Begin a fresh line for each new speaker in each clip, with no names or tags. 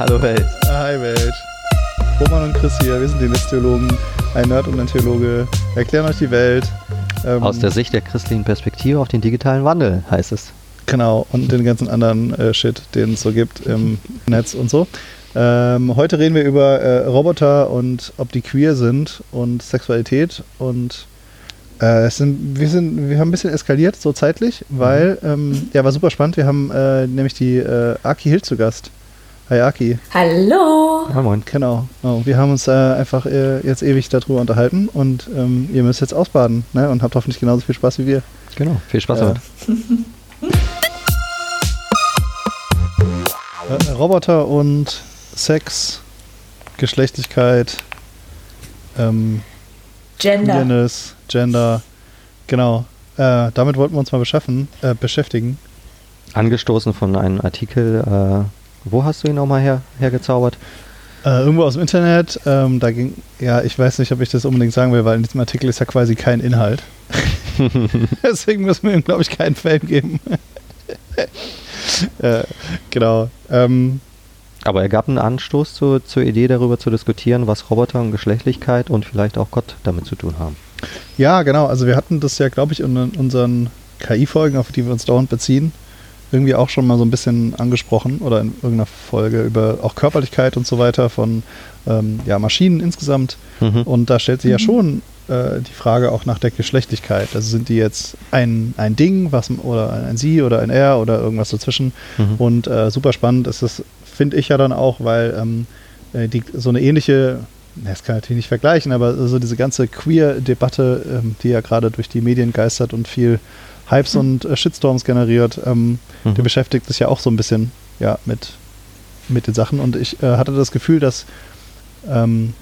Hallo Welt.
Hi Welt. Roman und Chris hier, wir sind die Netztheologen, ein Nerd und ein Theologe, erklären euch die Welt.
Ähm, Aus der Sicht der christlichen Perspektive auf den digitalen Wandel heißt es.
Genau, und den ganzen anderen äh, Shit, den es so gibt im Netz und so. Ähm, heute reden wir über äh, Roboter und ob die queer sind und Sexualität und äh, sind, wir, sind, wir haben ein bisschen eskaliert, so zeitlich, weil, mhm. ähm, ja, war super spannend. Wir haben äh, nämlich die äh, Aki Hill zu Gast. Hi Aki.
Hallo.
Ja, moin. Genau. Oh, wir haben uns äh, einfach äh, jetzt ewig darüber unterhalten und ähm, ihr müsst jetzt ausbaden ne? und habt hoffentlich genauso viel Spaß wie wir.
Genau, viel Spaß damit.
Äh, Roboter und Sex, Geschlechtlichkeit, ähm,
Gender.
Queerness, Gender, genau. Äh, damit wollten wir uns mal beschaffen, äh, beschäftigen.
Angestoßen von einem Artikel, äh, wo hast du ihn nochmal her, hergezaubert?
Äh, irgendwo aus dem Internet, ähm, da ging, ja, ich weiß nicht, ob ich das unbedingt sagen will, weil in diesem Artikel ist ja quasi kein Inhalt. Deswegen müssen wir ihm, glaube ich, keinen Fan geben. äh, genau. Ähm,
aber er gab einen Anstoß zu, zur Idee, darüber zu diskutieren, was Roboter und Geschlechtlichkeit und vielleicht auch Gott damit zu tun haben.
Ja, genau. Also wir hatten das ja, glaube ich, in unseren KI-Folgen, auf die wir uns dauernd beziehen, irgendwie auch schon mal so ein bisschen angesprochen oder in irgendeiner Folge über auch Körperlichkeit und so weiter von ähm, ja, Maschinen insgesamt. Mhm. Und da stellt sich mhm. ja schon äh, die Frage auch nach der Geschlechtlichkeit. Also sind die jetzt ein, ein Ding was, oder ein, Sie oder ein Er oder irgendwas dazwischen. Mhm. Und äh, super spannend ist es finde ich ja dann auch, weil ähm, äh, die, so eine ähnliche, das kann ich natürlich nicht vergleichen, aber so diese ganze Queer-Debatte, ähm, die ja gerade durch die Medien geistert und viel Hypes und äh, Shitstorms generiert, ähm, mhm. die beschäftigt sich ja auch so ein bisschen ja, mit, mit den Sachen. Und ich äh, hatte das Gefühl, dass ähm,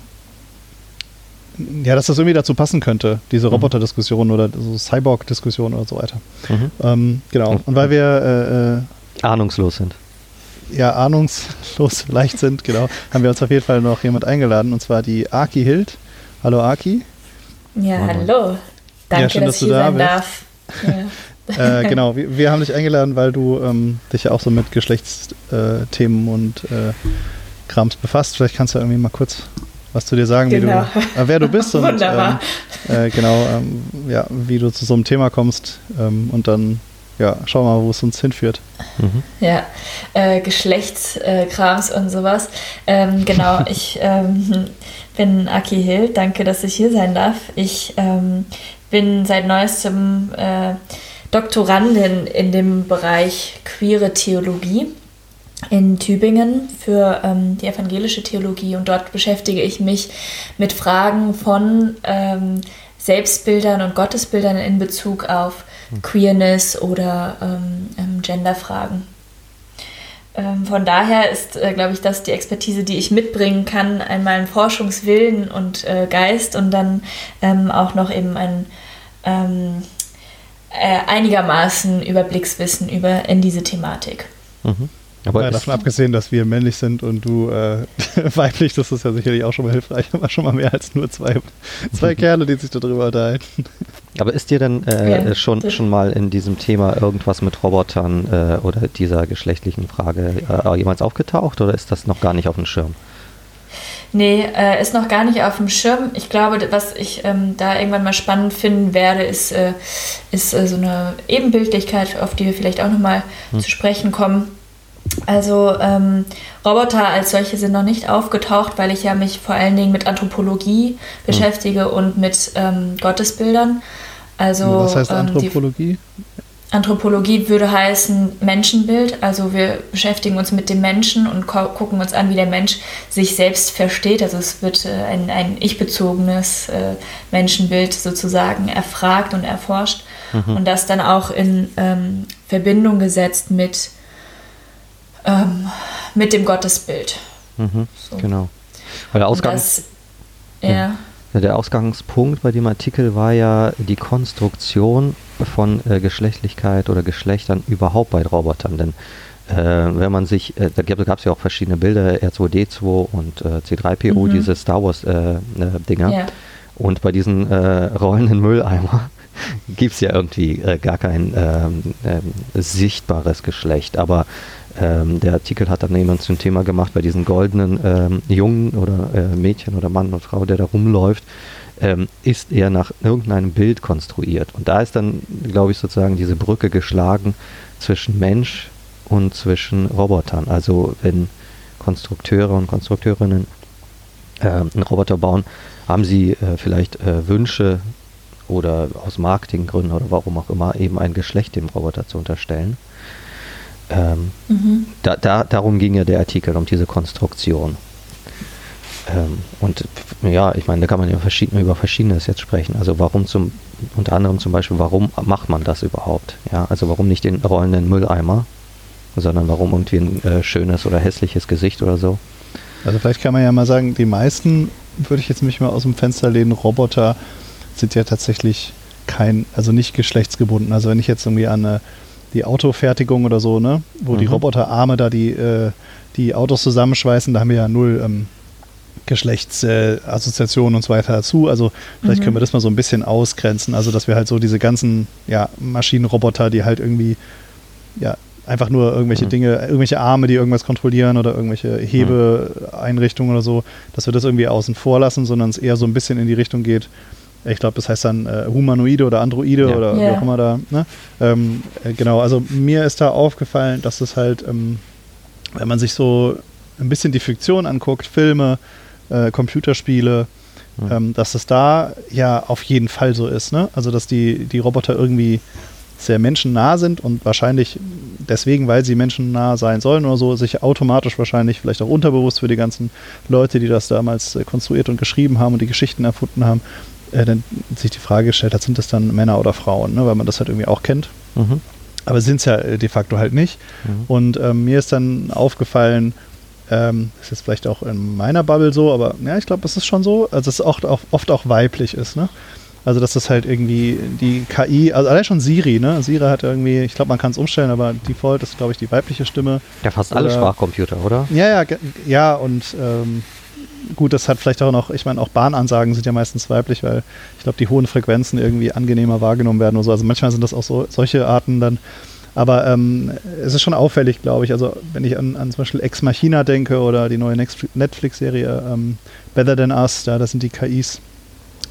ja, dass das irgendwie dazu passen könnte, diese mhm. Roboter-Diskussion oder so Cyborg-Diskussion oder so weiter. Mhm. Ähm, genau. Und weil wir äh,
äh ahnungslos sind
ja ahnungslos leicht sind, genau, haben wir uns auf jeden Fall noch jemand eingeladen und zwar die Aki Hild. Hallo Aki.
Ja, hallo. Danke, ja, schön, dass, dass ich hier da sein bist. darf.
Ja. äh, genau, wir, wir, haben dich eingeladen, weil du ähm, dich ja auch so mit Geschlechtsthemen äh, und äh, Krams befasst. Vielleicht kannst du irgendwie mal kurz was zu dir sagen, genau. wie du, äh, wer du bist und ähm, äh, genau, ähm, ja, wie du zu so einem Thema kommst ähm, und dann ja, schauen wir mal, wo es uns hinführt.
Mhm. Ja, äh, Geschlechtskrams äh, und sowas. Ähm, genau, ich ähm, bin Aki Hill. Danke, dass ich hier sein darf. Ich ähm, bin seit neuestem äh, Doktorandin in dem Bereich queere Theologie in Tübingen für ähm, die evangelische Theologie und dort beschäftige ich mich mit Fragen von ähm, Selbstbildern und Gottesbildern in Bezug auf Queerness oder ähm, ähm, Genderfragen. Ähm, von daher ist, äh, glaube ich, das die Expertise, die ich mitbringen kann, einmal ein Forschungswillen und äh, Geist und dann ähm, auch noch eben ein ähm, äh, einigermaßen Überblickswissen über in diese Thematik.
Mhm. Aber ja, davon abgesehen, dass wir männlich sind und du äh, weiblich, das ist ja sicherlich auch schon mal hilfreich, aber schon mal mehr als nur zwei, zwei Kerle, die sich darüber unterhalten.
Aber ist dir denn äh, ja, schon, schon mal in diesem Thema irgendwas mit Robotern äh, oder dieser geschlechtlichen Frage äh, jemals aufgetaucht oder ist das noch gar nicht auf dem Schirm?
Nee, äh, ist noch gar nicht auf dem Schirm. Ich glaube, was ich ähm, da irgendwann mal spannend finden werde, ist, äh, ist äh, so eine Ebenbildlichkeit, auf die wir vielleicht auch nochmal hm. zu sprechen kommen. Also ähm, Roboter als solche sind noch nicht aufgetaucht, weil ich ja mich vor allen Dingen mit Anthropologie hm. beschäftige und mit ähm, Gottesbildern. Also,
Was heißt ähm, Anthropologie?
Anthropologie würde heißen Menschenbild. Also wir beschäftigen uns mit dem Menschen und gucken uns an, wie der Mensch sich selbst versteht. Also es wird äh, ein, ein ich-bezogenes äh, Menschenbild sozusagen erfragt und erforscht mhm. und das dann auch in ähm, Verbindung gesetzt mit, ähm, mit dem Gottesbild.
Mhm, so. Genau. Weil der Ausgang, das,
ja.
Der Ausgangspunkt bei dem Artikel war ja die Konstruktion von äh, Geschlechtlichkeit oder Geschlechtern überhaupt bei Robotern. Denn äh, wenn man sich, äh, da gab es ja auch verschiedene Bilder, R2D2 und äh, C3PO, mhm. diese Star Wars-Dinger. Äh, äh, ja. Und bei diesen rollenden Mülleimer gibt es ja irgendwie gar kein ähm, ähm, sichtbares Geschlecht. Aber ähm, der Artikel hat dann jemand zum Thema gemacht bei diesen goldenen ähm, Jungen oder äh, Mädchen oder Mann und Frau, der da rumläuft, ähm, ist er nach irgendeinem Bild konstruiert. Und da ist dann, glaube ich, sozusagen diese Brücke geschlagen zwischen Mensch und zwischen Robotern. Also wenn Konstrukteure und Konstrukteurinnen äh, einen Roboter bauen, haben sie äh, vielleicht äh, Wünsche oder aus Marketinggründen oder warum auch immer eben ein Geschlecht dem Roboter zu unterstellen. Ähm, mhm. da, da, darum ging ja der Artikel, um diese Konstruktion. Ähm, und ja, ich meine, da kann man ja verschieden, über Verschiedenes jetzt sprechen. Also warum zum, unter anderem zum Beispiel, warum macht man das überhaupt? Ja, also warum nicht den rollenden Mülleimer, sondern warum irgendwie ein äh, schönes oder hässliches Gesicht oder so?
Also vielleicht kann man ja mal sagen, die meisten, würde ich jetzt mich mal aus dem Fenster lehnen, Roboter sind ja tatsächlich kein, also nicht geschlechtsgebunden. Also wenn ich jetzt irgendwie an eine, die Autofertigung oder so, ne, wo mhm. die Roboterarme da die, äh, die Autos zusammenschweißen, da haben wir ja null ähm, Geschlechtsassoziationen äh, und so weiter dazu. Also vielleicht mhm. können wir das mal so ein bisschen ausgrenzen. Also dass wir halt so diese ganzen ja, Maschinenroboter, die halt irgendwie ja, einfach nur irgendwelche mhm. Dinge, irgendwelche Arme, die irgendwas kontrollieren oder irgendwelche Hebeeinrichtungen oder so, dass wir das irgendwie außen vor lassen, sondern es eher so ein bisschen in die Richtung geht. Ich glaube, das heißt dann äh, Humanoide oder Androide ja. oder yeah. wie auch immer da. Ne? Ähm, äh, genau, also mir ist da aufgefallen, dass es halt, ähm, wenn man sich so ein bisschen die Fiktion anguckt, Filme, äh, Computerspiele, mhm. ähm, dass es da ja auf jeden Fall so ist. Ne? Also, dass die, die Roboter irgendwie sehr menschennah sind und wahrscheinlich deswegen, weil sie menschennah sein sollen oder so, sich automatisch wahrscheinlich vielleicht auch unterbewusst für die ganzen Leute, die das damals äh, konstruiert und geschrieben haben und die Geschichten erfunden haben, äh, dann sich die Frage gestellt hat, sind das dann Männer oder Frauen, ne? weil man das halt irgendwie auch kennt. Mhm. Aber sind es ja äh, de facto halt nicht. Mhm. Und ähm, mir ist dann aufgefallen, ähm, ist jetzt vielleicht auch in meiner Bubble so, aber ja, ich glaube, es ist schon so, also dass es auch, auch, oft auch weiblich ist. Ne? Also, dass das halt irgendwie die KI, also allein schon Siri, ne? Siri hat irgendwie, ich glaube, man kann es umstellen, aber Default ist, glaube ich, die weibliche Stimme.
Ja, fast alle Sprachcomputer, oder?
Ja, ja, ja, und ähm, gut, das hat vielleicht auch noch, ich meine, auch Bahnansagen sind ja meistens weiblich, weil ich glaube, die hohen Frequenzen irgendwie angenehmer wahrgenommen werden oder so. Also manchmal sind das auch so solche Arten dann. Aber ähm, es ist schon auffällig, glaube ich. Also wenn ich an, an, zum Beispiel Ex Machina denke oder die neue Netflix-Serie ähm, Better Than Us, da, da sind die KIs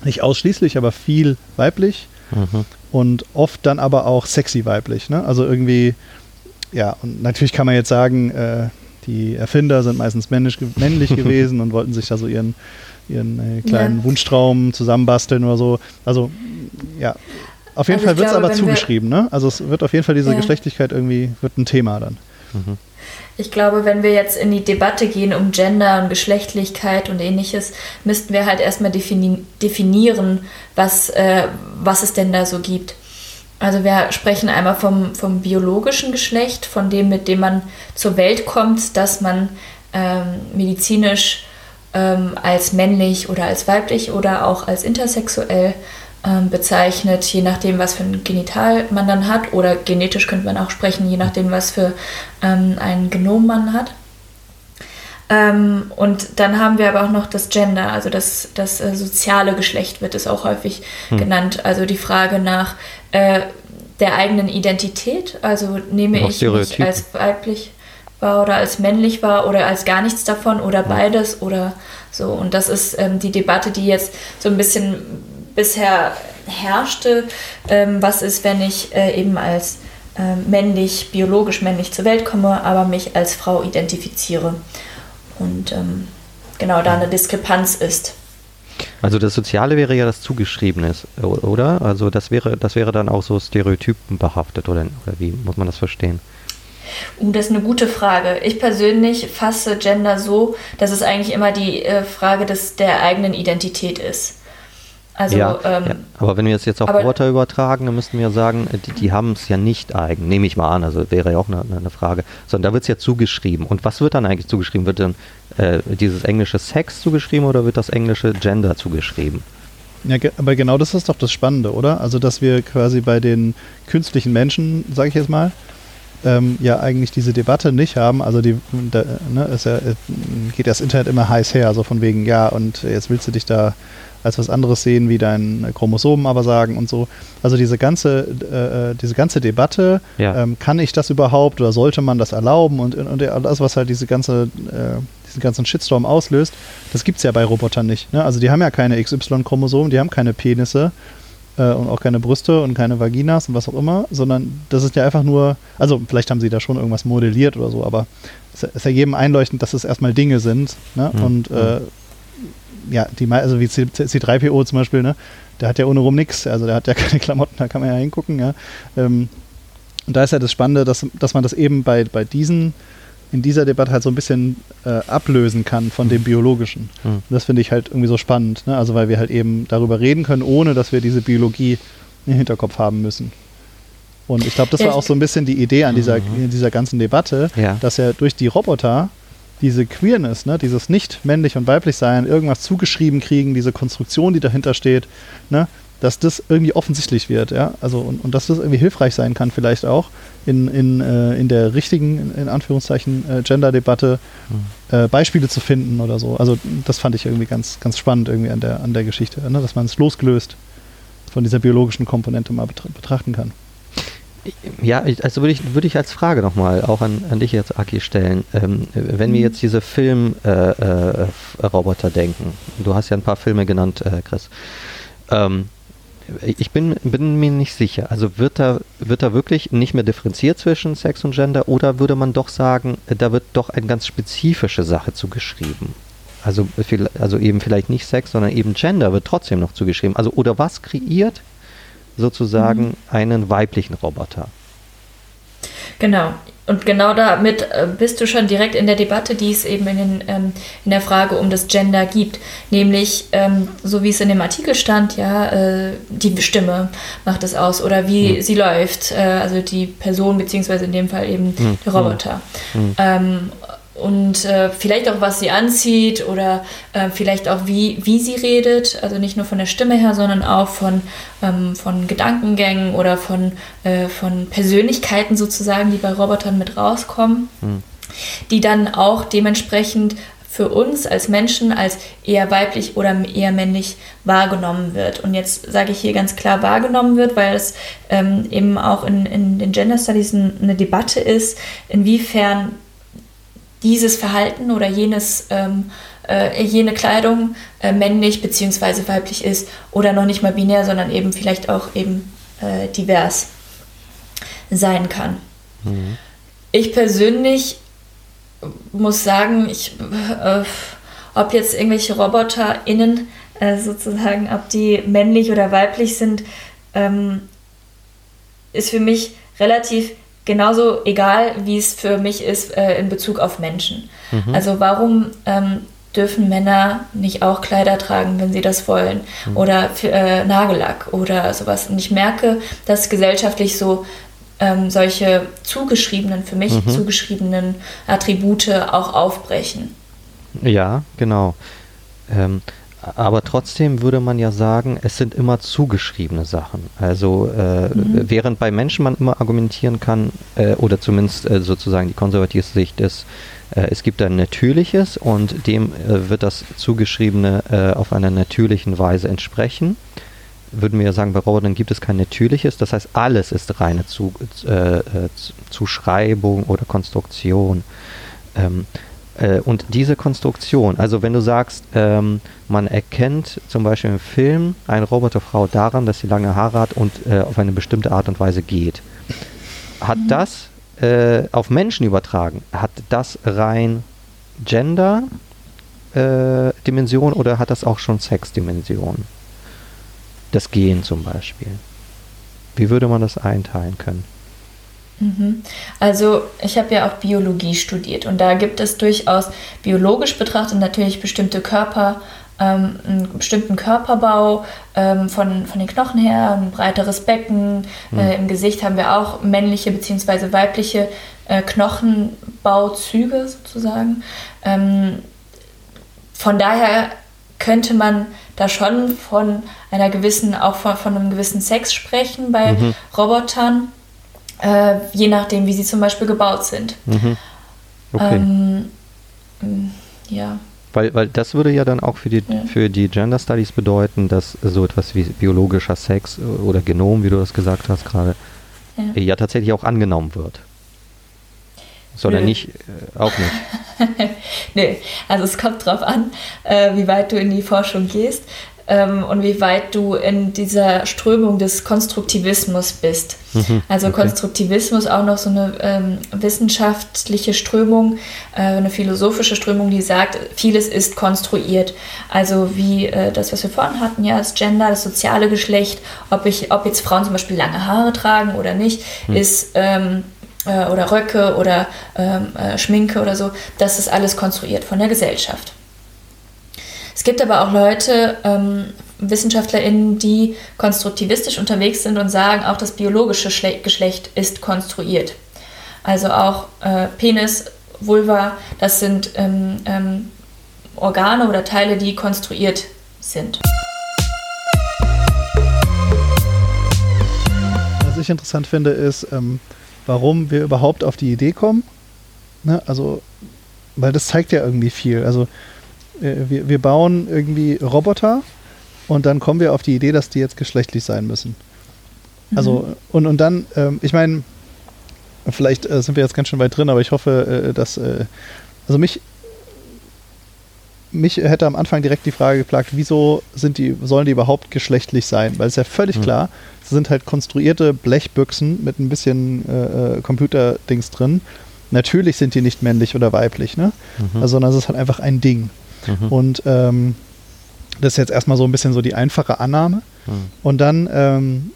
nicht ausschließlich, aber viel weiblich mhm. und oft dann aber auch sexy weiblich. Ne? Also irgendwie, ja, und natürlich kann man jetzt sagen, äh, die Erfinder sind meistens männlich, männlich gewesen und wollten sich da so ihren, ihren äh, kleinen ja. Wunschtraum zusammenbasteln oder so. Also, ja. Auf jeden also Fall wird es aber zugeschrieben, ne? Also es wird auf jeden Fall diese ja. Geschlechtlichkeit irgendwie, wird ein Thema dann. Mhm.
Ich glaube, wenn wir jetzt in die Debatte gehen um Gender und Geschlechtlichkeit und ähnliches, müssten wir halt erstmal defini definieren, was, äh, was es denn da so gibt. Also wir sprechen einmal vom, vom biologischen Geschlecht, von dem, mit dem man zur Welt kommt, dass man ähm, medizinisch ähm, als männlich oder als weiblich oder auch als intersexuell ähm, bezeichnet, je nachdem, was für ein Genital man dann hat. Oder genetisch könnte man auch sprechen, je nachdem, was für ähm, ein Genom man hat. Ähm, und dann haben wir aber auch noch das Gender, also das, das äh, soziale Geschlecht wird es auch häufig hm. genannt. Also die Frage nach äh, der eigenen Identität. Also nehme ich mich als weiblich wahr oder als männlich wahr oder als gar nichts davon oder beides oder so. Und das ist ähm, die Debatte, die jetzt so ein bisschen bisher herrschte, ähm, was ist, wenn ich äh, eben als äh, männlich, biologisch männlich zur Welt komme, aber mich als Frau identifiziere. Und ähm, genau da eine Diskrepanz ist.
Also das Soziale wäre ja das Zugeschriebene, oder? Also das wäre, das wäre dann auch so stereotypenbehaftet, oder, oder wie muss man das verstehen?
Uh, das ist eine gute Frage. Ich persönlich fasse Gender so, dass es eigentlich immer die äh, Frage des, der eigenen Identität ist.
Also, ja, ähm, ja, aber wenn wir es jetzt auf Roboter übertragen, dann müssten wir sagen, äh, die, die haben es ja nicht eigen, nehme ich mal an, also wäre ja auch eine, eine Frage, sondern da wird es ja zugeschrieben. Und was wird dann eigentlich zugeschrieben? Wird dann äh, dieses englische Sex zugeschrieben oder wird das englische Gender zugeschrieben?
Ja, aber genau das ist doch das Spannende, oder? Also, dass wir quasi bei den künstlichen Menschen, sage ich jetzt mal, ähm, ja eigentlich diese Debatte nicht haben. Also die da, ne, ist ja, äh, geht das Internet immer heiß her, so von wegen, ja, und jetzt willst du dich da als was anderes sehen, wie deine Chromosomen aber sagen und so. Also diese ganze, äh, äh, diese ganze Debatte,
Ja.
ähm, kann ich das überhaupt oder sollte man das erlauben und, und das, was halt diese ganze, äh, diesen ganzen Shitstorm auslöst, das gibt es ja bei Robotern nicht. Ne? Also die haben ja keine XY-Chromosomen, die haben keine Penisse äh, und auch keine Brüste und keine Vaginas und was auch immer, sondern das ist ja einfach nur, also vielleicht haben sie da schon irgendwas modelliert oder so, aber es ist ja jedem einleuchtend, dass es erstmal Dinge sind. Ne?
Mhm.
Und äh, ja, die, also wie C- C- C3PO zum Beispiel, ne? der hat ja ohne rum nix, also der hat ja keine Klamotten, da kann man ja hingucken. Ja? Ähm, und da ist ja das Spannende, dass, dass man das eben bei, bei diesen, in dieser Debatte halt so ein bisschen äh, ablösen kann von dem Biologischen.
Hm.
Und das finde ich halt irgendwie so spannend, ne? also weil wir halt eben darüber reden können, ohne dass wir diese Biologie im Hinterkopf haben müssen. Und ich glaube, das war auch so ein bisschen die Idee an dieser,
Mhm.
in dieser ganzen Debatte,
Ja.
dass ja durch die Roboter diese Queerness, ne, dieses nicht männlich und weiblich sein, irgendwas zugeschrieben kriegen, diese Konstruktion, die dahinter steht, ne, dass das irgendwie offensichtlich wird, ja, also und, und dass das irgendwie hilfreich sein kann vielleicht auch in, in, äh, in der richtigen, in Anführungszeichen, äh, Gender-Debatte
Hm.
äh, Beispiele zu finden oder so. Also das fand ich irgendwie ganz, ganz spannend irgendwie an der, an der Geschichte, ne, dass man es losgelöst von dieser biologischen Komponente mal betra betrachten kann.
Ja, also würde ich, würde ich als Frage nochmal auch an, an dich jetzt, Aki, stellen. Ähm, wenn wir jetzt diese Filmroboter äh, äh, denken, du hast ja ein paar Filme genannt, äh, Chris. Ähm, ich bin, bin mir nicht sicher. Also wird da, wird da wirklich nicht mehr differenziert zwischen Sex und Gender oder würde man doch sagen, da wird doch eine ganz spezifische Sache zugeschrieben? Also, also eben vielleicht nicht Sex, sondern eben Gender wird trotzdem noch zugeschrieben. Also oder was kreiert sozusagen einen weiblichen Roboter?
Genau. Und genau damit äh, bist du schon direkt in der Debatte, die es eben in, den, ähm, in der Frage um das Gender gibt. Nämlich, ähm, so wie es in dem Artikel stand, ja, äh, die Stimme macht es aus oder wie
Hm.
sie läuft, äh, also die Person, beziehungsweise in dem Fall eben
Hm,
der Roboter.
hm.
Ähm, und äh, vielleicht auch, was sie anzieht oder äh, vielleicht auch, wie, wie sie redet. Also nicht nur von der Stimme her, sondern auch von, ähm, von Gedankengängen oder von, äh, von Persönlichkeiten sozusagen, die bei Robotern mit rauskommen,
Hm.
die dann auch dementsprechend für uns als Menschen als eher weiblich oder eher männlich wahrgenommen wird. Und jetzt sage ich hier ganz klar wahrgenommen wird, weil es ähm, eben auch in, in den Gender Studies ein, eine Debatte ist, inwiefern dieses Verhalten oder jenes, ähm, äh, jene Kleidung äh, männlich bzw. weiblich ist oder noch nicht mal binär, sondern eben vielleicht auch eben äh, divers sein kann.
Mhm.
Ich persönlich muss sagen, ich, äh, ob jetzt irgendwelche RoboterInnen äh, sozusagen, ob die männlich oder weiblich sind, ähm, ist für mich relativ genauso egal, wie es für mich ist äh, in Bezug auf Menschen.
Mhm.
Also warum ähm, dürfen Männer nicht auch Kleider tragen, wenn sie das wollen? Oder für, äh, Nagellack oder sowas. Und ich merke, dass gesellschaftlich so ähm, solche zugeschriebenen, für mich
Mhm.
zugeschriebenen Attribute auch aufbrechen.
Ja, genau. Ähm, aber trotzdem würde man ja sagen, es sind immer zugeschriebene Sachen. Also äh,
Mhm.
während bei Menschen man immer argumentieren kann, äh, oder zumindest äh, sozusagen die konservative Sicht ist, äh, es gibt ein Natürliches und dem äh, wird das Zugeschriebene äh, auf einer natürlichen Weise entsprechen. Würden wir ja sagen, bei Robotern gibt es kein Natürliches. Das heißt, alles ist reine Zu, Zuschreibung oder Konstruktion. Ähm, äh, und diese Konstruktion, also wenn du sagst, ähm, man erkennt zum Beispiel im Film eine Roboterfrau daran, dass sie lange Haare hat und äh, auf eine bestimmte Art und Weise geht. Hat das äh, auf Menschen übertragen, hat das rein Gender-Dimension oder hat das auch schon Sex-Dimension? Das Gehen zum Beispiel. Wie würde man das einteilen können?
Mhm. Also ich habe ja auch Biologie studiert und da gibt es durchaus biologisch betrachtet natürlich bestimmte Körper, ähm, einen bestimmten Körperbau ähm, von, von den Knochen her, ein breiteres Becken. Äh, Im Gesicht haben wir auch männliche bzw. weibliche äh, Knochenbauzüge sozusagen. Ähm, von daher könnte man da schon von einer gewissen, auch von, von einem gewissen Sex sprechen bei
Mhm.
Robotern, äh, je nachdem, wie sie zum Beispiel gebaut sind.
Mhm. Okay.
Ähm, mm, ja.
Weil, weil das würde ja dann auch für die,
Ja.
für die Gender Studies bedeuten, dass so etwas wie biologischer Sex oder Genom, wie du das gesagt hast gerade,
Ja.
ja tatsächlich auch angenommen wird. Sondern
Nö.
nicht, äh, auch nicht.
Nee, also es kommt drauf an, äh, wie weit du in die Forschung gehst ähm, und wie weit du in dieser Strömung des Konstruktivismus bist.
Mhm,
Also
okay.
Konstruktivismus auch noch so eine ähm, wissenschaftliche Strömung, äh, eine philosophische Strömung, die sagt, vieles ist konstruiert. Also wie äh, das, was wir vorhin hatten, ja, das Gender, das soziale Geschlecht, ob ich, ob jetzt Frauen zum Beispiel lange Haare tragen oder nicht, ist ähm, äh, oder Röcke oder ähm, äh, Schminke oder so, das ist alles konstruiert von der Gesellschaft. Es gibt aber auch Leute, ähm, WissenschaftlerInnen, die konstruktivistisch unterwegs sind und sagen, auch das biologische Schle Geschlecht ist konstruiert. Also auch äh, Penis, Vulva, das sind ähm, ähm, Organe oder Teile, die konstruiert sind.
Was ich interessant finde, ist, ähm, warum wir überhaupt auf die Idee kommen. Ne? Also, weil das zeigt ja irgendwie viel. Also, wir, wir bauen irgendwie Roboter und dann kommen wir auf die Idee, dass die jetzt geschlechtlich sein müssen. Also, und, und dann, ähm, ich meine, vielleicht äh, sind wir jetzt ganz schön weit drin, aber ich hoffe, äh, dass, äh, also mich, mich hätte am Anfang direkt die Frage geplagt, wieso sind die, sollen die überhaupt geschlechtlich sein? Weil es ist ja völlig
Hm.
klar, es sind halt konstruierte Blechbüchsen mit ein bisschen äh, äh, Computerdings drin. Natürlich sind die nicht männlich oder weiblich, ne?
Mhm.
Also, sondern es ist halt einfach ein Ding.
Mhm.
Und ähm, das ist jetzt erstmal so ein bisschen so die einfache Annahme.
Mhm.
Und dann ähm,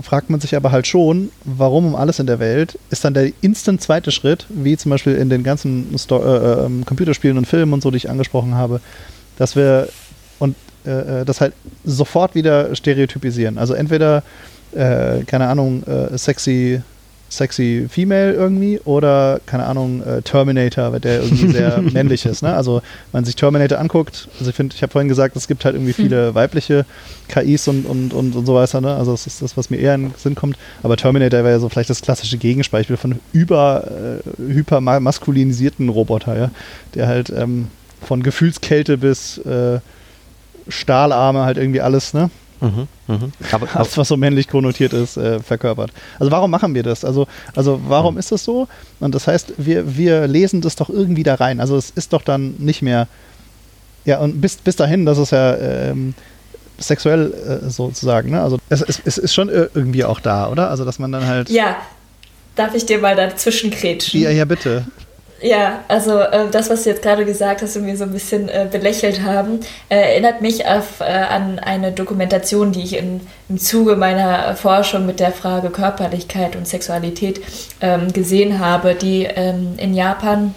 fragt man sich aber halt schon, warum um alles in der Welt ist dann der instant zweite Schritt, wie zum Beispiel in den ganzen Sto äh, ähm, Computerspielen und Filmen und so, die ich angesprochen habe, dass wir und äh, äh, das halt sofort wieder stereotypisieren. Also entweder, äh, keine Ahnung, äh, sexy sexy Female irgendwie oder, keine Ahnung, äh, Terminator, weil der irgendwie sehr männlich ist. Ne? Also, wenn man sich Terminator anguckt, also ich finde, ich habe vorhin gesagt, es gibt halt irgendwie viele weibliche KIs und, und, und, und so weiter. Ne? Also, das ist das, was mir eher in den Sinn kommt. Aber Terminator wäre ja so vielleicht das klassische Gegenbeispiel von über, äh, hypermaskulinisierten Roboter, ja? der halt ähm, von Gefühlskälte bis äh, Stahlarme halt irgendwie alles, ne?
Mhm. Mhm. Aber,
alles, was so männlich konnotiert ist, äh, verkörpert. Also warum machen wir das? Also, also warum
Hm.
ist das so? Und das heißt, wir, wir lesen das doch irgendwie da rein. Also es ist doch dann nicht mehr, ja, und bis, bis dahin, das ist ja ähm, sexuell äh, sozusagen, ne? Also es, es, es ist schon irgendwie auch da, oder? Also dass man dann halt.
Ja, darf ich dir mal dazwischen kretschen?
Ja, ja, bitte.
Ja, also äh, das, was du jetzt gerade gesagt hast und wir so ein bisschen äh, belächelt haben, äh, erinnert mich auf, äh, an eine Dokumentation, die ich in, im Zuge meiner Forschung mit der Frage Körperlichkeit und Sexualität ähm, gesehen habe, die ähm, in Japan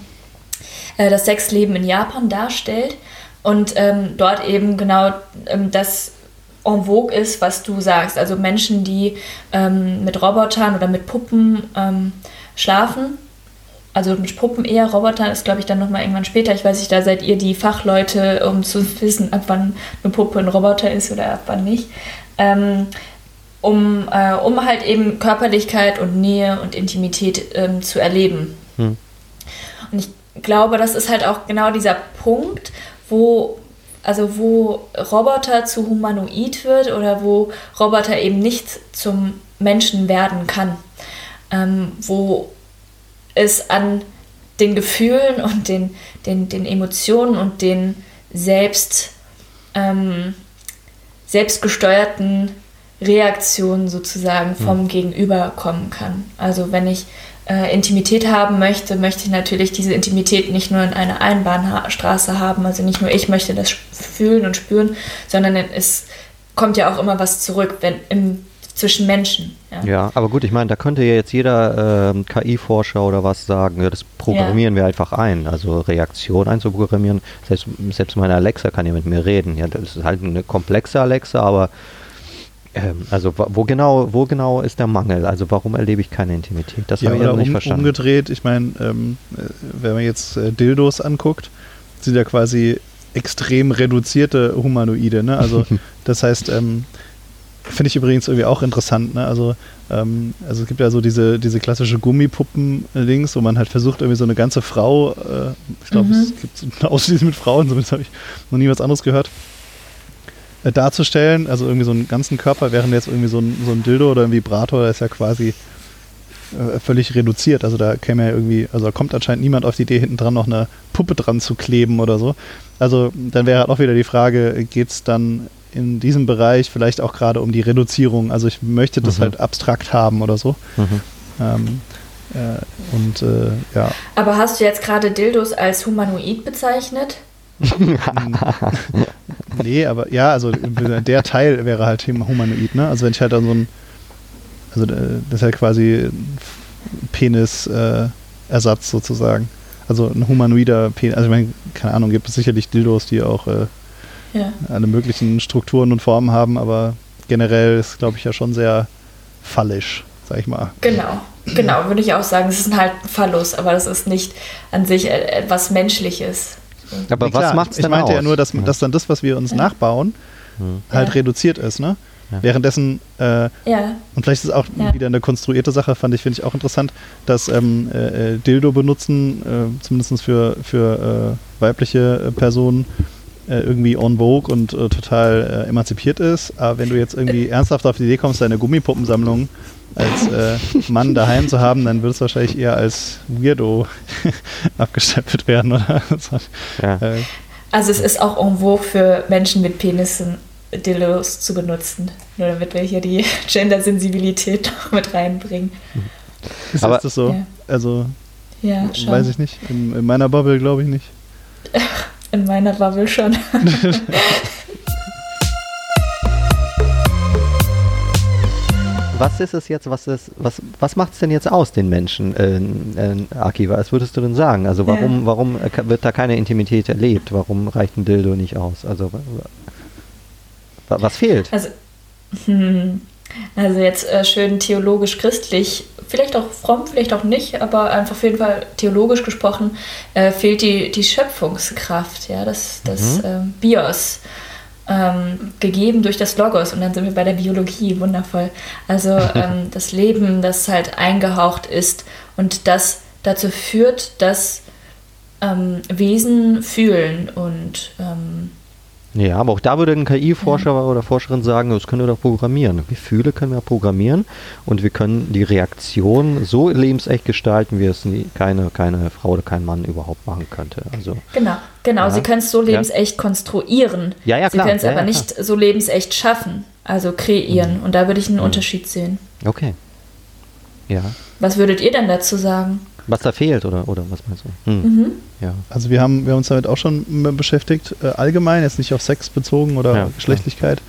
äh, das Sexleben in Japan darstellt und ähm, dort eben genau ähm, das en vogue ist, was du sagst. Also Menschen, die ähm, mit Robotern oder mit Puppen ähm, schlafen also mit Puppen eher, Robotern ist, glaube ich, dann nochmal irgendwann später. Ich weiß nicht, da seid ihr die Fachleute, um zu wissen, ab wann eine Puppe ein Roboter ist oder ab wann nicht. Ähm, um, äh, um halt eben Körperlichkeit und Nähe und Intimität ähm, zu erleben.
Hm.
Und ich glaube, das ist halt auch genau dieser Punkt, wo also wo Roboter zu humanoid wird oder wo Roboter eben nicht zum Menschen werden kann. Ähm, wo es an den Gefühlen und den, den, den Emotionen und den selbst, ähm, selbstgesteuerten Reaktionen sozusagen vom Gegenüber kommen kann. Also wenn ich äh, Intimität haben möchte, möchte ich natürlich diese Intimität nicht nur in einer Einbahnstraße haben, also nicht nur ich möchte das fühlen und spüren, sondern es kommt ja auch immer was zurück, wenn im zwischen Menschen. Ja.
Ja, aber gut, ich meine, da könnte ja jetzt jeder ähm, KI-Forscher oder was sagen, ja, das programmieren wir einfach ein. Also Reaktion einzuprogrammieren. Selbst, selbst meine Alexa kann ja mit mir reden. Ja, das ist halt eine komplexe Alexa, aber ähm, also wo genau, wo genau ist der Mangel? Also warum erlebe ich keine Intimität? Das
Ja,
habe ich
oder
also nicht
um,
verstanden.
umgedreht, ich meine, ähm, äh, wenn man jetzt äh, Dildos anguckt, sind ja quasi extrem reduzierte Humanoide. Ne? Also das heißt, ähm, Finde ich übrigens irgendwie auch interessant. Ne? Also, ähm, also es gibt ja so diese, diese klassische Gummipuppen-Links, wo man halt versucht, irgendwie so eine ganze Frau, äh, ich glaube,
Mhm.
es gibt ausschließlich mit Frauen, zumindest habe ich noch nie was anderes gehört, äh, darzustellen. Also irgendwie so einen ganzen Körper, während jetzt irgendwie so ein, so ein Dildo oder ein Vibrator, der ist ja quasi äh, völlig reduziert. Also da käme ja irgendwie, also da kommt anscheinend niemand auf die Idee, hinten dran noch eine Puppe dran zu kleben oder so. Also dann wäre halt auch wieder die Frage, geht es dann in diesem Bereich vielleicht auch gerade um die Reduzierung? Also ich möchte das
Mhm.
halt abstrakt haben oder so.
Mhm.
Ähm, äh, und äh, ja,
Aber hast du jetzt gerade Dildos als humanoid bezeichnet?
nee, aber ja, also der Teil wäre halt humanoid, ne? Also wenn ich halt dann so ein, also äh, das ist halt quasi Penis-Ersatz sozusagen. Also ein humanoider Penis, also ich meine, keine Ahnung, gibt es sicherlich Dildos, die auch äh,
Ja.
alle möglichen Strukturen und Formen haben, aber generell ist, glaube ich, ja schon sehr fallisch, sag ich mal.
Genau, genau, würde ich auch sagen. Es ist halt ein Phallus, aber das ist nicht an sich e- etwas Menschliches.
Aber
Nee,
was macht's
ich
denn
meinte
aus?
ja nur, dass,
Ja.
dass dann das, was wir uns
Ja.
nachbauen,
Hm.
halt
Ja.
reduziert ist, ne?
Ja.
Währenddessen, äh,
Ja,
und vielleicht ist es auch
Ja.
wieder eine konstruierte Sache, fand ich, finde ich auch interessant, dass ähm, äh, äh, Dildo benutzen, äh, zumindest für, für äh, weibliche äh, Personen, äh, irgendwie on vogue und äh, total äh, emanzipiert ist. Aber wenn du jetzt irgendwie ernsthaft auf die Idee kommst, deine Gummipuppensammlung als äh, Mann daheim zu haben, dann wird es wahrscheinlich eher als Weirdo abgestempelt werden, oder?
Ja.
äh,
also es ist auch en vogue für Menschen mit Penissen Dildos zu benutzen. Nur damit wir hier die Gender-Sensibilität noch mit reinbringen.
ist
Aber-
das so?
Ja.
Also,
Ja, schon.
weiß ich nicht. In, in meiner Bubble glaube ich nicht.
In meiner Bubble schon.
Was ist es jetzt, was ist, was, was macht es denn jetzt aus, den Menschen, äh, äh, Aki, was würdest du denn sagen? Also warum,
Ja.
warum äh, wird da keine Intimität erlebt? Warum reicht ein Dildo nicht aus? Also wa- wa- was fehlt?
Also, hm, also jetzt äh, schön theologisch-christlich, vielleicht auch fromm, vielleicht auch nicht, aber einfach auf jeden Fall theologisch gesprochen, äh, fehlt die, die Schöpfungskraft, ja, das, das
Mhm.
ähm, Bios. Ähm, gegeben durch das Logos und dann sind wir bei der Biologie, wundervoll. Also ähm, das Leben, das halt eingehaucht ist und das dazu führt, dass ähm, Wesen fühlen und ähm,
Ja, aber auch da würde ein KI-Forscher oder Forscherin sagen, das können wir doch programmieren. Gefühle können wir programmieren und wir können die Reaktion so lebensecht gestalten, wie es nie, keine, keine Frau oder kein Mann überhaupt machen könnte. Also
Genau, genau.
Ja.
Sie können es so
Ja.
lebensecht konstruieren.
Ja, ja,
Sie
klar.
können es
Ja,
aber
ja,
nicht so lebensecht schaffen, also kreieren. Und da würde ich einen
Mhm.
Unterschied sehen.
okay. Ja.
Was würdet ihr denn dazu sagen?
Was da fehlt oder, oder was meinst du? Hm.
Mhm.
Ja.
Also wir haben, wir haben uns damit auch schon beschäftigt, äh, allgemein, jetzt nicht auf Sex bezogen oder
Ja,
Geschlechtlichkeit.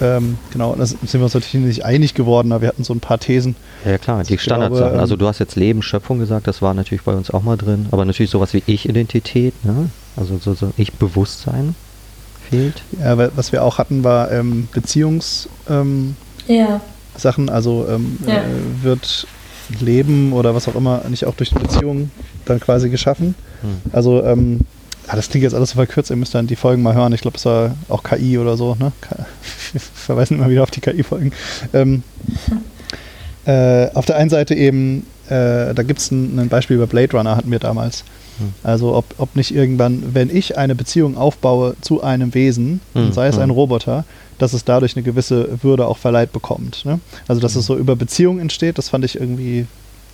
Ähm, genau, und da sind wir uns natürlich nicht einig geworden, aber wir hatten so ein paar Thesen.
Ja klar, die
Ich
Standardsachen.
glaube,
also
ähm,
du hast jetzt Leben, Schöpfung gesagt, das war natürlich bei uns auch mal drin. Aber natürlich sowas wie Ich-Identität, ne? also so, so Ich-Bewusstsein fehlt.
Ja, wa- was wir auch hatten, war ähm, Beziehungssachen, ähm,
Ja,
Sachen. also ähm,
Ja.
äh, wird Leben oder was auch immer nicht auch durch eine Beziehung dann quasi geschaffen.
Hm.
Also, ähm, ah, das klingt jetzt alles so verkürzt, ihr müsst dann die Folgen mal hören. Ich glaube, es war auch KI oder so, ne? Wir verweisen immer wieder auf die KI-Folgen. Ähm, äh, auf der einen Seite eben, äh, da gibt es ein, ein Beispiel über Blade Runner, hatten wir damals.
Hm.
Also ob, ob nicht irgendwann, wenn ich eine Beziehung aufbaue zu einem Wesen,
Hm,
sei es
hm.
ein Roboter, dass es dadurch eine gewisse Würde auch verleiht bekommt. Ne? Also dass es so über Beziehungen entsteht, das fand ich irgendwie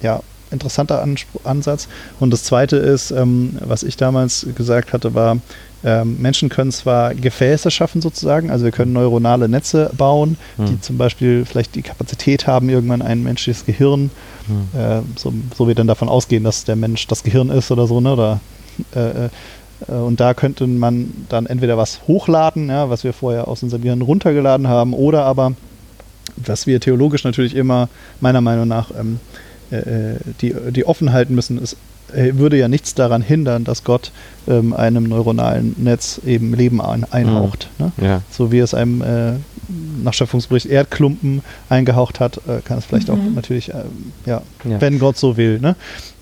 ja interessanter Ansatz. Und das Zweite ist, ähm, was ich damals gesagt hatte, war, ähm, Menschen können zwar Gefäße schaffen sozusagen, also wir können neuronale Netze bauen, die
Hm.
zum Beispiel vielleicht die Kapazität haben, irgendwann ein menschliches Gehirn,
Hm.
äh, so, so wir dann davon ausgehen, dass der Mensch das Gehirn ist oder so, ne? Oder, äh, äh, und da könnte man dann entweder was hochladen, ja, was wir vorher aus unserem Gehirn runtergeladen haben, oder aber, was wir theologisch natürlich immer meiner Meinung nach ähm, äh, äh, die, die offen halten müssen, ist, würde ja nichts daran hindern, dass Gott ähm, einem neuronalen Netz eben Leben ein, einhaucht. Ne?
Ja.
So wie es einem äh, nach Schöpfungsbericht Erdklumpen eingehaucht hat, äh, kann es vielleicht auch
Mhm.
natürlich, ähm, ja,
Ja.
wenn Gott so will. Ne?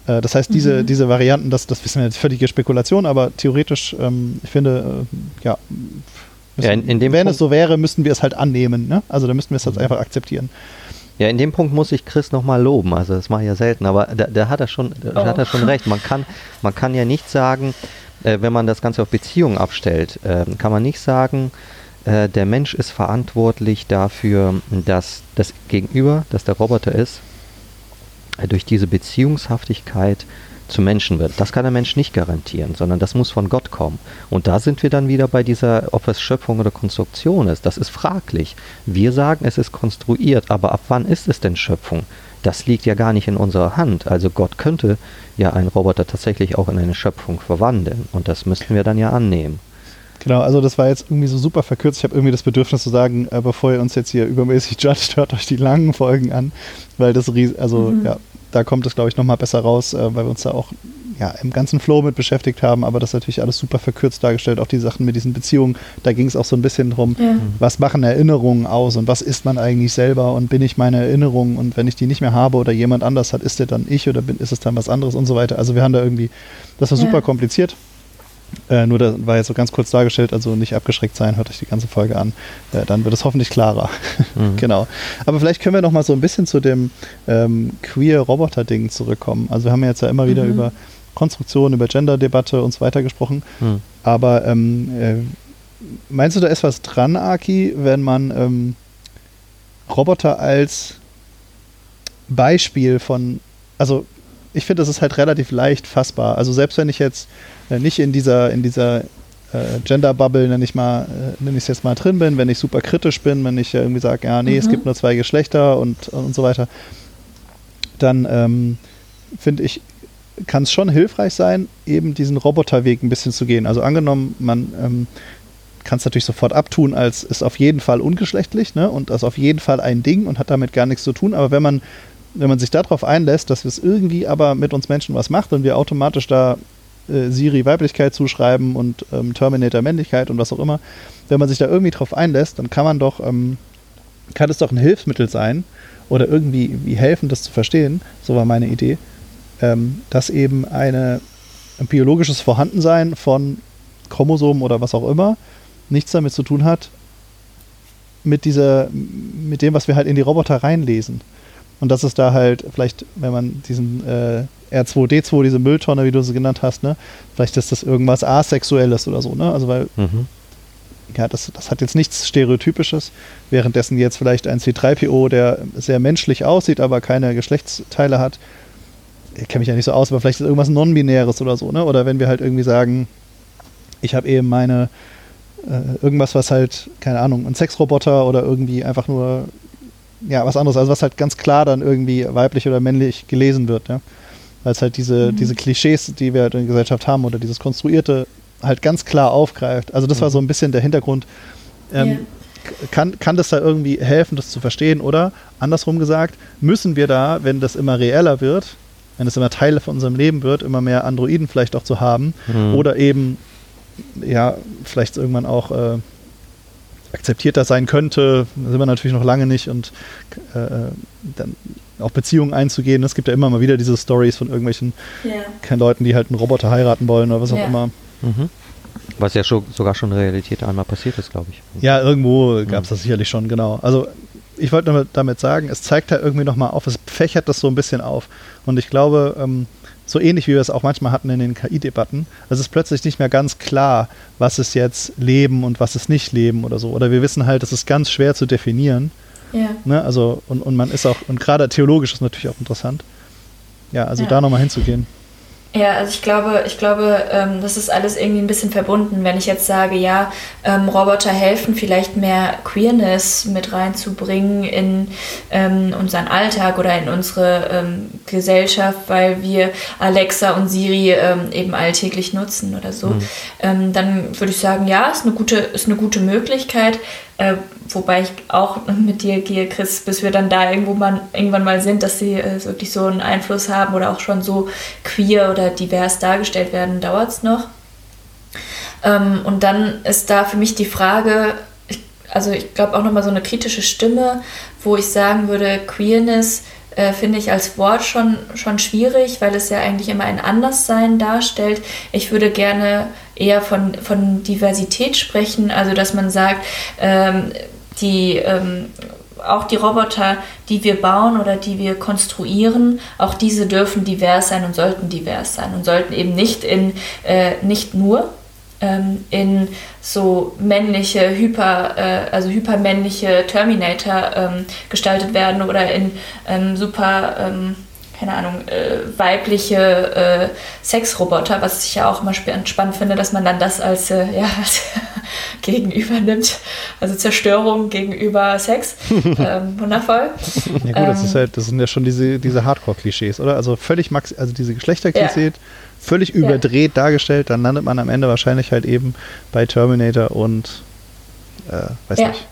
Äh, das heißt, diese,
Mhm.
diese Varianten, das, das wissen wir jetzt völlige Spekulation, aber theoretisch, ähm, ich finde, äh, ja, Müssen,
Ja, in- in dem
wenn
Punkt-
es so wäre, müssten wir es halt annehmen. Ne? Also da müssten wir es jetzt einfach akzeptieren.
Ja, in dem Punkt muss ich Chris nochmal loben. Also das mache ich ja selten, aber da, da hat er schon, da
Oh.
hat er schon recht. Man kann, man kann ja nicht sagen, äh, wenn man das Ganze auf Beziehungen abstellt, äh, kann man nicht sagen, äh, der Mensch ist verantwortlich dafür, dass das Gegenüber, dass der Roboter ist, äh, durch diese Beziehungshaftigkeit zum Menschen wird. Das kann der Mensch nicht garantieren, sondern das muss von Gott kommen. Und da sind wir dann wieder bei dieser, ob es Schöpfung oder Konstruktion ist. Das ist fraglich. Wir sagen, es ist konstruiert, aber ab wann ist es denn Schöpfung? Das liegt ja gar nicht in unserer Hand. Also Gott könnte ja einen Roboter tatsächlich auch in eine Schöpfung verwandeln. Und das müssten wir dann ja annehmen.
Genau, also das war jetzt irgendwie so super verkürzt. Ich habe irgendwie das Bedürfnis zu sagen, äh, bevor ihr uns jetzt hier übermäßig judgt, hört euch die langen Folgen an, weil das, also
Mhm.
ja, da kommt es, glaube ich, nochmal besser raus, äh, weil wir uns da auch ja, im ganzen Flow mit beschäftigt haben, aber das ist natürlich alles super verkürzt dargestellt, auch die Sachen mit diesen Beziehungen, da ging es auch so ein bisschen drum,
Ja.
was machen Erinnerungen aus und was ist man eigentlich selber und bin ich meine Erinnerung und wenn ich die nicht mehr habe oder jemand anders hat, ist der dann ich oder bin, ist es dann was anderes und so weiter. Also wir haben da irgendwie, das war
Ja.
super kompliziert. Äh, nur da war jetzt so ganz kurz dargestellt, also nicht abgeschreckt sein, hört euch die ganze Folge an. Äh, dann wird es hoffentlich klarer.
Mhm.
genau. Aber vielleicht können wir noch mal so ein bisschen zu dem ähm, Queer-Roboter-Ding zurückkommen. Also wir haben ja jetzt ja immer wieder
Mhm.
über Konstruktion, über Gender-Debatte und so weiter gesprochen.
Hm.
Aber ähm, äh, meinst du, da ist was dran, Aki, wenn man ähm, Roboter als Beispiel von, also ich finde, das ist halt relativ leicht fassbar. Also selbst wenn ich jetzt nicht in dieser, in dieser äh, Gender-Bubble, nenne ich mal, äh, nenne ich es jetzt mal drin bin, wenn ich super kritisch bin, wenn ich äh, irgendwie sage, ja, nee, es
Mhm.
gibt nur zwei Geschlechter und, und so weiter, dann ähm, finde ich, kann es schon hilfreich sein, eben diesen Roboterweg ein bisschen zu gehen. Also angenommen, man ähm, kann es natürlich sofort abtun, als ist auf jeden Fall ungeschlechtlich ne? und ist auf jeden Fall ein Ding und hat damit gar nichts zu tun. Aber wenn man, wenn man sich darauf einlässt, dass es irgendwie aber mit uns Menschen was macht und wir automatisch da äh, Siri Weiblichkeit zuschreiben und ähm, Terminator Männlichkeit und was auch immer, wenn man sich da irgendwie drauf einlässt, dann kann man doch, ähm, kann es doch ein Hilfsmittel sein oder irgendwie wie helfen, das zu verstehen, so war meine Idee, ähm, dass eben eine, ein biologisches Vorhandensein von Chromosomen oder was auch immer nichts damit zu tun hat, mit dieser, mit dem, was wir halt in die Roboter reinlesen. Und das ist da halt, vielleicht, wenn man diesen äh, R2D2, diese Mülltonne, wie du sie genannt hast, ne, vielleicht ist das irgendwas Asexuelles oder so, ne? Also weil,
Mhm.
ja, das, das hat jetzt nichts Stereotypisches, währenddessen jetzt vielleicht ein C3PO, der sehr menschlich aussieht, aber keine Geschlechtsteile hat, ich kenne mich ja nicht so aus, aber vielleicht ist irgendwas Non-Binäres oder so, ne? Oder wenn wir halt irgendwie sagen, ich habe eben meine äh, irgendwas, was halt, keine Ahnung, ein Sexroboter oder irgendwie einfach nur, ja, was anderes, also was halt ganz klar dann irgendwie weiblich oder männlich gelesen wird, ja. Weil es halt diese,
Mhm.
diese Klischees, die wir halt in der Gesellschaft haben oder dieses Konstruierte halt ganz klar aufgreift. Also das war
Mhm.
so ein bisschen der Hintergrund. Ähm,
Ja.
kann, kann das da irgendwie helfen, das zu verstehen? Oder andersrum gesagt, müssen wir da, wenn das immer reeller wird, wenn es immer Teile von unserem Leben wird, immer mehr Androiden vielleicht auch zu haben
Mhm.
oder eben ja, vielleicht irgendwann auch äh, akzeptierter sein könnte, da sind wir natürlich noch lange nicht und äh, dann auch Beziehungen einzugehen. Es gibt ja immer mal wieder diese Stories von irgendwelchen kein Leuten, die halt einen Roboter heiraten wollen oder was auch
Ja.
immer.
Mhm. Was ja schon, sogar schon in Realität einmal passiert ist, glaube ich.
Ja, irgendwo gab es das sicherlich schon, genau. Also ich wollte damit, damit sagen, es zeigt halt irgendwie nochmal auf, es fächert das so ein bisschen auf. Und ich glaube, ähm, so ähnlich wie wir es auch manchmal hatten in den KI-Debatten, es ist plötzlich nicht mehr ganz klar, was ist jetzt Leben und was ist nicht Leben oder so. Oder wir wissen halt, es ist ganz schwer zu definieren.
Ja.
Ne? Also, und, und man ist auch, und gerade theologisch ist natürlich auch interessant. Ja, also
Ja.
da nochmal hinzugehen.
Ja, also ich glaube, ich glaube, ähm, das ist alles irgendwie ein bisschen verbunden. Wenn ich jetzt sage, ja, ähm, Roboter helfen, vielleicht mehr Queerness mit reinzubringen in ähm, unseren Alltag oder in unsere ähm, Gesellschaft, weil wir Alexa und Siri ähm, eben alltäglich nutzen oder so,
Mhm.
ähm, dann würde ich sagen, ja, ist eine gute, ist eine gute Möglichkeit. Äh, wobei ich auch mit dir gehe, Chris, bis wir dann da irgendwo mal, irgendwann mal sind, dass sie äh, wirklich so einen Einfluss haben oder auch schon so queer oder divers dargestellt werden, dauert es noch. Ähm, und dann ist da für mich die Frage, ich, also ich glaube auch nochmal so eine kritische Stimme, wo ich sagen würde, Queerness äh, finde ich als Wort schon, schon schwierig, weil es ja eigentlich immer ein Anderssein darstellt. Ich würde gerne eher von, von Diversität sprechen, also dass man sagt, ähm, die ähm, auch die Roboter, die wir bauen oder die wir konstruieren, auch diese dürfen divers sein und sollten divers sein und sollten eben nicht in äh, nicht nur ähm, in so männliche, hyper, äh, also hypermännliche Terminator ähm, gestaltet werden oder in ähm, super ähm, keine Ahnung, äh, weibliche äh, Sexroboter, was ich ja auch immer spannend finde, dass man dann das als, äh, ja, gegenüber nimmt. Also Zerstörung gegenüber Sex. ähm, wundervoll.
Ja gut, das ist ähm, halt, das sind ja schon diese, diese Hardcore-Klischees, oder? Also völlig max, also diese Geschlechterklischees, ja. Völlig überdreht ja. dargestellt, dann landet man am Ende wahrscheinlich halt eben bei Terminator und äh, weiß
ja.
nicht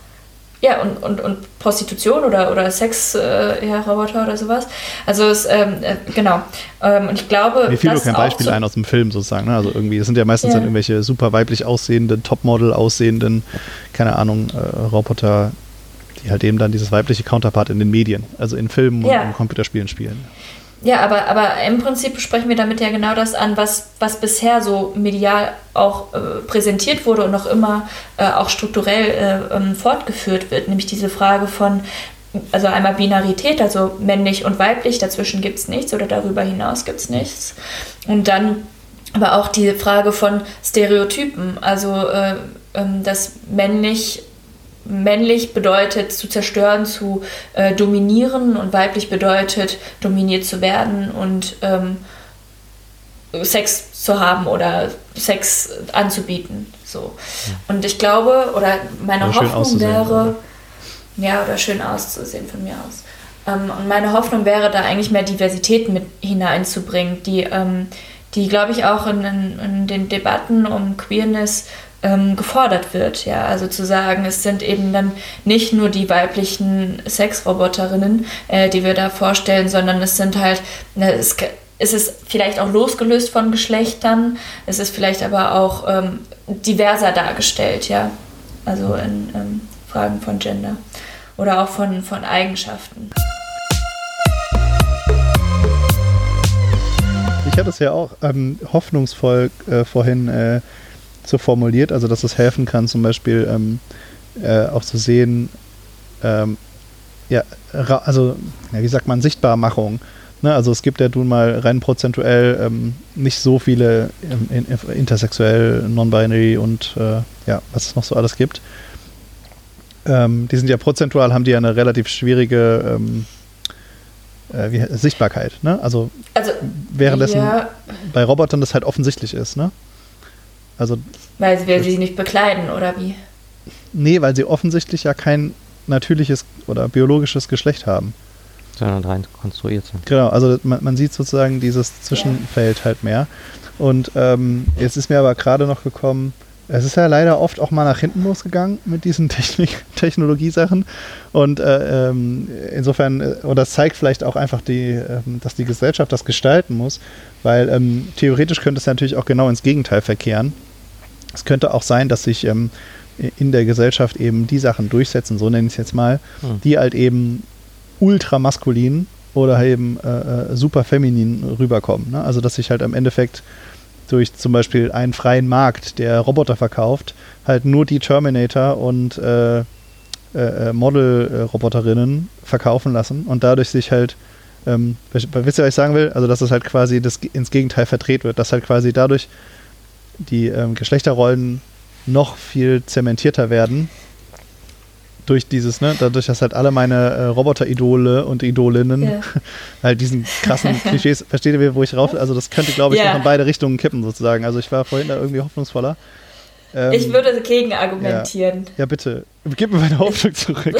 ja, und, und, und Prostitution oder, oder Sex-Roboter äh, oder sowas. Also es, ähm, äh, genau. Ähm, und ich glaube.
Mir fiel nur kein Beispiel ein aus dem Film sozusagen. Ne? Also irgendwie, das sind ja meistens ja. dann irgendwelche super weiblich aussehenden, Topmodel aussehenden, keine Ahnung, äh, Roboter, die halt eben dann dieses weibliche Counterpart in den Medien, also in Filmen ja. und in Computerspielen spielen.
Ja, aber, aber im Prinzip sprechen wir damit ja genau das an, was, was bisher so medial auch äh, präsentiert wurde und noch immer äh, auch strukturell äh, ähm, fortgeführt wird, nämlich diese Frage von, also einmal Binarität, also männlich und weiblich, dazwischen gibt es nichts oder darüber hinaus gibt es nichts. Und dann aber auch die Frage von Stereotypen, also äh, ähm, dass männlich männlich bedeutet zu zerstören, zu äh, dominieren und weiblich bedeutet dominiert zu werden und ähm, Sex zu haben oder Sex anzubieten. So. Und ich glaube, oder meine oder Hoffnung wäre, ja, oder schön auszusehen von mir aus. Ähm, und meine Hoffnung wäre, da eigentlich mehr Diversität mit hineinzubringen, die, ähm, die glaube ich, auch in, in den Debatten um Queerness ähm, gefordert wird. Ja, also zu sagen, es sind eben dann nicht nur die weiblichen Sexroboterinnen, äh, die wir da vorstellen, sondern es sind halt, ne, es, es ist vielleicht auch losgelöst von Geschlechtern, es ist vielleicht aber auch ähm, diverser dargestellt, ja. Also in ähm, Fragen von Gender oder auch von, von Eigenschaften.
Ich hatte es ja auch ähm, hoffnungsvoll äh, vorhin äh, so formuliert, also dass es helfen kann, zum Beispiel ähm, äh, auch zu sehen, ähm, ja, also, ja, wie sagt man, Sichtbarmachung. Ne? Also es gibt ja nun mal rein prozentuell ähm, nicht so viele ähm, in, in, intersexuell, non-binary und äh, ja, was es noch so alles gibt. Ähm, die sind ja prozentual, haben die ja eine relativ schwierige ähm, äh, wie, Sichtbarkeit. Ne? Also, also währenddessen ja. bei Robotern das halt offensichtlich ist. Ne? Also,
weil wir sie nicht bekleiden, oder wie?
Nee, weil sie offensichtlich ja kein natürliches oder biologisches Geschlecht haben.
Sondern rein konstruiert sind.
Genau, also man, man sieht sozusagen dieses Zwischenfeld ja. halt mehr. Und ähm, jetzt ist mir aber gerade noch gekommen, es ist ja leider oft auch mal nach hinten losgegangen mit diesen Technik Technologiesachen. Und äh, ähm, insofern, äh, und das zeigt vielleicht auch einfach, die, äh, dass die Gesellschaft das gestalten muss, weil ähm, theoretisch könnte es natürlich auch genau ins Gegenteil verkehren. Es könnte auch sein, dass sich ähm, in der Gesellschaft eben die Sachen durchsetzen, so nenne ich es jetzt mal, hm. die halt eben ultramaskulin oder eben äh, äh, super feminin rüberkommen. Ne? Also dass sich halt am Endeffekt durch zum Beispiel einen freien Markt, der Roboter verkauft, halt nur die Terminator und äh, äh, äh Model-Roboterinnen verkaufen lassen und dadurch sich halt, ähm, wisst ihr, was ich sagen will? Also dass es halt quasi das ins Gegenteil verdreht wird, dass halt quasi dadurch die ähm, Geschlechterrollen noch viel zementierter werden. Durch dieses, ne, dadurch, dass halt alle meine äh, Roboter-Idole und Idolinnen ja. halt diesen krassen Klischees, versteht ihr, wo ich rauf, also das könnte, glaube ich, ja. noch in beide Richtungen kippen sozusagen. Also ich war vorhin da irgendwie hoffnungsvoller.
Ähm, ich würde gegen argumentieren.
Ja, ja, bitte. Gib mir meine Hoffnung zurück.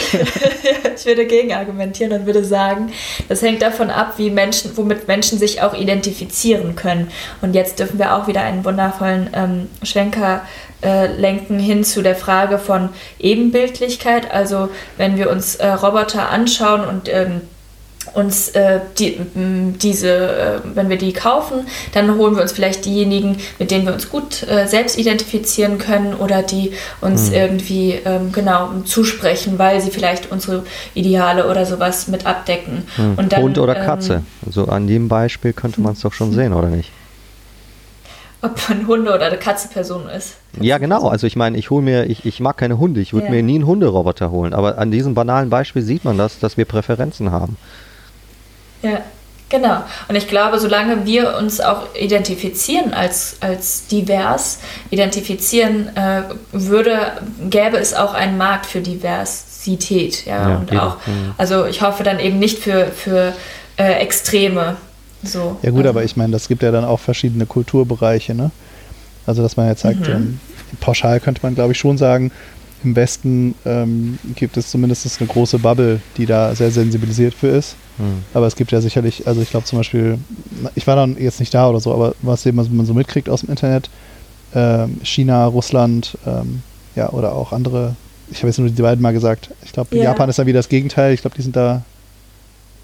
ich würde gegen argumentieren und würde sagen, das hängt davon ab, wie Menschen, womit Menschen sich auch identifizieren können. Und jetzt dürfen wir auch wieder einen wundervollen ähm, Schwenker äh, lenken hin zu der Frage von Ebenbildlichkeit. Also wenn wir uns äh, Roboter anschauen und ähm, uns äh, die, diese, äh, wenn wir die kaufen, dann holen wir uns vielleicht diejenigen, mit denen wir uns gut äh, selbst identifizieren können oder die uns mhm. irgendwie ähm, genau zusprechen, weil sie vielleicht unsere Ideale oder sowas mit abdecken.
Mhm. Und dann, Hund oder ähm, Katze. Also an dem Beispiel könnte man es doch schon sehen, oder nicht?
ob man Hunde oder eine Katzenperson ist.
Ja, genau. Also ich meine, ich hole mir, ich, ich mag keine Hunde, ich würde ja. mir nie einen Hunderoboter holen. Aber an diesem banalen Beispiel sieht man das, dass wir Präferenzen haben.
Ja, genau. Und ich glaube, solange wir uns auch identifizieren als, als divers, identifizieren äh, würde, gäbe es auch einen Markt für Diversität. Ja, ja und eben. auch, mhm. also ich hoffe dann eben nicht für, für äh, Extreme. So.
Ja gut, also. aber ich meine, das gibt ja dann auch verschiedene Kulturbereiche, ne? Also dass man jetzt sagt, mhm. ähm, pauschal könnte man glaube ich schon sagen, im Westen ähm, gibt es zumindest eine große Bubble, die da sehr sensibilisiert für ist. Aber es gibt ja sicherlich, also ich glaube zum Beispiel, ich war dann jetzt nicht da oder so, aber was eben man so mitkriegt aus dem Internet, ähm, China, Russland, ähm, ja, oder auch andere, ich habe jetzt nur die beiden mal gesagt, ich glaube, ja. Japan ist dann wieder das Gegenteil, ich glaube, die sind da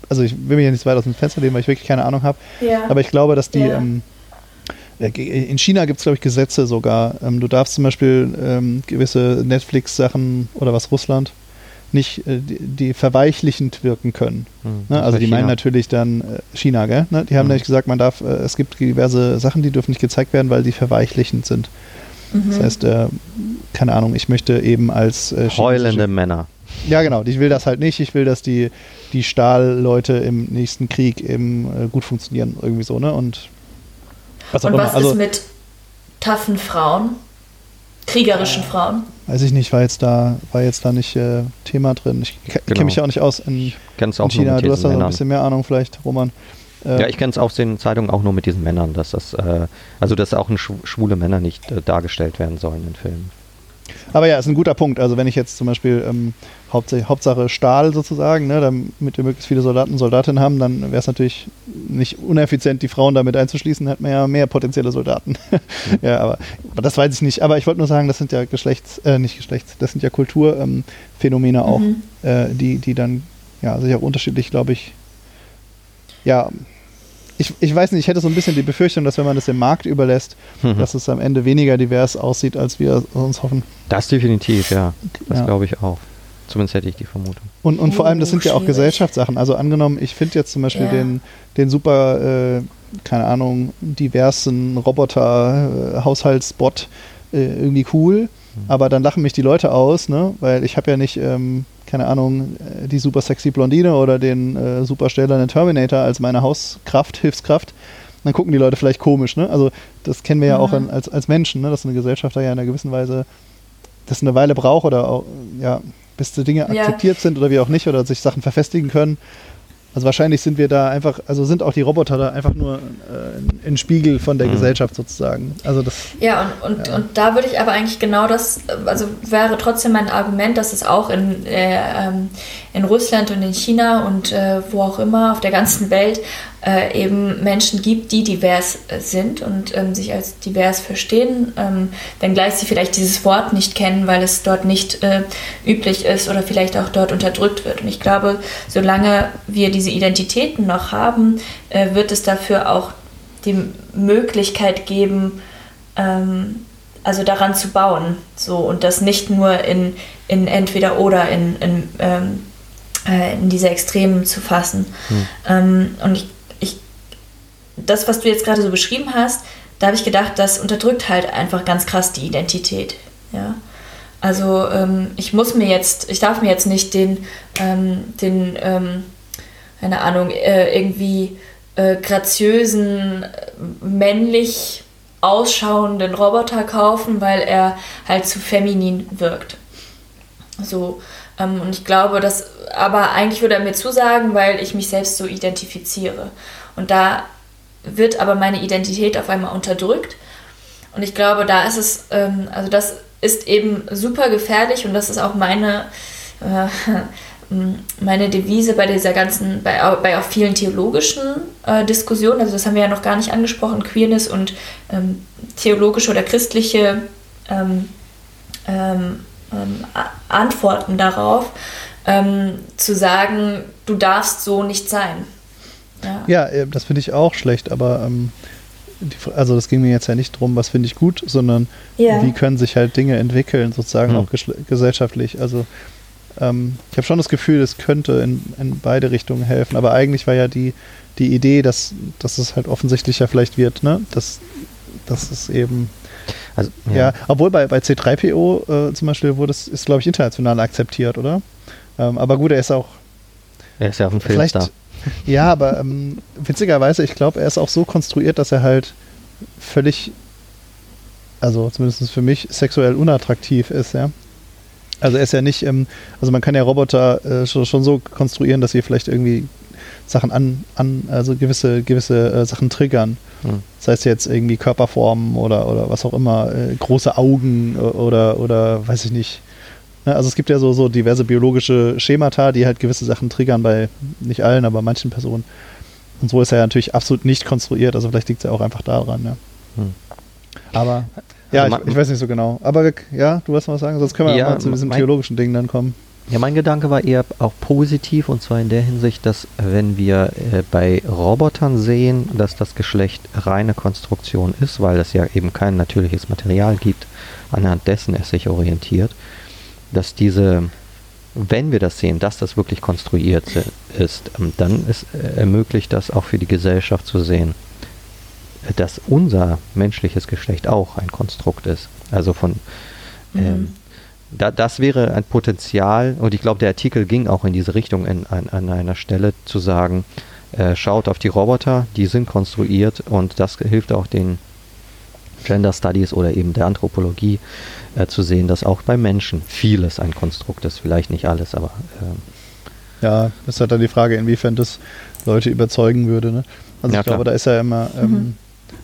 also ich will mir ja nicht so weit aus dem Fenster lehnen, weil ich wirklich keine Ahnung habe. Ja. Aber ich glaube, dass die ja. ähm, äh, in China gibt es, glaube ich, Gesetze sogar. Ähm, du darfst zum Beispiel ähm, gewisse Netflix-Sachen oder was Russland nicht, äh, die, die, verweichlichend wirken können. Hm, ne? Also die China. meinen natürlich dann äh, China, gell? Ne? Die haben hm. nämlich gesagt, man darf, äh, es gibt diverse Sachen, die dürfen nicht gezeigt werden, weil die verweichlichend sind. Mhm. Das heißt, äh, keine Ahnung, ich möchte eben als
äh, heulende Männer.
Ja, genau. Ich will das halt nicht. Ich will, dass die, die Stahlleute im nächsten Krieg eben äh, gut funktionieren, irgendwie so, ne? Und
was, Und was also, ist mit taffen Frauen? Kriegerischen Frauen?
Weiß ich nicht, war jetzt da, war jetzt da nicht äh, Thema drin. Ich genau. kenne mich ja auch nicht aus in, in China. Du hast da so ein bisschen mehr Ahnung vielleicht, Roman.
Äh, ja, ich kenne es aus den Zeitungen auch nur mit diesen Männern, dass das, äh, also dass auch schwule Männer nicht äh, dargestellt werden sollen in Filmen.
Aber ja, ist ein guter Punkt. Also wenn ich jetzt zum Beispiel ähm, Hauptsache, Hauptsache Stahl sozusagen, ne, damit wir möglichst viele Soldaten und Soldatinnen haben, dann wäre es natürlich nicht uneffizient, die Frauen damit einzuschließen, hätten wir ja mehr potenzielle Soldaten. ja, aber, aber, das weiß ich nicht. Aber ich wollte nur sagen, das sind ja Geschlechts, äh, nicht Geschlechts, das sind ja Kulturphänomene ähm, auch, mhm. äh, die, die dann ja sich auch unterschiedlich, glaube ich, ja, ich, ich weiß nicht, ich hätte so ein bisschen die Befürchtung, dass wenn man das dem Markt überlässt, mhm. dass es am Ende weniger divers aussieht, als wir uns hoffen.
Das definitiv, ja. Das ja. glaube ich auch. Zumindest hätte ich die Vermutung.
Und, und vor allem, das sind ja auch Gesellschaftssachen. Also angenommen, ich finde jetzt zum Beispiel ja. den, den super, äh, keine Ahnung, diversen Roboter-Haushaltsbot äh, äh, irgendwie cool, mhm. Aber dann lachen mich die Leute aus, ne? weil ich habe ja nicht ähm, keine Ahnung, äh, die super sexy Blondine oder den äh, super stählernen Terminator als meine Hauskraft, Hilfskraft, dann gucken die Leute vielleicht komisch. Ne? Also das kennen wir ja, ja auch in, als, als Menschen, ne? dass eine Gesellschaft da ja in einer gewissen Weise das eine Weile braucht oder auch, ja, bis die Dinge ja. akzeptiert sind oder wie auch nicht oder sich Sachen verfestigen können. Also wahrscheinlich sind wir da einfach, also sind auch die Roboter da einfach nur äh, ein Spiegel von der mhm. Gesellschaft sozusagen. Also das.
Ja, und, und, ja. und da würde ich aber eigentlich genau das, also wäre trotzdem mein Argument, dass es auch in, äh, ähm, in Russland und in China und äh, wo auch immer auf der ganzen Welt äh, eben Menschen gibt, die divers äh, sind und ähm, sich als divers verstehen, ähm, wenngleich sie vielleicht dieses Wort nicht kennen, weil es dort nicht äh, üblich ist oder vielleicht auch dort unterdrückt wird. Und ich glaube, solange wir diese Identitäten noch haben, äh, wird es dafür auch die Möglichkeit geben, ähm, also daran zu bauen. So, und das nicht nur in, in entweder oder in, in, ähm, äh, in diese Extremen zu fassen. Hm. Ähm, und ich das, was du jetzt gerade so beschrieben hast, da habe ich gedacht, das unterdrückt halt einfach ganz krass die Identität. Ja. Also ähm, ich muss mir jetzt, ich darf mir jetzt nicht den, ähm, den ähm, keine Ahnung, äh, irgendwie äh, graziösen, männlich ausschauenden Roboter kaufen, weil er halt zu feminin wirkt. So, und ich glaube, dass, aber eigentlich würde er mir zusagen, weil ich mich selbst so identifiziere. Und da wird aber meine Identität auf einmal unterdrückt. Und ich glaube, da ist es, ähm, also das ist eben super gefährlich und das ist auch meine, äh, meine Devise bei dieser ganzen, bei, bei auch vielen theologischen äh, Diskussionen. Also das haben wir ja noch gar nicht angesprochen, Queerness und ähm, theologische oder christliche ähm, ähm, ähm Antworten darauf, ähm, zu sagen, du darfst so nicht sein.
Ja, ja äh, das finde ich auch schlecht, aber ähm, die, also das ging mir jetzt ja nicht drum, was finde ich gut, sondern ja. wie können sich halt Dinge entwickeln, sozusagen mhm. auch gesellschaftlich. Also ähm, ich habe schon das Gefühl, es könnte in, in beide Richtungen helfen, aber eigentlich war ja die, die Idee, dass, dass es halt offensichtlicher vielleicht wird, ne? Dass, dass es eben also, ja. ja. obwohl bei, bei C3PO äh, zum Beispiel wurde es, ist glaube ich international akzeptiert, oder? Ähm, aber gut, er ist auch.
Er ist ja auf dem Film da.
Ja, aber ähm, witzigerweise, ich glaube, er ist auch so konstruiert, dass er halt völlig, also zumindest für mich, sexuell unattraktiv ist, ja. Also er ist ja nicht, ähm, also man kann ja Roboter äh, schon, schon, so konstruieren, dass sie vielleicht irgendwie Sachen an, an also gewisse, gewisse äh, Sachen triggern. Hm. Das heißt jetzt irgendwie Körperformen oder, oder was auch immer, äh, große Augen oder, oder weiß ich nicht. Ne, also es gibt ja so, so diverse biologische Schemata, die halt gewisse Sachen triggern bei nicht allen, aber manchen Personen. Und so ist er ja natürlich absolut nicht konstruiert, also vielleicht liegt es ja auch einfach daran. Ja. Hm. Aber ja, also ich, ich, weiß nicht so genau. Aber ja, du wolltest mal was sagen, sonst können wir ja, mal zu diesem theologischen Ding dann kommen.
Ja, mein Gedanke war eher auch positiv und zwar in der Hinsicht, dass wenn wir äh, bei Robotern sehen, dass das Geschlecht reine Konstruktion ist, weil es ja eben kein natürliches Material gibt, anhand dessen es sich orientiert, dass diese, wenn wir das sehen, dass das wirklich konstruiert ist, ähm, dann ist, äh, ermöglicht das auch für die Gesellschaft zu sehen, dass unser menschliches Geschlecht auch ein Konstrukt ist. Also von mhm. ähm, da, das wäre ein Potenzial, und ich glaube, der Artikel ging auch in diese Richtung in, an, an einer Stelle zu sagen, äh, schaut auf die Roboter, die sind konstruiert und das hilft auch den Gender Studies oder eben der Anthropologie äh, zu sehen, dass auch bei Menschen vieles ein Konstrukt ist, vielleicht nicht alles, aber
äh, ja, das ist halt dann die Frage, inwiefern das Leute überzeugen würde. Ne? Also ja, ich glaube, da ist ja immer, ähm, mhm.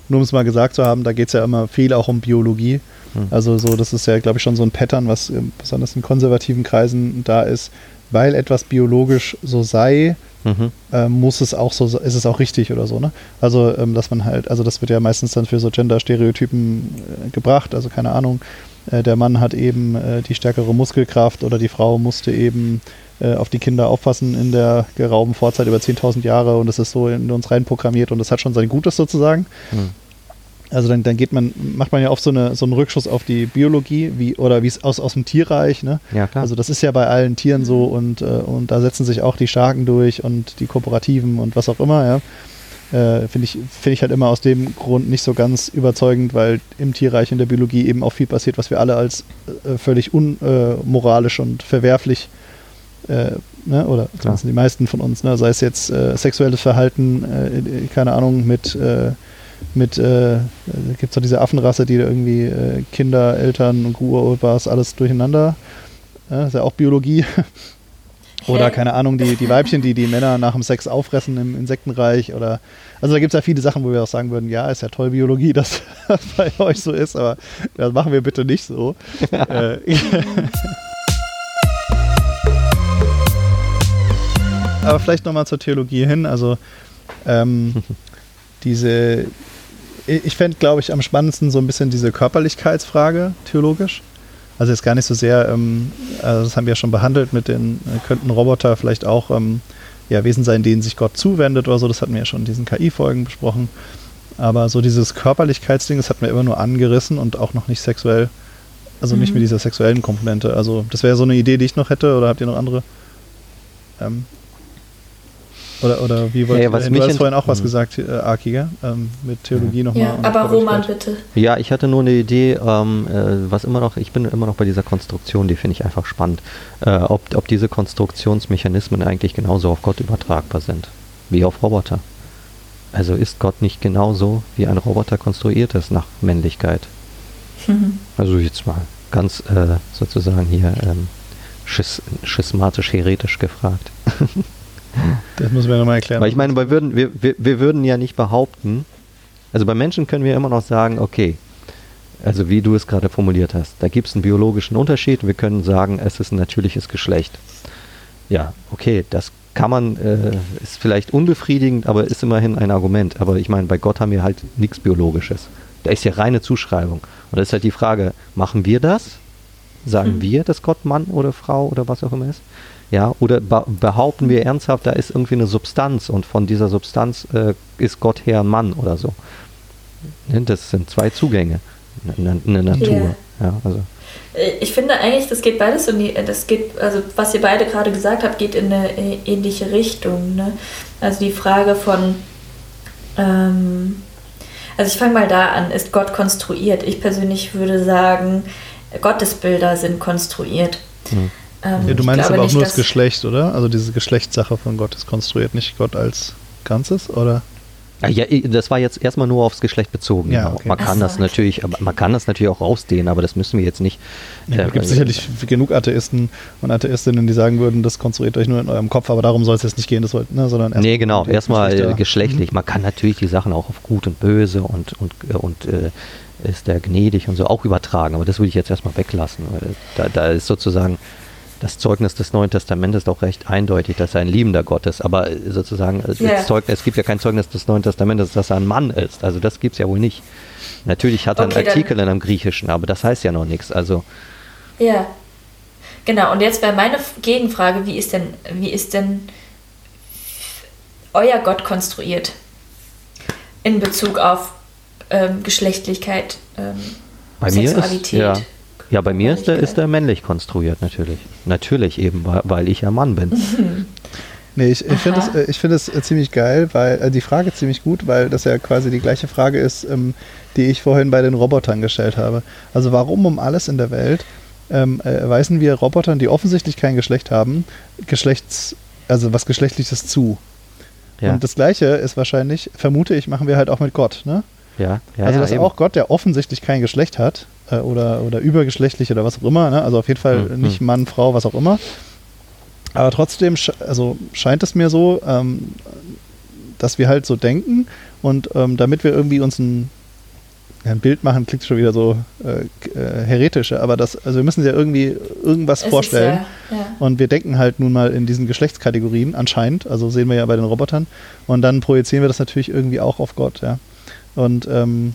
nur um es mal gesagt zu haben, da geht es ja immer viel auch um Biologie. Mhm. Also so, das ist ja, glaube ich, schon so ein Pattern, was äh, besonders in konservativen Kreisen da ist, weil etwas biologisch so sei, mhm. äh, muss es auch so, ist es auch richtig oder so, ne? Also, ähm, dass man halt, also das wird ja meistens dann für so Gender-Stereotypen äh, gebracht, also keine Ahnung, äh, der Mann hat eben äh, die stärkere Muskelkraft oder die Frau musste eben äh, auf die Kinder aufpassen in der gerauben Vorzeit über 10.000 Jahre und das ist so in uns reinprogrammiert und das hat schon sein Gutes sozusagen. Mhm. Also dann, dann geht man, macht man ja oft so, eine, so einen Rückschuss auf die Biologie, wie, oder wie es aus, aus dem Tierreich, ne? Ja, klar. Also das ist ja bei allen Tieren so und, äh, und da setzen sich auch die Starken durch und die Kooperativen und was auch immer, ja. Äh, Finde ich, find ich halt immer aus dem Grund nicht so ganz überzeugend, weil im Tierreich in der Biologie eben auch viel passiert, was wir alle als äh, völlig unmoralisch und verwerflich äh, ne, oder zumindest die meisten von uns, ne, sei es jetzt äh, sexuelles Verhalten, äh, keine Ahnung, mit äh, mit, äh, gibt es doch diese Affenrasse, die irgendwie äh, Kinder, Eltern und Urobas alles durcheinander. Ja, ist ja auch Biologie. oder keine Ahnung, die, die Weibchen, die die Männer nach dem Sex auffressen im Insektenreich. Oder also da gibt es ja viele Sachen, wo wir auch sagen würden, ja, ist ja toll Biologie, dass das bei euch so ist, aber das machen wir bitte nicht so. Äh, aber vielleicht nochmal zur Theologie hin. Also ähm, diese, ich fände, glaube ich, am spannendsten so ein bisschen diese Körperlichkeitsfrage theologisch. Also jetzt gar nicht so sehr, ähm, also das haben wir ja schon behandelt mit den, äh, könnten Roboter vielleicht auch ähm, ja, Wesen sein, denen sich Gott zuwendet oder so, das hatten wir ja schon in diesen KI-Folgen besprochen. Aber so dieses Körperlichkeitsding, das hatten wir immer nur angerissen und auch noch nicht sexuell, also mhm. nicht mit dieser sexuellen Komponente. Also das wäre so eine Idee, die ich noch hätte, oder habt ihr noch andere? Ähm, oder, oder wie wollt ja, ja, Du hast vorhin auch was gesagt, äh, Aki, gell? Ähm, mit Theologie nochmal.
Ja, aber Roman, bitte.
Ja, ich hatte nur eine Idee, ähm, äh, was immer noch, ich bin immer noch bei dieser Konstruktion, die finde ich einfach spannend, äh, ob, ob diese Konstruktionsmechanismen eigentlich genauso auf Gott übertragbar sind, wie auf Roboter. Also ist Gott nicht genauso, wie ein Roboter konstruiert ist nach Männlichkeit? Mhm. Also jetzt mal ganz äh, sozusagen hier ähm, schis schismatisch-heretisch gefragt.
Das muss man nochmal erklären.
Weil ich meine, wir würden, wir, wir, wir würden ja nicht behaupten, also bei Menschen können wir immer noch sagen, okay, also wie du es gerade formuliert hast, da gibt es einen biologischen Unterschied. Wir können sagen, es ist ein natürliches Geschlecht. Ja, okay, das kann man, äh, ist vielleicht unbefriedigend, aber ist immerhin ein Argument. Aber ich meine, bei Gott haben wir halt nichts Biologisches. Da ist ja reine Zuschreibung. Und da ist halt die Frage, machen wir das? Sagen mhm. wir, dass Gott Mann oder Frau oder was auch immer ist? Ja, oder behaupten wir ernsthaft, da ist irgendwie eine Substanz und von dieser Substanz äh, ist Gott her ein Mann oder so. Ne, das sind zwei Zugänge in der Natur. Yeah. Ja, also.
Äh, ich finde eigentlich, das geht beides in die, das geht, also was ihr beide gerade gesagt habt, geht in eine ähnliche Richtung. Ne? Also die Frage von, ähm, also ich fange mal da an, ist Gott konstruiert? Ich persönlich würde sagen, Gottesbilder sind konstruiert.
Hm. Ähm, ja, du meinst aber auch nicht, nur das Geschlecht, oder? Also diese Geschlechtssache von Gott ist konstruiert, nicht Gott als Ganzes, oder?
Ja, das war jetzt erstmal nur aufs Geschlecht bezogen. Ja, okay. Man kann so. das natürlich, man kann das natürlich auch rausdehnen, aber das müssen wir jetzt nicht.
Ja, es gibt äh, sicherlich genug Atheisten und Atheistinnen, die sagen würden, das konstruiert euch nur in eurem Kopf, aber darum soll es jetzt nicht gehen, das wollt, ne, sondern
erst Nee, genau, erstmal geschlechtlich. Mhm. Man kann natürlich die Sachen auch auf gut und böse und, und, und äh, ist der gnädig und so auch übertragen, aber das würde ich jetzt erstmal weglassen. Weil da, da ist sozusagen das Zeugnis des Neuen Testamentes ist auch recht eindeutig, dass er ein liebender Gott ist. Aber sozusagen, yeah. Zeugnis, es gibt ja kein Zeugnis des Neuen Testamentes, dass er ein Mann ist. Also das gibt es ja wohl nicht. Natürlich hat er okay, einen Artikel in einem Griechischen, aber das heißt ja noch nichts. Also.
Ja. Genau, und jetzt wäre meine Gegenfrage, wie ist denn, wie ist denn euer Gott konstruiert? In Bezug auf ähm, Geschlechtlichkeit, ähm,
Bei Sexualität. Mir ist, ja. Ja, bei mir ist der, ist der männlich konstruiert, natürlich. Natürlich eben, weil ich ja Mann bin.
Nee, ich, ich finde es find äh, ziemlich geil, weil äh, die Frage ziemlich gut, weil das ja quasi die gleiche Frage ist, ähm, die ich vorhin bei den Robotern gestellt habe. Also warum um alles in der Welt ähm, äh, weisen wir Robotern, die offensichtlich kein Geschlecht haben, Geschlechts, also was Geschlechtliches zu? Ja. Und das gleiche ist wahrscheinlich, vermute ich, machen wir halt auch mit Gott, ne?
Ja,
ja Also dass ja, auch Gott, der offensichtlich kein Geschlecht hat, äh, oder, oder übergeschlechtlich oder was auch immer, ne? also auf jeden Fall mhm. nicht Mann, Frau, was auch immer. Aber trotzdem also scheint es mir so, ähm, dass wir halt so denken und ähm, damit wir irgendwie uns ein, ein Bild machen, klingt schon wieder so äh, äh, heretisch, aber das, also wir müssen ja irgendwie irgendwas es vorstellen. Ja, ja. Und wir denken halt nun mal in diesen Geschlechtskategorien anscheinend, also sehen wir ja bei den Robotern. Und dann projizieren wir das natürlich irgendwie auch auf Gott, ja. Und ähm,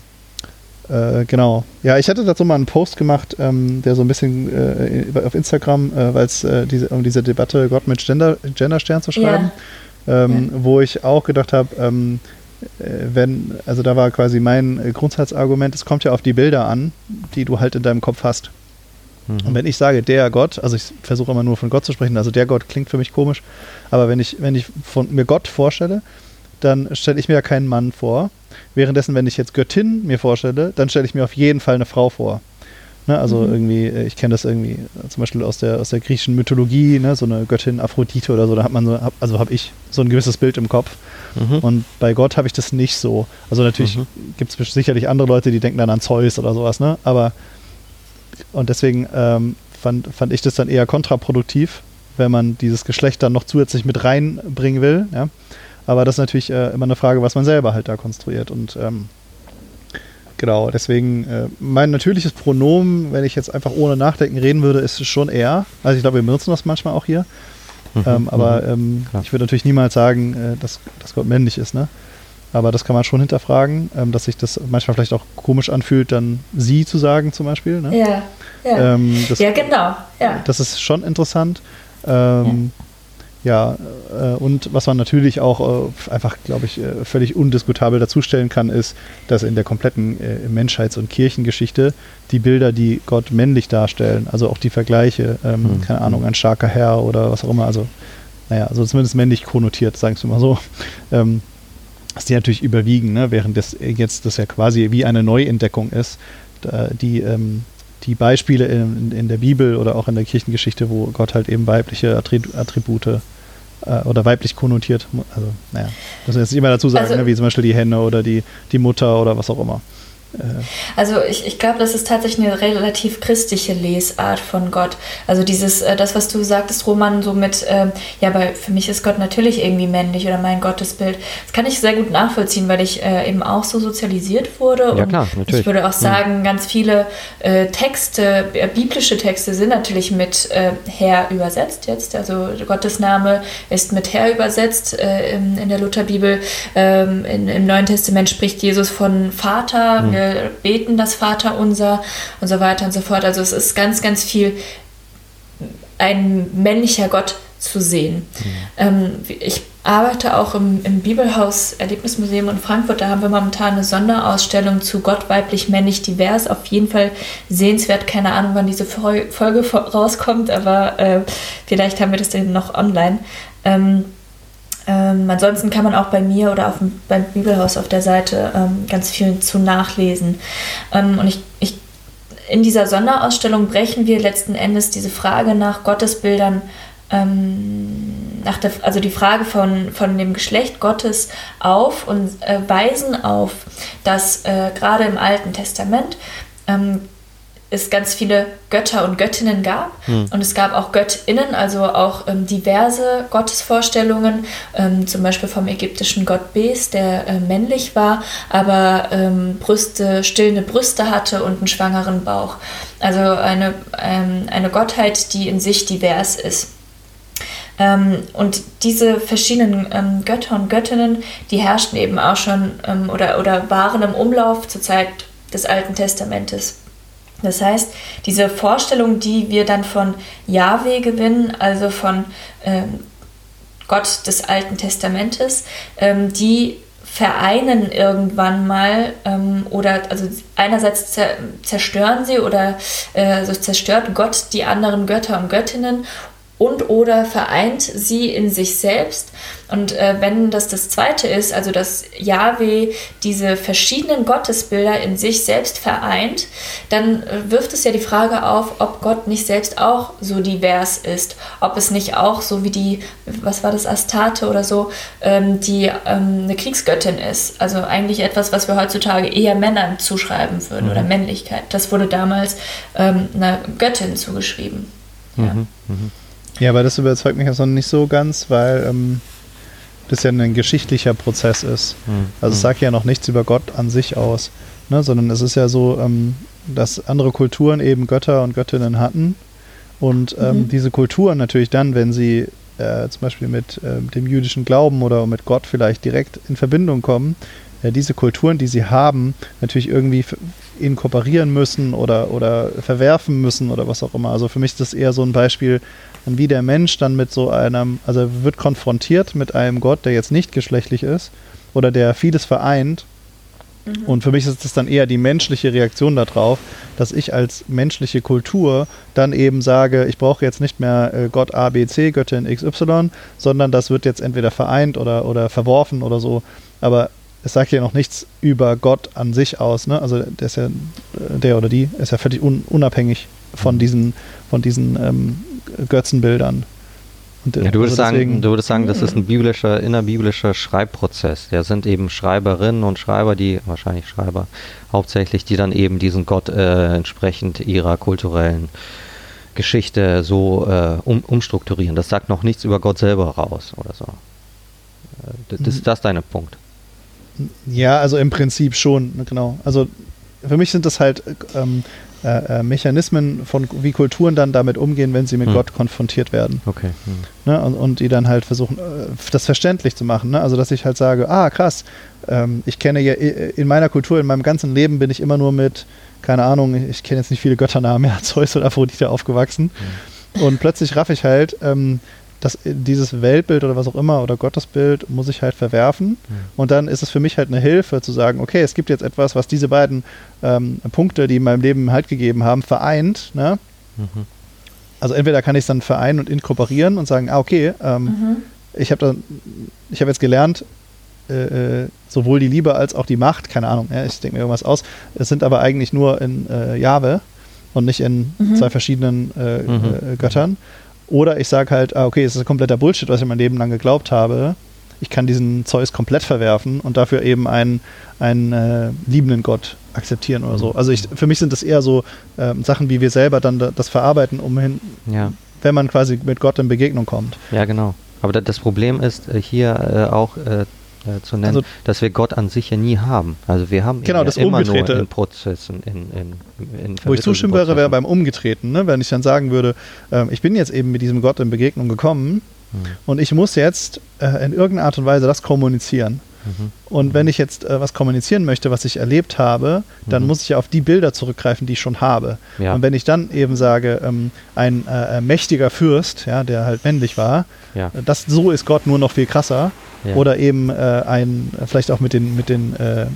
äh, genau. Ja, ich hatte dazu mal einen Post gemacht, ähm, der so ein bisschen äh, auf Instagram, äh, weil es äh, diese, um diese Debatte Gott mit Gender, Genderstern zu schreiben, ja. Ähm, ja. wo ich auch gedacht habe, ähm, äh, wenn, also da war quasi mein Grundsatzargument, es kommt ja auf die Bilder an, die du halt in deinem Kopf hast. Mhm. Und wenn ich sage, der Gott, also ich versuche immer nur von Gott zu sprechen, also der Gott klingt für mich komisch, aber wenn ich, wenn ich von mir Gott vorstelle, dann stelle ich mir ja keinen Mann vor, Währenddessen, wenn ich jetzt Göttin mir vorstelle, dann stelle ich mir auf jeden Fall eine Frau vor. Ne, also mhm. irgendwie, äh, ich kenne das irgendwie äh, zum Beispiel aus der, aus der griechischen Mythologie, ne, so eine Göttin Aphrodite oder so, da hat man so, also habe ich so ein gewisses Bild im Kopf. Mhm. Und bei Gott habe ich das nicht so. Also natürlich mhm. gibt es sicherlich andere Leute, die denken dann an Zeus oder sowas, ne? Aber und deswegen ähm, fand, fand ich das dann eher kontraproduktiv, wenn man dieses Geschlecht dann noch zusätzlich mit reinbringen will, ja. Aber das ist natürlich äh, immer eine Frage, was man selber halt da konstruiert. Und ähm, genau, deswegen äh, mein natürliches Pronomen, wenn ich jetzt einfach ohne Nachdenken reden würde, ist schon er. Also ich glaube, wir benutzen das manchmal auch hier. Mhm, ähm, aber mhm, ähm, ich würde natürlich niemals sagen, äh, dass, dass Gott männlich ist, ne? Aber das kann man schon hinterfragen, ähm, dass sich das manchmal vielleicht auch komisch anfühlt, dann sie zu sagen zum Beispiel. Ne?
Ja, ja.
Ähm, das,
ja, genau. Ja.
Das ist schon interessant. Ähm, ja. Ja, äh, und was man natürlich auch äh, einfach, glaube ich, äh, völlig undiskutabel dazustellen kann, ist, dass in der kompletten äh, Menschheits- und Kirchengeschichte die Bilder, die Gott männlich darstellen, also auch die Vergleiche, ähm, mhm. keine Ahnung, ein starker Herr oder was auch immer, also, naja, also zumindest männlich konnotiert, sagen wir mal so, ähm, dass die natürlich überwiegen, ne? während das jetzt das ja quasi wie eine Neuentdeckung ist, die ähm, die Beispiele in, in, der Bibel oder auch in der Kirchengeschichte, wo Gott halt eben weibliche Attribute äh, oder weiblich konnotiert, also naja, muss man jetzt nicht immer dazu sagen, also, ne, wie zum Beispiel die Henne oder die, die Mutter oder was auch immer.
Also ich, ich glaube, das ist tatsächlich eine relativ christliche Lesart von Gott. Also dieses, äh, das, was du sagtest, Roman, so mit, ähm, ja, weil für mich ist Gott natürlich irgendwie männlich oder mein Gottesbild. Das kann ich sehr gut nachvollziehen, weil ich äh, eben auch so sozialisiert wurde.
Ja, und klar, natürlich.
Ich würde auch sagen, mhm. ganz viele äh, Texte, äh, biblische Texte sind natürlich mit äh, Herr übersetzt jetzt. Also Gottes Name ist mit Herr übersetzt äh, in, in, der Lutherbibel. Ähm, in, Im Neuen Testament spricht Jesus von Vater. Mhm beten das Vaterunser und so weiter und so fort. Also es ist ganz, ganz viel ein männlicher Gott zu sehen. Mhm. Ähm, ich arbeite auch im, im Bibelhaus Erlebnismuseum in Frankfurt. Da haben wir momentan eine Sonderausstellung zu Gott weiblich, männlich, divers. Auf jeden Fall sehenswert. Keine Ahnung, wann diese Folge rauskommt, aber äh, vielleicht haben wir das dann noch online. Ähm, ähm, ansonsten kann man auch bei mir oder auf beim Bibelhaus auf der Seite ähm, ganz viel zu nachlesen. Ähm, und ich, ich, in dieser Sonderausstellung brechen wir letzten Endes diese Frage nach Gottesbildern ähm, nach der, also die Frage von, von dem Geschlecht Gottes auf und äh, weisen auf, dass äh, gerade im Alten Testament ähm, es ganz viele Götter und Göttinnen gab. Hm. Und es gab auch Göttinnen, also auch ähm, diverse Gottesvorstellungen, ähm, zum Beispiel vom ägyptischen Gott Bes, der äh, männlich war, aber ähm, Brüste, stillende Brüste hatte und einen schwangeren Bauch. Also eine, ähm, eine Gottheit, die in sich divers ist. Ähm, und diese verschiedenen ähm, Götter und Göttinnen, die herrschten eben auch schon ähm, oder, oder waren im Umlauf zur Zeit des Alten Testamentes. Das heißt, diese Vorstellung, die wir dann von Yahweh gewinnen, also von ähm, Gott des Alten Testamentes, ähm, die vereinen irgendwann mal ähm, oder also einerseits zerstören sie oder äh, also zerstört Gott die anderen Götter und Göttinnen und oder vereint sie in sich selbst. Und äh, wenn das das Zweite ist, also dass Yahweh diese verschiedenen Gottesbilder in sich selbst vereint, dann äh, wirft es ja die Frage auf, ob Gott nicht selbst auch so divers ist, ob es nicht auch so wie die, was war das, Astarte oder so, ähm, die ähm, eine Kriegsgöttin ist. Also eigentlich etwas, was wir heutzutage eher Männern zuschreiben würden mhm. oder Männlichkeit. Das wurde damals ähm, einer Göttin zugeschrieben. Mhm. Ja. Mhm.
Ja, aber das überzeugt mich jetzt noch nicht so ganz, weil ähm, das ja ein geschichtlicher Prozess ist. Mhm. Also es sagt ja noch nichts über Gott an sich aus, ne? sondern es ist ja so, ähm, dass andere Kulturen eben Götter und Göttinnen hatten und ähm, mhm. diese Kulturen natürlich dann, wenn sie äh, zum Beispiel mit äh, dem jüdischen Glauben oder mit Gott vielleicht direkt in Verbindung kommen, äh, diese Kulturen, die sie haben, natürlich irgendwie inkorporieren müssen oder, oder verwerfen müssen oder was auch immer. Also für mich ist das eher so ein Beispiel, wie der Mensch dann mit so einem, also wird konfrontiert mit einem Gott, der jetzt nicht geschlechtlich ist oder der vieles vereint. Mhm. Und für mich ist es dann eher die menschliche Reaktion darauf, dass ich als menschliche Kultur dann eben sage, ich brauche jetzt nicht mehr äh, Gott A, B, C, Göttin XY, sondern das wird jetzt entweder vereint oder, oder verworfen oder so. Aber es sagt ja noch nichts über Gott an sich aus. Ne? Also der, ist ja, der oder die ist ja völlig un, unabhängig von mhm. diesen, von diesen ähm, Götzenbildern.
Und, ja, du, würdest also sagen, du würdest sagen, das ist ein biblischer, innerbiblischer Schreibprozess. Da sind eben Schreiberinnen und Schreiber, die, wahrscheinlich Schreiber hauptsächlich, die dann eben diesen Gott äh, entsprechend ihrer kulturellen Geschichte so äh, um, umstrukturieren. Das sagt noch nichts über Gott selber raus oder so. Äh, das, mhm. Ist das dein Punkt?
Ja, also im Prinzip schon, genau. Also für mich sind das halt ähm, äh, äh, Mechanismen von wie Kulturen dann damit umgehen, wenn sie mit hm. Gott konfrontiert werden.
Okay. Hm.
Ne? Und, und, die dann halt versuchen, äh, das verständlich zu machen. Ne? Also dass ich halt sage, ah krass, ähm, ich kenne ja in meiner Kultur, in meinem ganzen Leben bin ich immer nur mit, keine Ahnung, ich kenne jetzt nicht viele Götternamen mehr, Zeus oder Aphrodite aufgewachsen. Hm. Und plötzlich raff ich halt, ähm, dass dieses Weltbild oder was auch immer oder Gottesbild muss ich halt verwerfen. Mhm. Und dann ist es für mich halt eine Hilfe zu sagen, okay, es gibt jetzt etwas, was diese beiden ähm, Punkte, die in meinem Leben halt gegeben haben, vereint. Ne? Mhm. Also entweder kann ich es dann vereinen und inkorporieren und sagen, ah, okay, ähm, mhm. ich habe hab jetzt gelernt, äh, äh, sowohl die Liebe als auch die Macht, keine Ahnung, ja, ich denke mir irgendwas aus, es sind aber eigentlich nur in äh, Jahwe und nicht in mhm. zwei verschiedenen äh, mhm. äh, Göttern. Oder ich sage halt, ah, okay, es ist kompletter Bullshit, was ich mein Leben lang geglaubt habe. Ich kann diesen Zeus komplett verwerfen und dafür eben einen, einen äh, liebenden Gott akzeptieren oder so. Also ich, für mich sind das eher so ähm, Sachen, wie wir selber dann das verarbeiten, um hin, ja. wenn man quasi mit Gott in Begegnung kommt.
Ja, genau. Aber das Problem ist äh, hier äh, auch äh, äh, zu nennen, also, dass wir Gott an sich ja nie haben. Also wir haben
genau, das
ja immer
Umgedrehte.
nur in Prozessen, in, in, in
Wo ich zustimmen wäre, wäre beim Umgetreten, ne? wenn ich dann sagen würde, äh, ich bin jetzt eben mit diesem Gott in Begegnung gekommen hm. und ich muss jetzt äh, in irgendeiner Art und Weise das kommunizieren. Mhm. Und wenn ich jetzt äh, was kommunizieren möchte, was ich erlebt habe, dann mhm. muss ich ja auf die Bilder zurückgreifen, die ich schon habe. Ja. Und wenn ich dann eben sage, ähm, ein äh, äh mächtiger Fürst, ja, der halt männlich war, ja. das so ist Gott nur noch viel krasser. Oder eben äh, ein, vielleicht auch mit den, mit den äh,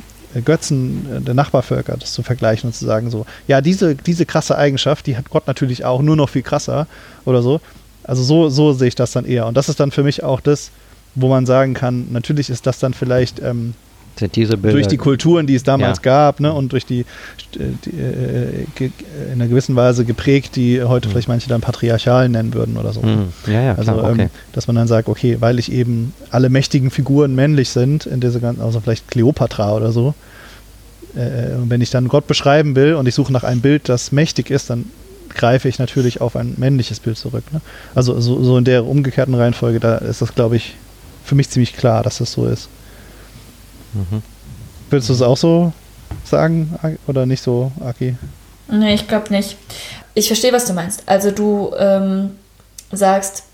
Götzen der Nachbarvölker das zu vergleichen und zu sagen so, ja, diese, diese krasse Eigenschaft, die hat Gott natürlich auch, nur noch viel krasser oder so. Also so, so sehe ich das dann eher. Und das ist dann für mich auch das, wo man sagen kann, natürlich ist das dann vielleicht ähm, durch die Kulturen, die es damals ja. gab, ne, und durch die, die äh, in einer gewissen Weise geprägt, die heute mhm. vielleicht manche dann patriarchal nennen würden oder so.
Mhm. Ja, ja,
also,
klar, okay.
ähm, dass man dann sagt, okay, weil ich eben alle mächtigen Figuren männlich sind, in dieser ganzen, also vielleicht Kleopatra oder so, äh, und wenn ich dann Gott beschreiben will und ich suche nach einem Bild, das mächtig ist, dann greife ich natürlich auf ein männliches Bild zurück. Ne? Also so, so in der umgekehrten Reihenfolge, da ist das, glaube ich, für mich ziemlich klar, dass das so ist. Mhm. Willst du es auch so sagen oder nicht so, Aki?
Nee, ich glaube nicht. Ich verstehe, was du meinst. Also du ähm, sagst,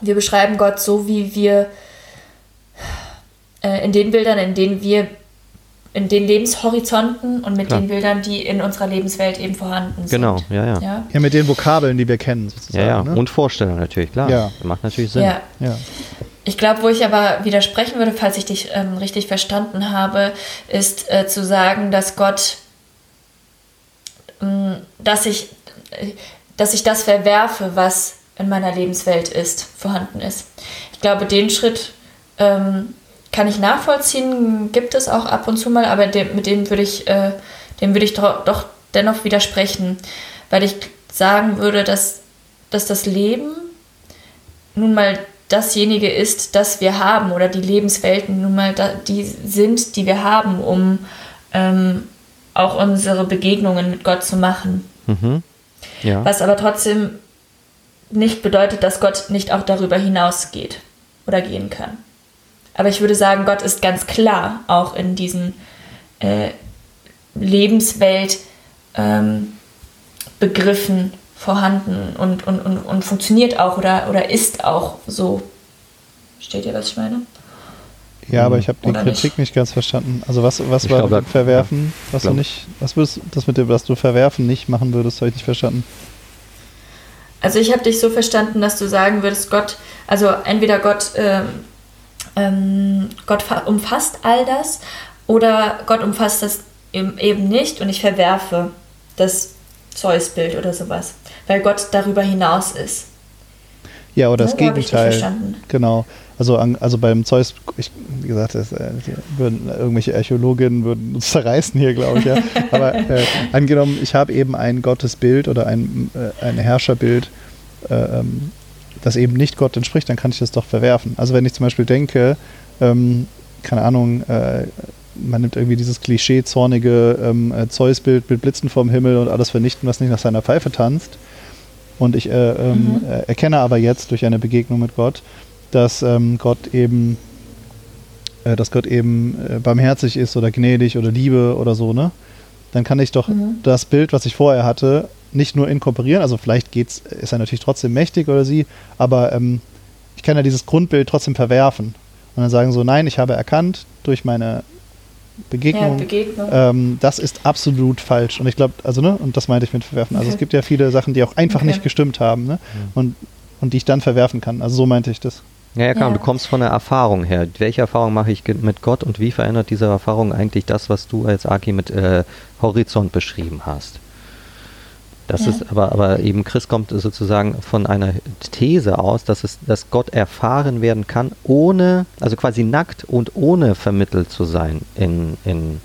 wir beschreiben Gott so, wie wir äh, in den Bildern, in denen wir in den Lebenshorizonten und mit Klar. den Bildern, die in unserer Lebenswelt eben vorhanden sind.
Genau, ja, ja.
Ja, ja mit den Vokabeln, die wir kennen, sozusagen.
Ja, ja. Ne? Und Vorstellungen natürlich, klar. Ja. Macht natürlich Sinn.
Ja. ja. Ich glaube, wo ich aber widersprechen würde, falls ich dich ähm, richtig verstanden habe, ist äh, zu sagen, dass Gott, ähm, dass ich, äh, dass ich das verwerfe, was in meiner Lebenswelt ist, vorhanden ist. Ich glaube, den Schritt ähm, kann ich nachvollziehen, gibt es auch ab und zu mal, aber dem, mit dem würde ich, äh, dem würde ich doch, doch dennoch widersprechen, weil ich sagen würde, dass, dass das Leben nun mal dasjenige ist, das wir haben oder die Lebenswelten nun mal da, die sind, die wir haben, um ähm, auch unsere Begegnungen mit Gott zu machen. Mhm. Ja. Was aber trotzdem nicht bedeutet, dass Gott nicht auch darüber hinausgeht oder gehen kann. Aber ich würde sagen, Gott ist ganz klar auch in diesen äh, Lebenswelt ähm, begriffen vorhanden und, und, und, und funktioniert auch oder, oder ist auch so. Steht ihr, was ich meine?
Ja, aber ich habe die Kritik nicht? nicht? ganz verstanden. Also was, was war glaub, Verwerfen, ja, was du nicht, was würdest, das mit dem, was du Verwerfen nicht machen würdest, habe ich nicht verstanden.
Also ich habe dich so verstanden, dass du sagen würdest, Gott, also entweder Gott, ähm, ähm, Gott umfasst all das oder Gott umfasst das eben nicht und ich verwerfe das Zeus-Bild oder sowas, weil Gott darüber hinaus ist.
Ja, oder das ja, Gegenteil. Genau. Also, also beim Zeus, ich, wie gesagt, das, äh, würden, irgendwelche Archäologinnen würden uns zerreißen hier, glaube ich. Ja. Aber äh, angenommen, ich habe eben ein Gottesbild oder ein, äh, ein Herrscherbild, äh, ähm, das eben nicht Gott entspricht, dann kann ich das doch verwerfen. Also wenn ich zum Beispiel denke, ähm, keine Ahnung, äh, man nimmt irgendwie dieses Klischee zornige ähm, äh, Zeus-Bild mit Blitzen vom Himmel und alles vernichten, was nicht nach seiner Pfeife tanzt. Und ich äh, ähm, mhm. äh, erkenne aber jetzt durch eine Begegnung mit Gott, dass ähm, Gott eben, äh, dass Gott eben äh, barmherzig ist oder gnädig oder Liebe oder so, ne? Dann kann ich doch mhm. das Bild, was ich vorher hatte, nicht nur inkorporieren. Also vielleicht geht's, ist er natürlich trotzdem mächtig oder sie, aber ähm, ich kann ja dieses Grundbild trotzdem verwerfen. Und dann sagen so, nein, ich habe erkannt durch meine Begegnung. Ja, Begegnung. Ähm, das ist absolut falsch. Und ich glaube, also, ne, und das meinte ich mit verwerfen. Also okay. es gibt ja viele Sachen, die auch einfach okay. nicht gestimmt haben, ne? Mhm. Und, und die ich dann verwerfen kann. Also so meinte ich das.
Ja, ja, klar, ja. du kommst von der Erfahrung her. Welche Erfahrung mache ich mit Gott und wie verändert diese Erfahrung eigentlich das, was du als Aki mit äh, Horizont beschrieben hast? Das ja. ist aber, aber eben Chris kommt sozusagen von einer These aus, dass es, dass Gott erfahren werden kann, ohne, also quasi nackt und ohne vermittelt zu sein in, in,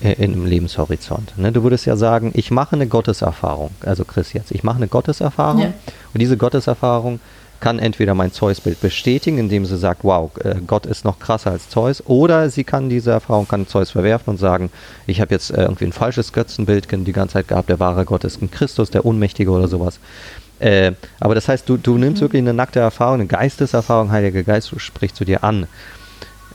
in einem Lebenshorizont. Ne? Du würdest ja sagen, ich mache eine Gotteserfahrung, also Chris jetzt, ich mache eine Gotteserfahrung ja. und diese Gotteserfahrung kann entweder mein Zeus-Bild bestätigen, indem sie sagt, wow, äh, Gott ist noch krasser als Zeus, oder sie kann diese Erfahrung, kann Zeus verwerfen und sagen, ich habe jetzt äh, irgendwie ein falsches Götzenbild die ganze Zeit gehabt, der wahre Gott ist ein Christus, der Unmächtige oder sowas. Äh, aber das heißt, du, du nimmst mhm. wirklich eine nackte Erfahrung, eine Geisteserfahrung, Heiliger Geist spricht zu dir an.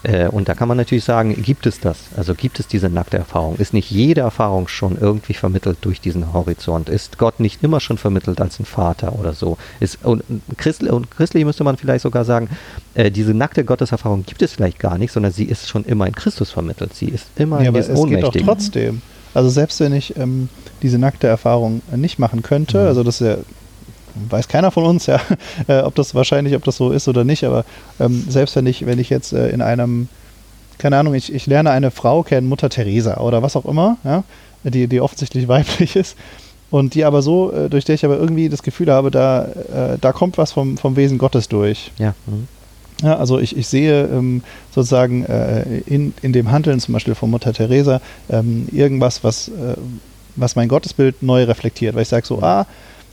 Äh, und da kann man natürlich sagen, gibt es das? Also gibt es diese nackte Erfahrung? Ist nicht jede Erfahrung schon irgendwie vermittelt durch diesen Horizont? Ist Gott nicht immer schon vermittelt als ein Vater oder so? Ist, und, christlich, und christlich müsste man vielleicht sogar sagen, äh, diese nackte Gotteserfahrung gibt es vielleicht gar nicht, sondern sie ist schon immer in Christus vermittelt. Sie ist immer
ja,
in
aber es geht auch trotzdem. Also selbst wenn ich ähm, diese nackte Erfahrung nicht machen könnte, mhm. also das ist ja weiß keiner von uns, ja, äh, ob das wahrscheinlich, ob das so ist oder nicht, aber ähm, selbst wenn ich, wenn ich jetzt äh, in einem, keine Ahnung, ich, ich lerne eine Frau kennen, Mutter Teresa oder was auch immer, ja, die, die offensichtlich weiblich ist und die aber so, äh, durch der ich aber irgendwie das Gefühl habe, da, äh, da kommt was vom, vom Wesen Gottes durch.
Ja. Mhm.
Ja, also ich, ich sehe ähm, sozusagen äh, in, in dem Handeln zum Beispiel von Mutter Teresa ähm, irgendwas, was, äh, was mein Gottesbild neu reflektiert, weil ich sage so, ah,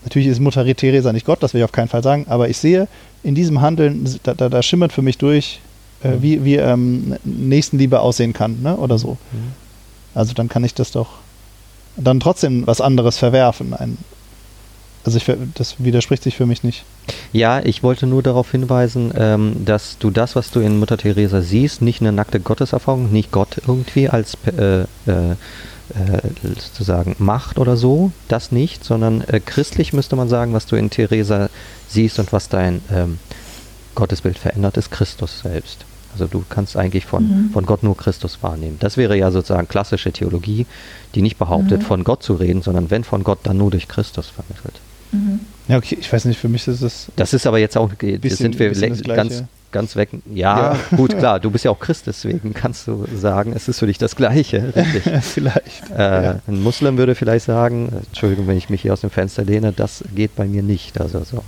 Natürlich ist Mutter Teresa nicht Gott, das will ich auf keinen Fall sagen, aber ich sehe in diesem Handeln, da, da, da schimmert für mich durch, äh, mhm. wie, wie ähm, Nächstenliebe aussehen kann, ne? oder so. Mhm. Also dann kann ich das doch dann trotzdem was anderes verwerfen. Ein, also ich, das widerspricht sich für mich nicht.
Ja, ich wollte nur darauf hinweisen, ähm, dass du das, was du in Mutter Teresa siehst, nicht eine nackte Gotteserfahrung, nicht Gott irgendwie als äh, äh, äh, sozusagen Macht oder so, das nicht, sondern äh, christlich müsste man sagen, was du in Theresa siehst und was dein ähm, Gottesbild verändert, ist Christus selbst. Also du kannst eigentlich von, mhm. von Gott nur Christus wahrnehmen. Das wäre ja sozusagen klassische Theologie, die nicht behauptet, mhm. von Gott zu reden, sondern wenn von Gott, dann nur durch Christus vermittelt.
Mhm. Ja, okay, ich weiß nicht, für mich ist es.
Das ist aber jetzt auch, bisschen, sind wir ganz, ganz weg. Ja, ja, gut, klar, du bist ja auch Christ, deswegen kannst du sagen, es ist für dich das Gleiche,
richtig? vielleicht.
Äh, ja. Ein Muslim würde vielleicht sagen, Entschuldigung, wenn ich mich hier aus dem Fenster lehne, das geht bei mir nicht. Also so.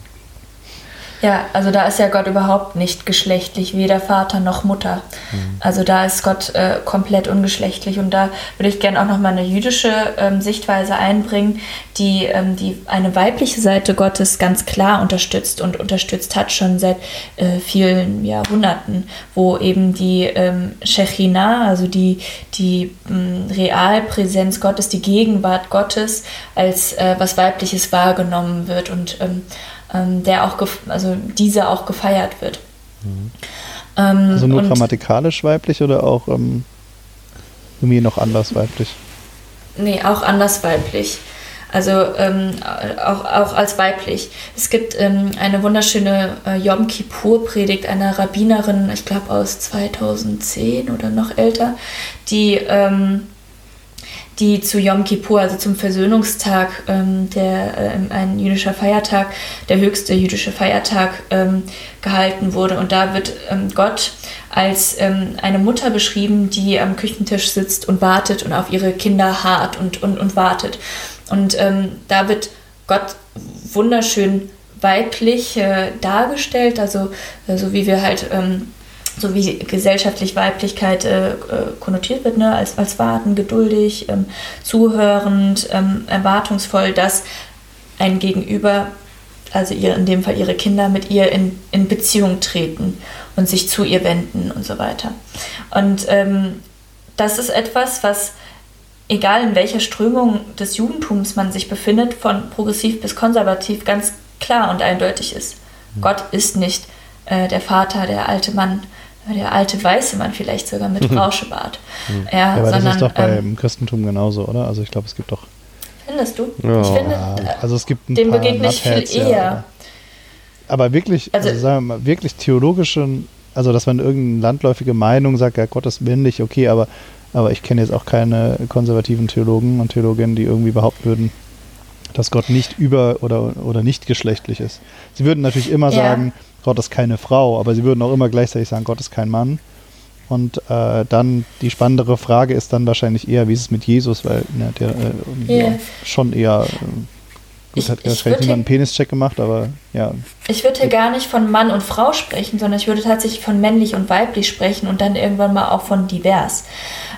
Ja, also da ist ja Gott überhaupt nicht geschlechtlich, weder Vater noch Mutter. Mhm. Also da ist Gott äh, komplett ungeschlechtlich und da würde ich gerne auch noch mal eine jüdische ähm, Sichtweise einbringen, die, ähm, die eine weibliche Seite Gottes ganz klar unterstützt und unterstützt hat schon seit äh, vielen Jahrhunderten, wo eben die ähm, Shechina, also die, die ähm, Realpräsenz Gottes, die Gegenwart Gottes als äh, was Weibliches wahrgenommen wird und ähm, der auch, also diese auch gefeiert wird.
Mhm. Ähm, also nur grammatikalisch weiblich oder auch ähm, irgendwie noch anders weiblich?
Nee, auch anders weiblich. Also ähm, auch, auch als weiblich. Es gibt ähm, eine wunderschöne äh, Yom Kippur-Predigt einer Rabbinerin, ich glaube aus 2010 oder noch älter, die ähm, die zu Yom Kippur, also zum Versöhnungstag, ähm, der äh, ein jüdischer Feiertag, der höchste jüdische Feiertag ähm, gehalten wurde. Und da wird ähm, Gott als ähm, eine Mutter beschrieben, die am Küchentisch sitzt und wartet und auf ihre Kinder hart und, und, und wartet. Und ähm, da wird Gott wunderschön weiblich äh, dargestellt, also so wie wir halt ähm, so wie gesellschaftlich Weiblichkeit äh, äh, konnotiert wird, ne? als, als warten, geduldig, ähm, zuhörend, ähm, erwartungsvoll, dass ein Gegenüber, also ihr, in dem Fall ihre Kinder, mit ihr in, in Beziehung treten und sich zu ihr wenden und so weiter. Und ähm, das ist etwas, was, egal in welcher Strömung des Judentums man sich befindet, von progressiv bis konservativ, ganz klar und eindeutig ist. Mhm. Gott ist nicht äh, der Vater, der alte Mann, der alte weiße Mann vielleicht sogar mit Rauschebart.
Mhm. Ja, aber sondern, das ist doch beim ähm, Christentum genauso, oder? Also ich glaube, es gibt doch.
Findest du?
Ja. Ich finde, also es gibt ein
dem begegne ich viel eher. Ja,
aber wirklich, also, also, sagen wir mal, wirklich theologischen, also dass man irgendeine landläufige Meinung sagt, ja, Gott ist männlich, okay, aber, aber ich kenne jetzt auch keine konservativen Theologen und Theologinnen, die irgendwie behaupten würden, dass Gott nicht über- oder, oder nicht geschlechtlich ist. Sie würden natürlich immer ja. sagen, Gott ist keine Frau, aber sie würden auch immer gleichzeitig sagen, Gott ist kein Mann. Und äh, dann die spannendere Frage ist dann wahrscheinlich eher, wie ist es mit Jesus, weil ne, der äh, yeah. schon eher äh, Gut, ich, hat wahrscheinlich niemand einen Penischeck gemacht, aber ja.
Ich würde hier gar nicht von Mann und Frau sprechen, sondern ich würde tatsächlich von männlich und weiblich sprechen und dann irgendwann mal auch von divers.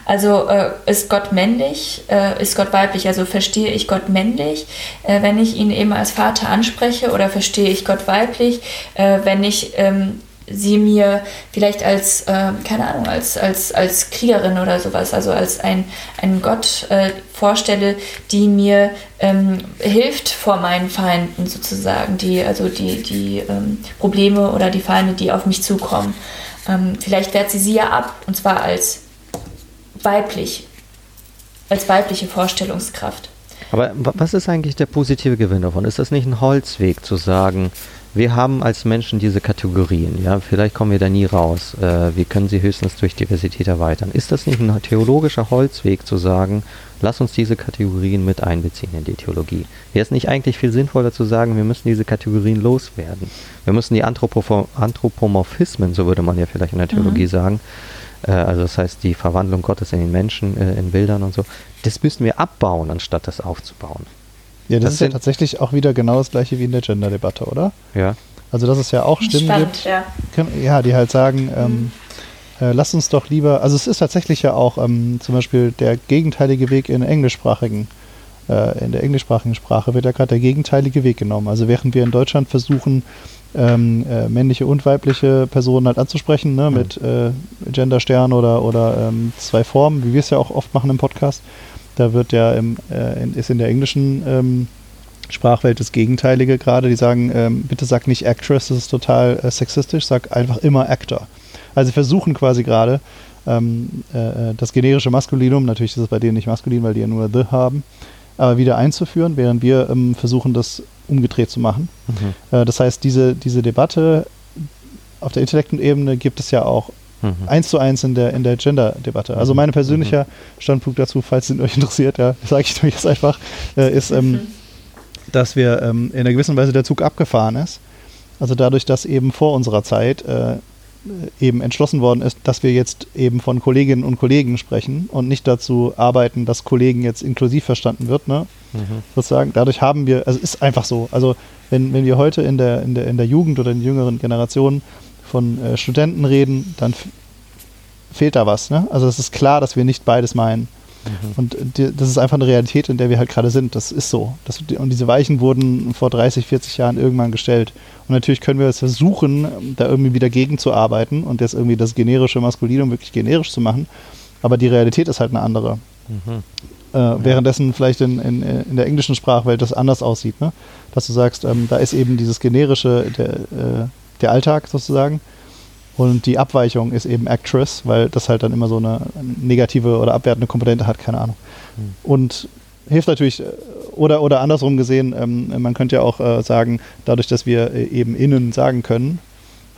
Also äh, ist Gott männlich, äh, ist Gott weiblich? Also verstehe ich Gott männlich, äh, wenn ich ihn eben als Vater anspreche oder verstehe ich Gott weiblich, äh, wenn ich ähm, sie mir vielleicht als, äh, keine Ahnung, als, als, als Kriegerin oder sowas, also als ein, ein Gott äh, vorstelle, die mir ähm, hilft vor meinen Feinden sozusagen, die, also die, die ähm, Probleme oder die Feinde, die auf mich zukommen. ähm, vielleicht wehrt sie sie ja ab, und zwar als weiblich, als weibliche Vorstellungskraft.
Aber was ist eigentlich der positive Gewinn davon? Ist das nicht ein Holzweg zu sagen, wir haben als Menschen diese Kategorien, ja, vielleicht kommen wir da nie raus. Äh, wir können sie höchstens durch Diversität erweitern. Ist das nicht ein theologischer Holzweg zu sagen, lass uns diese Kategorien mit einbeziehen in die Theologie? Wäre es nicht eigentlich viel sinnvoller zu sagen, wir müssen diese Kategorien loswerden? Wir müssen die Anthropomorphismen, so würde man ja vielleicht in der Theologie mhm. sagen, äh, also das heißt die Verwandlung Gottes in den Menschen, äh, in Bildern und so, das müssen wir abbauen, anstatt das aufzubauen.
Ja, das, das ist ja tatsächlich auch wieder genau das gleiche wie in der Gender-Debatte, oder?
Ja.
Also dass es ja auch Stimmen Spannend, gibt, ja. ja. die halt sagen, ähm, mhm. äh, lass uns doch lieber, also es ist tatsächlich ja auch ähm, zum Beispiel der gegenteilige Weg in englischsprachigen, äh, in der englischsprachigen Sprache wird ja gerade der gegenteilige Weg genommen. Also während wir in Deutschland versuchen, ähm, äh, männliche und weibliche Personen halt anzusprechen, ne, mhm. mit äh, Genderstern oder, oder ähm, zwei Formen, wie wir es ja auch oft machen im Podcast, da wird ja im, äh, in, ist in der englischen ähm, Sprachwelt das Gegenteilige gerade. Die sagen, ähm, bitte sag nicht Actress, das ist total äh, sexistisch, sag einfach immer Actor. Also sie versuchen quasi gerade ähm, äh, das generische Maskulinum, natürlich ist es bei denen nicht maskulin, weil die ja nur The haben, aber wieder einzuführen, während wir ähm, versuchen, das umgedreht zu machen. Mhm. Äh, das heißt, diese, diese Debatte auf der intellektuellen Ebene gibt es ja auch Mhm. Eins zu eins in der, in der Gender-Debatte. Also mein persönlicher mhm. Standpunkt dazu, falls es euch interessiert, ja, sage ich euch jetzt einfach, äh, ist, ähm, mhm. dass wir ähm, in einer gewissen Weise der Zug abgefahren ist. Also dadurch, dass eben vor unserer Zeit äh, eben entschlossen worden ist, dass wir jetzt eben von Kolleginnen und Kollegen sprechen und nicht dazu arbeiten, dass Kollegen jetzt inklusiv verstanden wird, ne? Mhm. Sozusagen. Dadurch haben wir, also ist einfach so. Also wenn, wenn wir heute in der, in der, in der Jugend oder in jüngeren Generationen von äh, Studenten reden, dann fehlt da was. Ne? Also es ist klar, dass wir nicht beides meinen. Mhm. Und die, das ist einfach eine Realität, in der wir halt gerade sind. Das ist so. Das, und diese Weichen wurden vor 30, 40 Jahren irgendwann gestellt. Und natürlich können wir es versuchen, da irgendwie wieder gegenzuarbeiten und jetzt irgendwie das generische Maskulinum wirklich generisch zu machen. Aber die Realität ist halt eine andere. Mhm. Äh, ja. Währenddessen vielleicht in, in, in, der englischen Sprachwelt das anders aussieht. Ne? Dass du sagst, ähm, da ist eben dieses generische, der, äh, der Alltag sozusagen. Und die Abweichung ist eben Actress, weil das halt dann immer so eine negative oder abwertende Komponente hat, keine Ahnung. Hm. Und hilft natürlich, äh, oder, oder andersrum gesehen, ähm, man könnte ja auch äh, sagen, dadurch, dass wir äh, eben innen sagen können,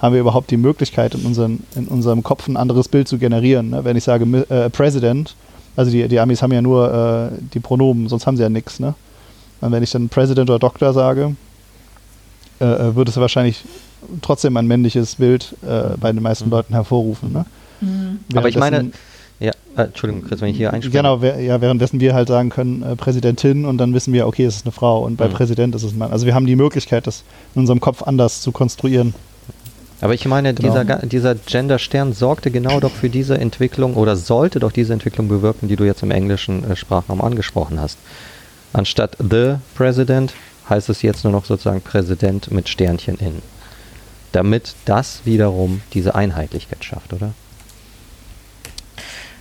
haben wir überhaupt die Möglichkeit, in, unseren, in unserem Kopf ein anderes Bild zu generieren. Ne? Wenn ich sage äh, President, also die, die Amis haben ja nur äh, die Pronomen, sonst haben sie ja nichts. Ne? Und wenn ich dann President oder Doktor sage, äh, äh würde es wahrscheinlich trotzdem ein männliches Bild äh, bei den meisten mhm. Leuten hervorrufen. Ne?
Mhm. Aber ich meine, ja, äh, Entschuldigung, Chris, wenn ich hier einspringe.
Genau, ja, währenddessen wir halt sagen können, äh, Präsidentin und dann wissen wir, okay, es ist eine Frau und bei mhm. Präsident ist es ein Mann. Also wir haben die Möglichkeit, das in unserem Kopf anders zu konstruieren.
Aber ich meine, genau. dieser, dieser Gender-Stern sorgte genau doch für diese Entwicklung oder sollte doch diese Entwicklung bewirken, die du jetzt im englischen äh, Sprachraum angesprochen hast. Anstatt The President heißt es jetzt nur noch sozusagen Präsident mit Sternchen in damit das wiederum diese Einheitlichkeit schafft, oder?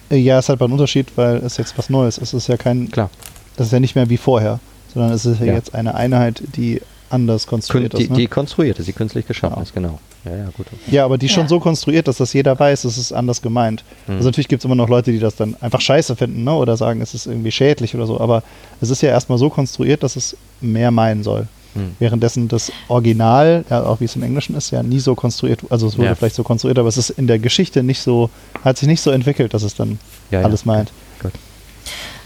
Äh, ja, es ist halt ein Unterschied, weil es jetzt was Neues ist. Es ist ja kein. Klar. Das ist ja nicht mehr wie vorher, sondern es ist ja, ja. jetzt eine Einheit, die anders konstruiert
Kün
ist. Ne?
Die konstruiert ist, die künstlich geschaffen genau. ist, genau.
Ja, ja, gut. Ja, aber die ja. schon so konstruiert ist, dass jeder weiß, es ist anders gemeint. Mhm. Also natürlich gibt es immer noch Leute, die das dann einfach scheiße finden ne? oder sagen, es ist irgendwie schädlich oder so, aber es ist ja erstmal so konstruiert, dass es mehr meinen soll. Hm. Währenddessen das Original, ja, auch wie es im Englischen ist, ja nie so konstruiert, also es wurde ja. vielleicht so konstruiert, aber es ist in der Geschichte nicht so, hat sich nicht so entwickelt, dass es dann ja, alles meint. Gut.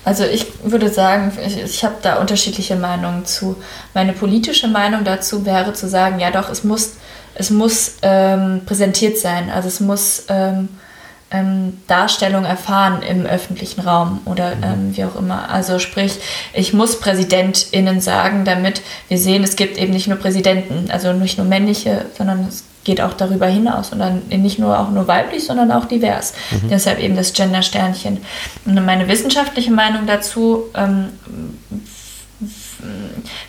Also ich würde sagen, ich, ich habe da unterschiedliche Meinungen zu. Meine politische Meinung dazu wäre zu sagen, ja doch, es muss, es muss ähm, präsentiert sein. Also es muss ähm, ähm, Darstellung erfahren im öffentlichen Raum oder mhm. ähm, wie auch immer. Also sprich, ich muss PräsidentInnen sagen, damit wir sehen, es gibt eben nicht nur Präsidenten, also nicht nur männliche, sondern es geht auch darüber hinaus und dann nicht nur auch nur weiblich, sondern auch divers. Mhm. Deshalb eben das Gender-Sternchen. Und meine wissenschaftliche Meinung dazu ähm,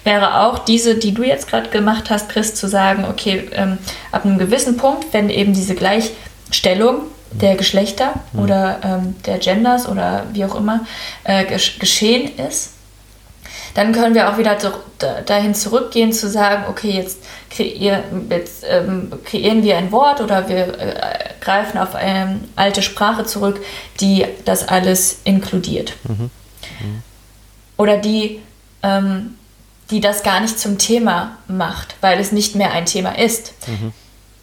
wäre auch diese, die du jetzt gerade gemacht hast, Chris, zu sagen, okay, ähm, ab einem gewissen Punkt, wenn eben diese Gleichstellung der Geschlechter mhm. oder ähm, der Genders oder wie auch immer äh, geschehen ist, dann können wir auch wieder dahin zurückgehen zu sagen, okay, jetzt, kreier, jetzt ähm, kreieren wir ein Wort oder wir äh, greifen auf eine alte Sprache zurück, die das alles inkludiert. Mhm. Mhm. Oder die, ähm, die das gar nicht zum Thema macht, weil es nicht mehr ein Thema ist. Mhm.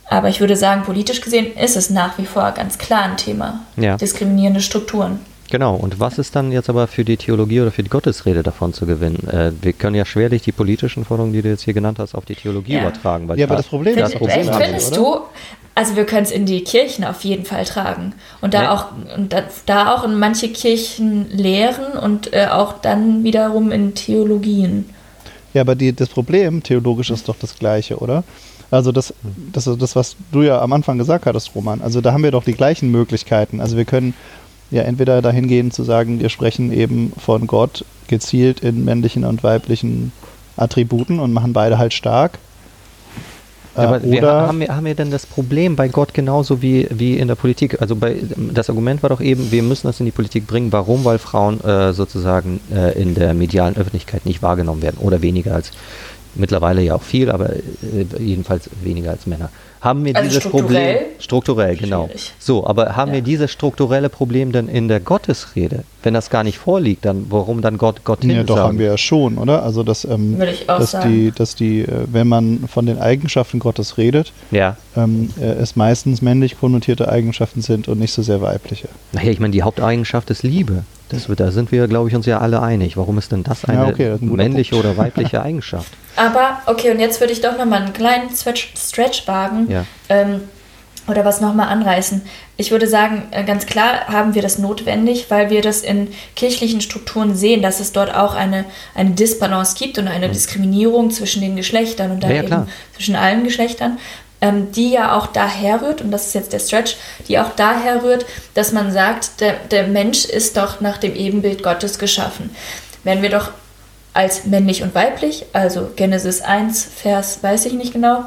Aber ich würde sagen, politisch gesehen ist es nach wie vor ganz klar ein Thema. Ja. Diskriminierende Strukturen.
Genau, und was ist dann jetzt aber für die Theologie oder für die Gottesrede davon zu gewinnen? Äh, wir können ja schwerlich die politischen Forderungen, die du jetzt hier genannt hast, auf die Theologie ja. übertragen.
Weil ja, aber das Problem,
das Problem echt, findest du, also wir können es in die Kirchen auf jeden Fall tragen. Und da nee. auch und da, da, auch in manche Kirchen lehren und äh, auch dann wiederum in Theologien.
Ja, aber die, das Problem theologisch ist doch das gleiche, oder? Also das, das ist das, was du ja am Anfang gesagt hattest, Roman. Also da haben wir doch die gleichen Möglichkeiten. Also wir können ja entweder dahin gehen zu sagen, wir sprechen eben von Gott gezielt in männlichen und weiblichen Attributen und machen beide halt stark.
Ja, aber äh, wir, haben, wir, haben wir denn das Problem bei Gott genauso wie, wie in der Politik? Also bei, das Argument war doch eben, wir müssen das in die Politik bringen. Warum? Weil Frauen äh, sozusagen äh, in der medialen Öffentlichkeit nicht wahrgenommen werden oder weniger als mittlerweile ja auch viel, aber äh, jedenfalls weniger als Männer haben wir also dieses strukturell? Problem strukturell, genau. Schwierig. So, aber haben ja. wir dieses strukturelle Problem denn in der Gottesrede? Wenn das gar nicht vorliegt, dann warum dann Gott Gott
Ja, doch haben wir ja schon, oder? Also dass, ähm, dass sagen. die, dass die, äh, wenn man von den Eigenschaften Gottes redet, ja. ähm, äh, es meistens männlich konnotierte Eigenschaften sind und nicht so sehr weibliche.
Naja, ich meine, die Haupteigenschaft ist Liebe. Das, da sind wir, glaube ich, uns ja alle einig. Warum ist denn das eine ja, okay, das männliche Punkt. oder weibliche Eigenschaft?
Aber, okay, und jetzt würde ich doch nochmal einen kleinen Stretch, Stretch wagen. Ja. Ähm, oder was nochmal anreißen. Ich würde sagen, äh, ganz klar haben wir das notwendig, weil wir das in kirchlichen Strukturen sehen, dass es dort auch eine, eine Disbalance gibt und eine mhm. Diskriminierung zwischen den Geschlechtern und dann ja, eben zwischen allen Geschlechtern, ähm, die ja auch daher rührt, und das ist jetzt der Stretch, die auch daher rührt, dass man sagt, der, der Mensch ist doch nach dem Ebenbild Gottes geschaffen. Wenn wir doch als männlich und weiblich, also Genesis 1, Vers weiß ich nicht genau,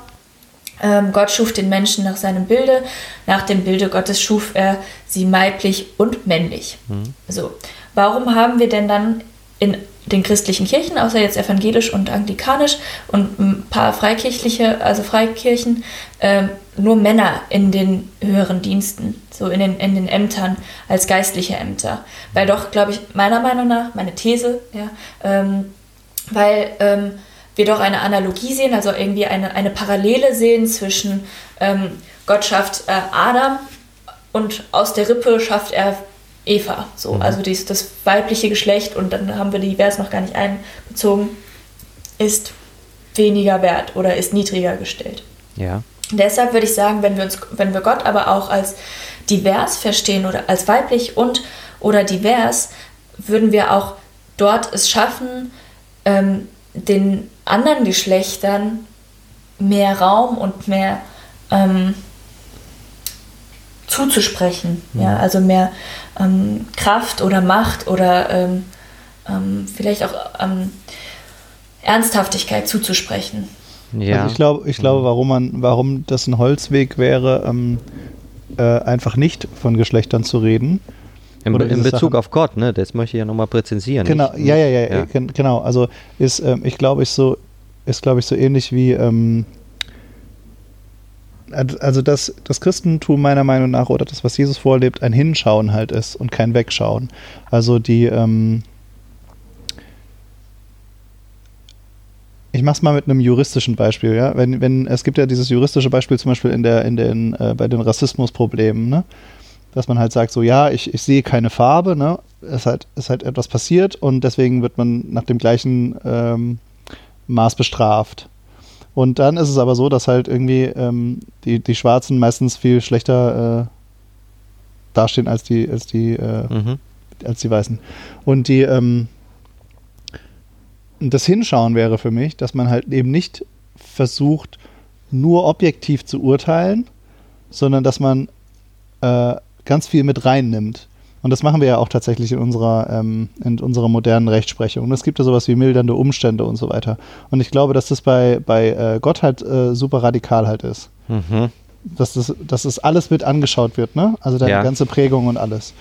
ähm, Gott schuf den Menschen nach seinem Bilde, nach dem Bilde Gottes schuf er sie weiblich und männlich. Mhm. So, warum haben wir denn dann in den christlichen Kirchen, außer jetzt evangelisch und anglikanisch und ein paar freikirchliche, also Freikirchen, ähm, nur Männer in den höheren Diensten, so in den, in den Ämtern als geistliche Ämter. Weil doch, glaube ich, meiner Meinung nach, meine These, ja, ähm, weil ähm, wir doch eine Analogie sehen, also irgendwie eine, eine Parallele sehen zwischen ähm, Gott schafft äh, Adam und aus der Rippe schafft er Eva. So, mhm. also dies, das weibliche Geschlecht, und dann haben wir die Vers noch gar nicht einbezogen, ist weniger wert oder ist niedriger gestellt.
Ja.
Deshalb würde ich sagen, wenn wir uns, wenn wir Gott aber auch als divers verstehen oder als weiblich und oder divers, würden wir auch dort es schaffen, ähm, den anderen Geschlechtern mehr Raum und mehr ähm, zuzusprechen. Mhm. Ja, also mehr ähm, Kraft oder Macht oder ähm, ähm vielleicht auch ähm, Ernsthaftigkeit zuzusprechen.
Ja. Also ich glaube, ich glaube, warum man, warum das ein Holzweg wäre, ähm, äh, einfach nicht von Geschlechtern zu reden.
In, in Bezug Sachen. auf Gott, ne? Das möchte ich ja nochmal präzisieren.
Genau, ich, ja, ja, ja, ja, genau. Also ist, ähm, ich glaube, ich so, ist, glaube ich, so ähnlich wie ähm, also dass das Christentum meiner Meinung nach oder das, was Jesus vorlebt, ein Hinschauen halt ist und kein Wegschauen. Also die, ähm ich mach's mal mit einem juristischen Beispiel, ja. Wenn, wenn, es gibt ja dieses juristische Beispiel zum Beispiel in der, in den, äh, bei den Rassismusproblemen, ne? Dass man halt sagt, so ja, ich, ich sehe keine Farbe, ne? Es halt, ist halt etwas passiert und deswegen wird man nach dem gleichen ähm, Maß bestraft. Und dann ist es aber so, dass halt irgendwie ähm, die, die Schwarzen meistens viel schlechter äh, dastehen als die, als die, äh, mhm. als die Weißen. Und die, ähm, das Hinschauen wäre für mich, dass man halt eben nicht versucht, nur objektiv zu urteilen, sondern dass man äh, ganz viel mit reinnimmt. Und das machen wir ja auch tatsächlich in unserer, ähm, in unserer modernen Rechtsprechung. Und es gibt ja sowas wie mildernde Umstände und so weiter. Und ich glaube, dass das bei, bei äh, Gott halt äh, super radikal halt ist. Mhm. Dass, das, dass das alles mit angeschaut wird, ne? Also deine ja. ganze Prägung und alles.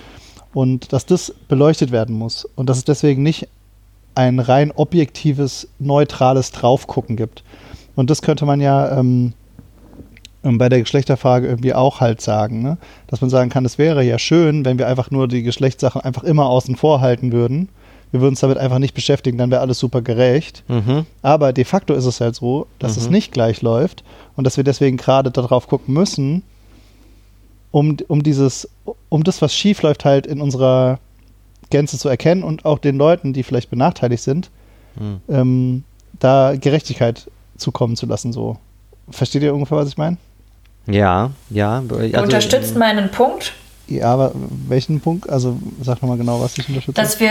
Und dass das beleuchtet werden muss. Und dass es deswegen nicht ein rein objektives, neutrales Draufgucken gibt. Und das könnte man ja ähm, bei der Geschlechterfrage irgendwie auch halt sagen, ne? dass man sagen kann, es wäre ja schön, wenn wir einfach nur die Geschlechtssachen einfach immer außen vor halten würden. Wir würden uns damit einfach nicht beschäftigen, dann wäre alles super gerecht.
Mhm.
Aber de facto ist es halt so, dass es
Mhm.
nicht gleich läuft und dass wir deswegen gerade darauf gucken müssen, um, um dieses, um das, was schief läuft, halt in unserer Gänze zu erkennen und auch den Leuten, die vielleicht benachteiligt sind,
Mhm.
ähm, da Gerechtigkeit zukommen zu lassen. So. Versteht ihr ungefähr, was ich meine?
Ja, ja.
Du
Also,
unterstützt meinen Punkt,
Ja, aber welchen Punkt? Also sag nochmal genau, was ich unterstütze.
dass wir,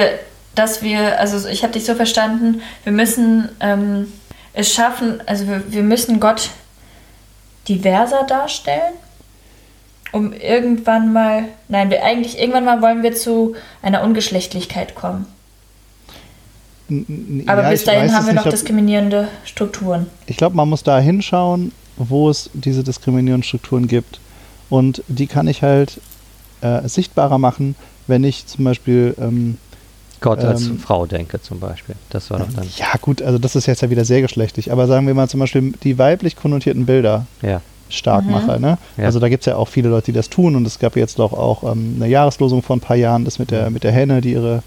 dass wir, also ich habe dich so verstanden, wir müssen ähm, es schaffen, also wir, wir müssen Gott diverser darstellen, um irgendwann mal, nein, wir eigentlich irgendwann mal wollen wir zu einer Ungeschlechtlichkeit kommen.
N- n-
Aber
ja,
bis dahin haben wir
nicht,
noch diskriminierende Strukturen.
Ich glaube, man muss da hinschauen, wo es diese diskriminierenden Strukturen gibt. Und die kann ich halt äh, sichtbarer machen, wenn ich zum Beispiel ähm,
Gott als
ähm,
Frau denke zum Beispiel. Das war doch dann.
Ja, gut, also das ist jetzt ja wieder sehr geschlechtlich, aber sagen wir mal zum Beispiel die weiblich konnotierten Bilder
Ja.
stark
Mhm.
mache. Ne?
Ja.
Also da gibt es ja auch viele Leute, die das tun und es gab jetzt doch auch ähm, eine Jahreslosung vor ein paar Jahren, das mit der,
Mhm.
mit der Henne, die ihre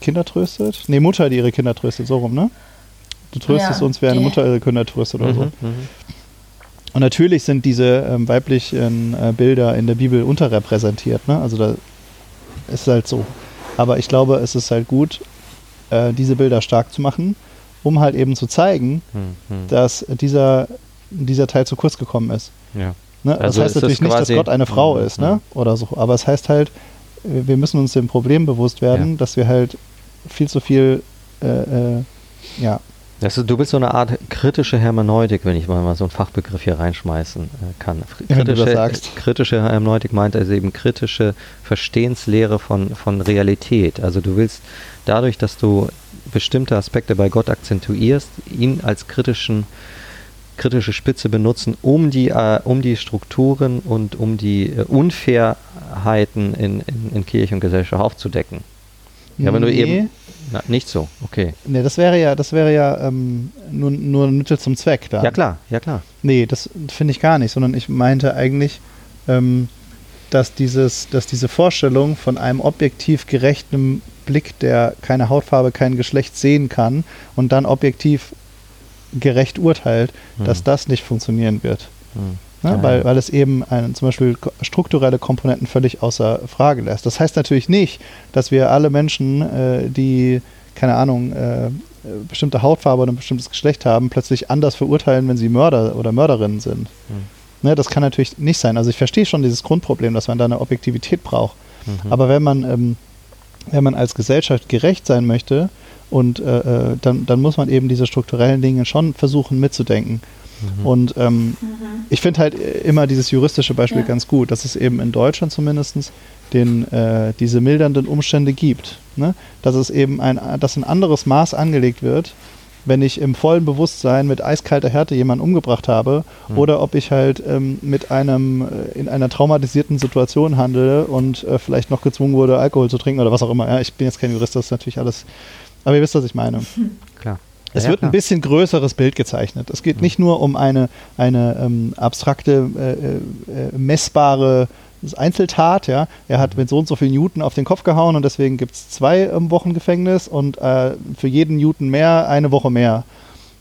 Kinder tröstet. Nee, Mutter, die ihre Kinder tröstet, so rum, ne? Du tröstest
Ja,
uns, wer eine Mutter ihre Kinder tröstet oder so.
Mhm, mhm.
Und natürlich sind diese ähm, weiblichen äh, Bilder in der Bibel unterrepräsentiert. Ne? Also da ist halt so. Aber ich glaube, es ist halt gut, äh, diese Bilder stark zu machen, um halt eben zu zeigen,
Mhm, mhm.
dass dieser, dieser Teil zu kurz gekommen ist.
Ja.
Ne?
Also
das heißt natürlich nicht, dass Gott eine Frau
Mhm,
ist, ne?
mhm.
Oder so. Aber es heißt halt, wir müssen uns dem Problem bewusst werden,
Ja.
dass wir halt viel zu viel, äh, äh, ja,
Ist, du willst so eine Art kritische Hermeneutik, wenn ich mal, so einen Fachbegriff hier reinschmeißen äh, kann.
Du
Kritische, kritische Hermeneutik meint also eben kritische Verstehenslehre von, von Realität. Also du willst dadurch, dass du bestimmte Aspekte bei Gott akzentuierst, ihn als kritischen kritische Spitze benutzen, um die, äh, um die Strukturen und um die äh, Unfairheiten in, in, in Kirche und Gesellschaft aufzudecken. Ja, wenn du
Nee.
eben. Na, nicht so, okay.
Ne, das wäre ja, das wäre ja ähm, nur, nur ein Mittel zum Zweck da.
Ja klar, ja klar.
Nee, das finde ich gar nicht, sondern ich meinte eigentlich, ähm, dass, dieses, dass diese Vorstellung von einem objektiv gerechten Blick, der keine Hautfarbe, kein Geschlecht sehen kann und dann objektiv gerecht urteilt,
Hm.
dass das nicht funktionieren wird.
Hm.
Ne? Weil, weil es eben ein, zum Beispiel strukturelle Komponenten völlig außer Frage lässt. Das heißt natürlich nicht, dass wir alle Menschen, äh, die, keine Ahnung, äh, bestimmte Hautfarbe oder ein bestimmtes Geschlecht haben, plötzlich anders verurteilen, wenn sie Mörder oder Mörderinnen sind.
Hm.
Ne, das kann natürlich nicht sein. Also ich verstehe schon dieses Grundproblem, dass man da eine Objektivität braucht.
Mhm.
Aber wenn man, ähm, wenn man als Gesellschaft gerecht sein möchte, und äh, äh, dann, dann muss man eben diese strukturellen Dinge schon versuchen mitzudenken.
Mhm.
Und ähm, ich finde halt äh, immer dieses juristische Beispiel
Ja.
ganz gut, dass es eben in Deutschland zumindest den, äh, diese mildernden Umstände gibt. Ne? Dass es eben ein, dass ein anderes Maß angelegt wird, wenn ich im vollen Bewusstsein mit eiskalter Härte jemanden umgebracht habe
Hm.
oder ob ich halt ähm, mit einem äh, in einer traumatisierten Situation handle und äh, vielleicht noch gezwungen wurde, Alkohol zu trinken oder was auch immer. Ja, ich bin jetzt kein Jurist, das ist natürlich alles. Aber ihr wisst, was ich meine. Es
Ja,
wird
klar.
ein bisschen größeres Bild gezeichnet. Es geht nicht nur um eine, eine ähm, abstrakte, äh, äh, messbare Einzeltat. Ja? Er hat mit so und so viel Newton auf den Kopf gehauen und deswegen gibt es zwei ähm, Wochen Gefängnis und äh, für jeden Newton mehr eine Woche mehr.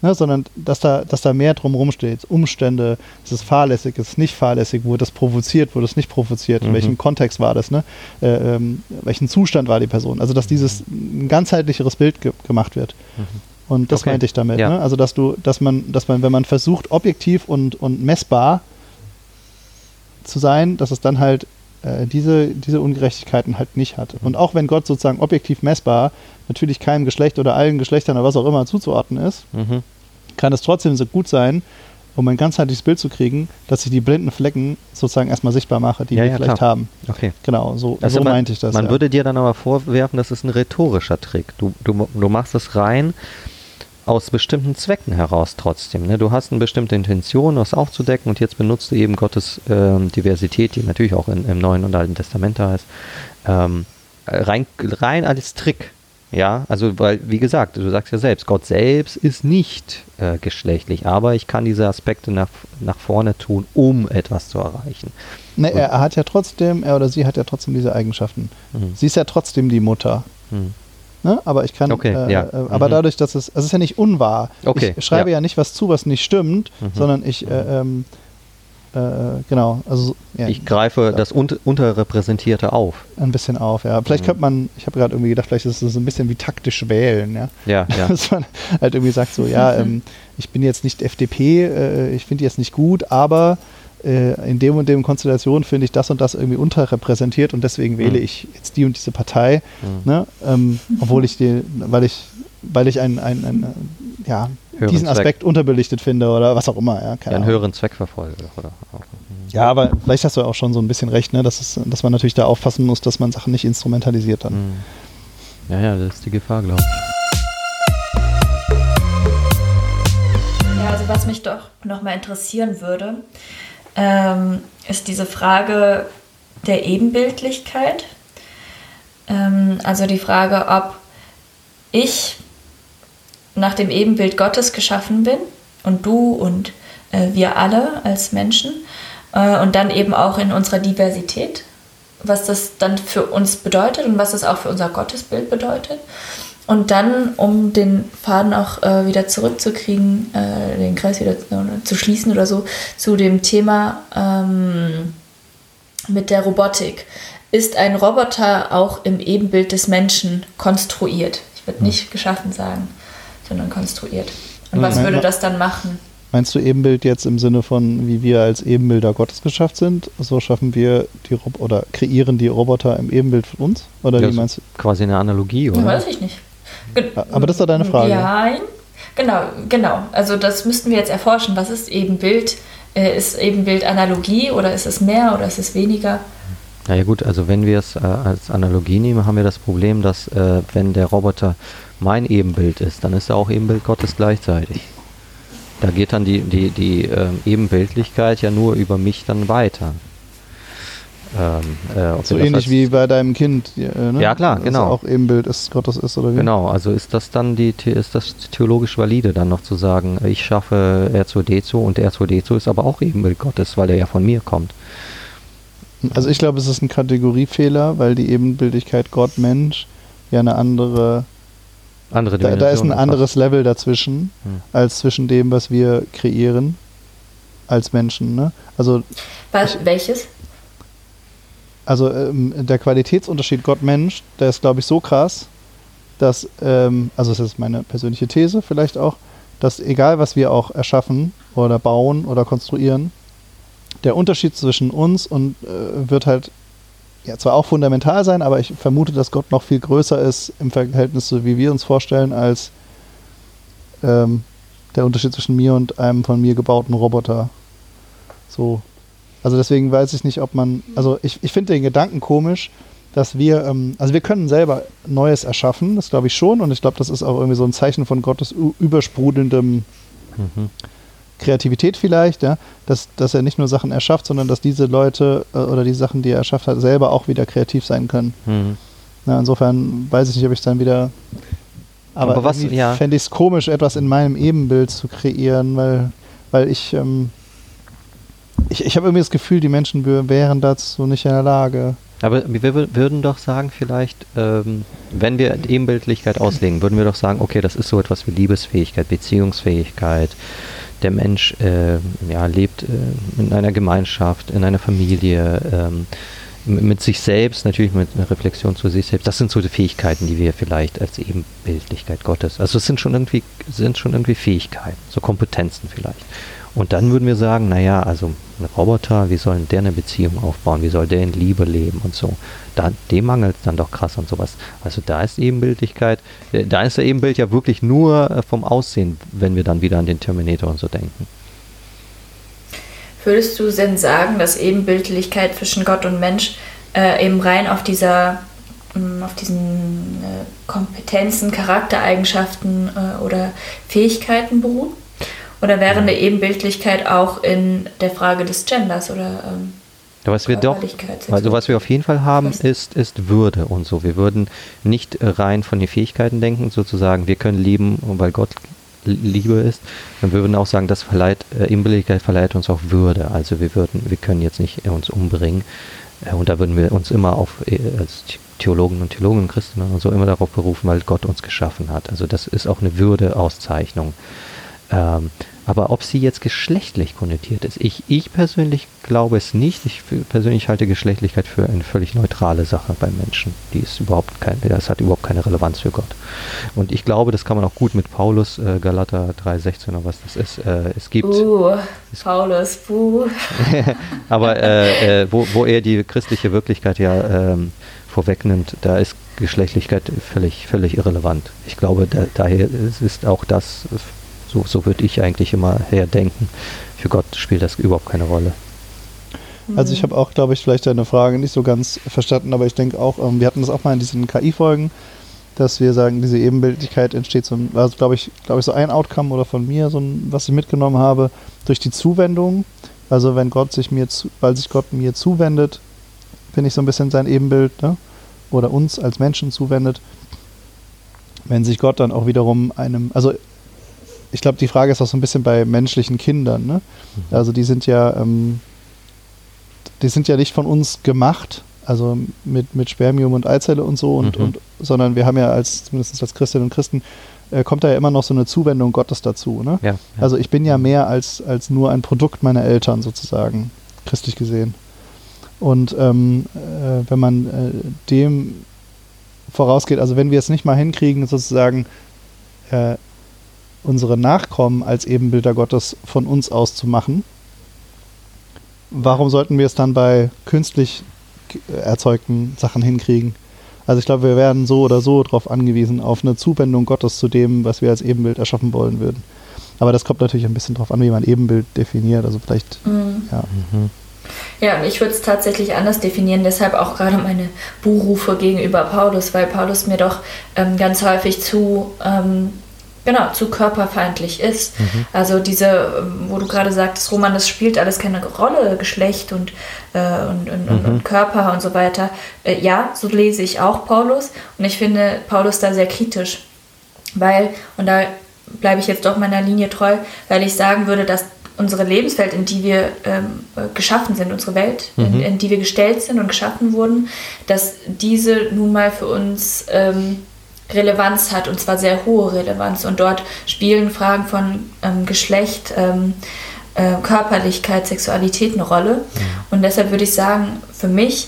Ne? Sondern dass da, dass da mehr drumherum steht. Umstände, ist es fahrlässig, ist es nicht fahrlässig, wurde das provoziert, wurde es nicht provoziert, in
Mhm.
welchem Kontext war das, ne? äh, ähm, welchen Zustand war die Person. Also dass dieses ein ganzheitlicheres Bild ge gemacht wird. Und das
Okay.
meinte ich damit.
Ja.
Ne? Also dass du, dass man, dass man, wenn man versucht, objektiv und, und messbar zu sein, dass es dann halt äh, diese, diese Ungerechtigkeiten halt nicht hat. Und auch wenn Gott sozusagen objektiv messbar natürlich keinem Geschlecht oder allen Geschlechtern oder was auch immer zuzuordnen ist,
Mhm.
kann es trotzdem so gut sein, um ein ganzheitliches Bild zu kriegen, dass ich die blinden Flecken sozusagen erstmal sichtbar mache, die
Ja,
wir
ja,
vielleicht
klar.
haben.
Okay.
Genau, so,
Also
so
man,
meinte ich das.
Man
ja.
würde dir dann aber vorwerfen, das ist ein rhetorischer Trick. Du, du, du machst es rein aus bestimmten Zwecken heraus trotzdem. Ne? Du hast eine bestimmte Intention, das aufzudecken und jetzt benutzt du eben Gottes ähm, Diversität, die natürlich auch in, im Neuen und Alten Testament da ist, ähm, rein, rein als Trick. Ja, also weil, wie gesagt, du sagst ja selbst, Gott selbst ist nicht äh, geschlechtlich, aber ich kann diese Aspekte nach, nach vorne tun, um etwas zu erreichen.
Ne, er, hat ja trotzdem, er oder sie hat ja trotzdem diese Eigenschaften.
Mhm.
Sie ist ja trotzdem die Mutter.
Hm.
Ne? Aber ich kann,
Okay,
äh,
ja.
äh, aber
Mhm.
dadurch, dass es, also es ist ja nicht unwahr.
Okay,
ich schreibe
ja.
ja. nicht was zu, was nicht stimmt,
Mhm.
sondern ich, äh, ähm, äh, genau, also ja,
Ich greife das un Unterrepräsentierte auf.
ein bisschen auf, ja. Vielleicht
Mhm.
könnte man, ich habe gerade irgendwie gedacht, vielleicht ist es so ein bisschen wie taktisch wählen, ja.
Ja, ja.
Dass man halt irgendwie sagt so, ja, ähm, ich bin jetzt nicht FDP, äh, ich finde die jetzt nicht gut, aber in dem und dem Konstellation finde ich das und das irgendwie unterrepräsentiert und deswegen wähle
Mhm.
ich jetzt die und diese Partei,
Mhm.
ne? ähm, obwohl ich die, weil ich, weil ich ein, ein, ein äh, ja,
Höheren
diesen
Zweck.
Aspekt unterbelichtet finde oder was auch immer, ja,
Ja, einen
Ahnung.
höheren Zweck verfolge. Oder auch. Mhm.
Ja, aber vielleicht hast du auch schon so ein bisschen recht, ne? dass, es, dass man natürlich da aufpassen muss, dass man Sachen nicht instrumentalisiert dann.
Mhm. Ja, ja, das ist die Gefahr, glaube ich.
Ja, also was mich doch nochmal interessieren würde, ähm, ist diese Frage der Ebenbildlichkeit. Ähm, also die Frage, ob ich nach dem Ebenbild Gottes geschaffen bin und du und äh, wir alle als Menschen äh, und dann eben auch in unserer Diversität, was das dann für uns bedeutet und was das auch für unser Gottesbild bedeutet. Und dann, um den Faden auch äh, wieder zurückzukriegen, äh, den Kreis wieder zu, zu schließen oder so, zu dem Thema ähm, mit der Robotik. Ist ein Roboter auch im Ebenbild des Menschen konstruiert? Ich würde nicht geschaffen sagen, sondern konstruiert. Und was
Mhm.
würde das dann machen?
Meinst du Ebenbild jetzt im Sinne von, wie wir als Ebenbilder Gottes geschafft sind? So schaffen wir die Rob oder kreieren die Roboter im Ebenbild von uns? Oder
Ja,
wie meinst du?
Quasi eine Analogie,
Ja,
oder?
weiß ich nicht. Ge-
Aber das ist doch deine Frage.
Nein. Genau, genau. Also das müssten wir jetzt erforschen. Was ist Ebenbild? Äh, Ist Ebenbild Analogie oder ist es mehr oder ist es weniger?
Na ja gut, also wenn wir es äh, als Analogie nehmen, haben wir das Problem, dass äh, wenn der Roboter mein Ebenbild ist, dann ist er auch Ebenbild Gottes gleichzeitig. Da geht dann die, die, die ähm, Ebenbildlichkeit ja nur über mich dann weiter. Ähm, äh, ob
So ähnlich wie bei deinem Kind. äh, Ne?
Ja, klar,
Dass
genau.
er auch Ebenbild ist, Gottes ist oder wie?
Genau, also ist das dann die The- ist das theologisch valide, dann noch zu sagen, äh, ich schaffe R2D2 und R2D2 ist aber auch Ebenbild Gottes, weil er ja von mir kommt.
Also ich glaube, es ist ein Kategoriefehler, weil die Ebenbildigkeit Gott-Mensch ja eine andere,
Andere
da, da ist ein anderes Level dazwischen,
Hm.
als zwischen dem, was wir kreieren als Menschen. Ne? Also,
Was, welches?
Also ähm, der Qualitätsunterschied Gott-Mensch, der ist, glaube ich, so krass, dass, ähm, also das ist meine persönliche These vielleicht auch, dass egal was wir auch erschaffen oder bauen oder konstruieren, der Unterschied zwischen uns und äh, wird halt ja zwar auch fundamental sein, aber ich vermute, dass Gott noch viel größer ist im Verhältnis zu wie wir uns vorstellen, als ähm, der Unterschied zwischen mir und einem von mir gebauten Roboter. So. Also deswegen weiß ich nicht, ob man, also ich, ich finde den Gedanken komisch, dass wir, ähm, also wir können selber Neues erschaffen, das glaube ich schon, und ich glaube, das ist auch irgendwie so ein Zeichen von Gottes übersprudelndem
Mhm.
Kreativität vielleicht, ja, dass, dass er nicht nur Sachen erschafft, sondern dass diese Leute äh, oder die Sachen, die er erschafft hat, selber auch wieder kreativ sein können.
Mhm.
Na, insofern weiß ich nicht, ob ich dann wieder. Aber,
Aber was- ja.
fände ich es komisch, etwas in meinem Ebenbild zu kreieren, weil, weil ich, ähm, ich, ich habe irgendwie das Gefühl, die Menschen wär- wären dazu nicht in der Lage.
Aber wir wür- würden doch sagen, vielleicht, ähm, wenn wir Ebenbildlichkeit auslegen, würden wir doch sagen, okay, das ist so etwas wie Liebesfähigkeit, Beziehungsfähigkeit. Der Mensch äh, ja, lebt äh, in einer Gemeinschaft, in einer Familie, ähm, mit sich selbst, natürlich mit einer Reflexion zu sich selbst. Das sind so die Fähigkeiten, die wir vielleicht als Ebenbildlichkeit Gottes. Also es sind schon irgendwie, sind schon irgendwie Fähigkeiten, so Kompetenzen vielleicht. Und dann würden wir sagen, naja, also ein Roboter, wie soll der eine Beziehung aufbauen? Wie soll der in Liebe leben und so? Da, dem mangelt es dann doch krass an sowas. Also da ist Ebenbildlichkeit, äh, da ist der Ebenbild ja wirklich nur äh, vom Aussehen, wenn wir dann wieder an den Terminator und so denken.
Würdest du denn sagen, dass Ebenbildlichkeit zwischen Gott und Mensch äh, eben rein auf dieser mh, auf diesen äh, Kompetenzen, Charaktereigenschaften äh, oder Fähigkeiten beruhen? Oder wäre eine Ebenbildlichkeit auch in der Frage des Genders oder ähm,
was wir doch, also was wir auf jeden Fall haben, ist, ist Würde und so. Wir würden nicht rein von den Fähigkeiten denken, sozusagen, wir können lieben, weil Gott Liebe ist. Wir würden auch sagen, das verleiht, äh, Ebenbildlichkeit verleiht uns auch Würde. Also wir würden, wir können jetzt nicht uns umbringen. Äh, und da würden wir uns immer auf, äh, als Theologen und Theologen, Christen und so immer darauf berufen, weil Gott uns geschaffen hat. Also das ist auch eine Würdeauszeichnung. Ähm, aber ob sie jetzt geschlechtlich konnotiert ist, ich, ich persönlich glaube es nicht. Ich persönlich halte Geschlechtlichkeit für eine völlig neutrale Sache beim Menschen. Die ist überhaupt kein, das hat überhaupt keine Relevanz für Gott. Und ich glaube, das kann man auch gut mit Paulus, äh, Galater 3,16 oder was das ist. Äh, es gibt.
Uh, Paulus, buh.
aber äh, äh, wo, wo er die christliche Wirklichkeit ja ähm, vorwegnimmt, da ist Geschlechtlichkeit völlig, völlig irrelevant. Ich glaube, da, daher ist auch das so, so würde ich eigentlich immer herdenken. Für Gott spielt das überhaupt keine Rolle.
Also ich habe auch, glaube ich, vielleicht deine Frage nicht so ganz verstanden, aber ich denke auch, ähm, wir hatten das auch mal in diesen KI-Folgen, dass wir sagen, diese Ebenbildlichkeit entsteht so also glaube ich, glaube ich, so ein Outcome oder von mir, so ein, was ich mitgenommen habe, durch die Zuwendung. Also wenn Gott sich mir, zu, weil sich Gott mir zuwendet, bin ich so ein bisschen sein Ebenbild, ne? Oder uns als Menschen zuwendet. Wenn sich Gott dann auch wiederum einem, also ich glaube, die Frage ist auch so ein bisschen bei menschlichen Kindern. Ne? Mhm. Also die sind ja, ähm, die sind ja nicht von uns gemacht, also mit, mit Spermium und Eizelle und so, und, mhm. und, sondern wir haben ja als, zumindest als Christinnen und Christen, äh, kommt da ja immer noch so eine Zuwendung Gottes dazu. Ne? Ja, ja. Also ich bin ja mehr als, als nur ein Produkt meiner Eltern sozusagen, christlich gesehen. Und ähm, äh, wenn man äh, dem vorausgeht, also wenn wir es nicht mal hinkriegen, sozusagen äh, unsere Nachkommen als Ebenbilder Gottes von uns aus zu machen, warum sollten wir es dann bei künstlich erzeugten Sachen hinkriegen? Also ich glaube, wir werden so oder so darauf angewiesen, auf eine Zuwendung Gottes zu dem, was wir als Ebenbild erschaffen wollen würden. Aber das kommt natürlich ein bisschen darauf an, wie man Ebenbild definiert. Also vielleicht, mhm. ja. Mhm.
Ja, und ich würde es tatsächlich anders definieren, deshalb auch gerade meine Buhrufe gegenüber Paulus, weil Paulus mir doch ähm, ganz häufig zu ähm, genau, zu körperfeindlich ist. Mhm. Also diese, wo du gerade sagtest, Roman, das spielt alles keine Rolle, Geschlecht und, äh, und, und, mhm. und, Körper und so weiter. Äh, ja, so lese ich auch Paulus und ich finde Paulus da sehr kritisch, weil, und da bleibe ich jetzt doch meiner Linie treu, weil ich sagen würde, dass unsere Lebenswelt, in die wir ähm, geschaffen sind, unsere Welt, mhm. in, in, die wir gestellt sind und geschaffen wurden, dass diese nun mal für uns ähm, Relevanz hat und zwar sehr hohe Relevanz. Und dort spielen Fragen von ähm, Geschlecht, ähm, äh, Körperlichkeit, Sexualität eine Rolle. Mhm. Und deshalb würde ich sagen, für mich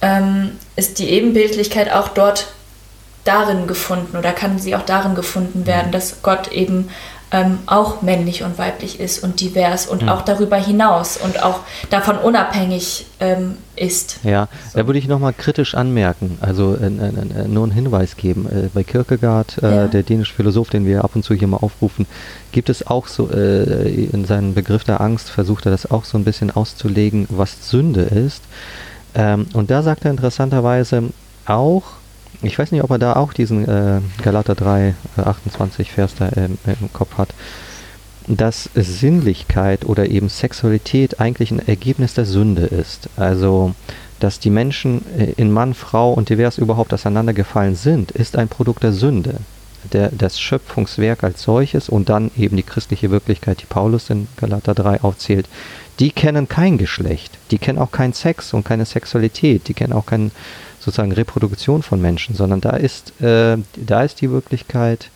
ähm, ist die Ebenbildlichkeit auch dort darin gefunden oder kann sie auch darin gefunden werden, mhm. dass Gott eben ähm, auch männlich und weiblich ist und divers und mhm. auch darüber hinaus und auch davon unabhängig ähm, ist.
Ja, so. da würde ich nochmal kritisch anmerken, also äh, äh, nur einen Hinweis geben. Äh, bei Kierkegaard, äh, ja. der dänische Philosoph, den wir ab und zu hier mal aufrufen, gibt es auch so, äh, in seinem Begriff der Angst versucht er das auch so ein bisschen auszulegen, was Sünde ist. Ähm, und da sagt er interessanterweise auch, ich weiß nicht, ob er da auch diesen äh, Galater 3, äh, 28 Vers da im, im Kopf hat, dass Sinnlichkeit oder eben Sexualität eigentlich ein Ergebnis der Sünde ist. Also, dass die Menschen äh, in Mann, Frau und divers überhaupt auseinandergefallen sind, ist ein Produkt der Sünde. Der, das Schöpfungswerk als solches und dann eben die christliche Wirklichkeit, die Paulus in Galater 3 aufzählt, die kennen kein Geschlecht, die kennen auch keinen Sex und keine Sexualität, die kennen auch keinen sozusagen Reproduktion von Menschen, sondern da ist, äh, da ist die Wirklichkeit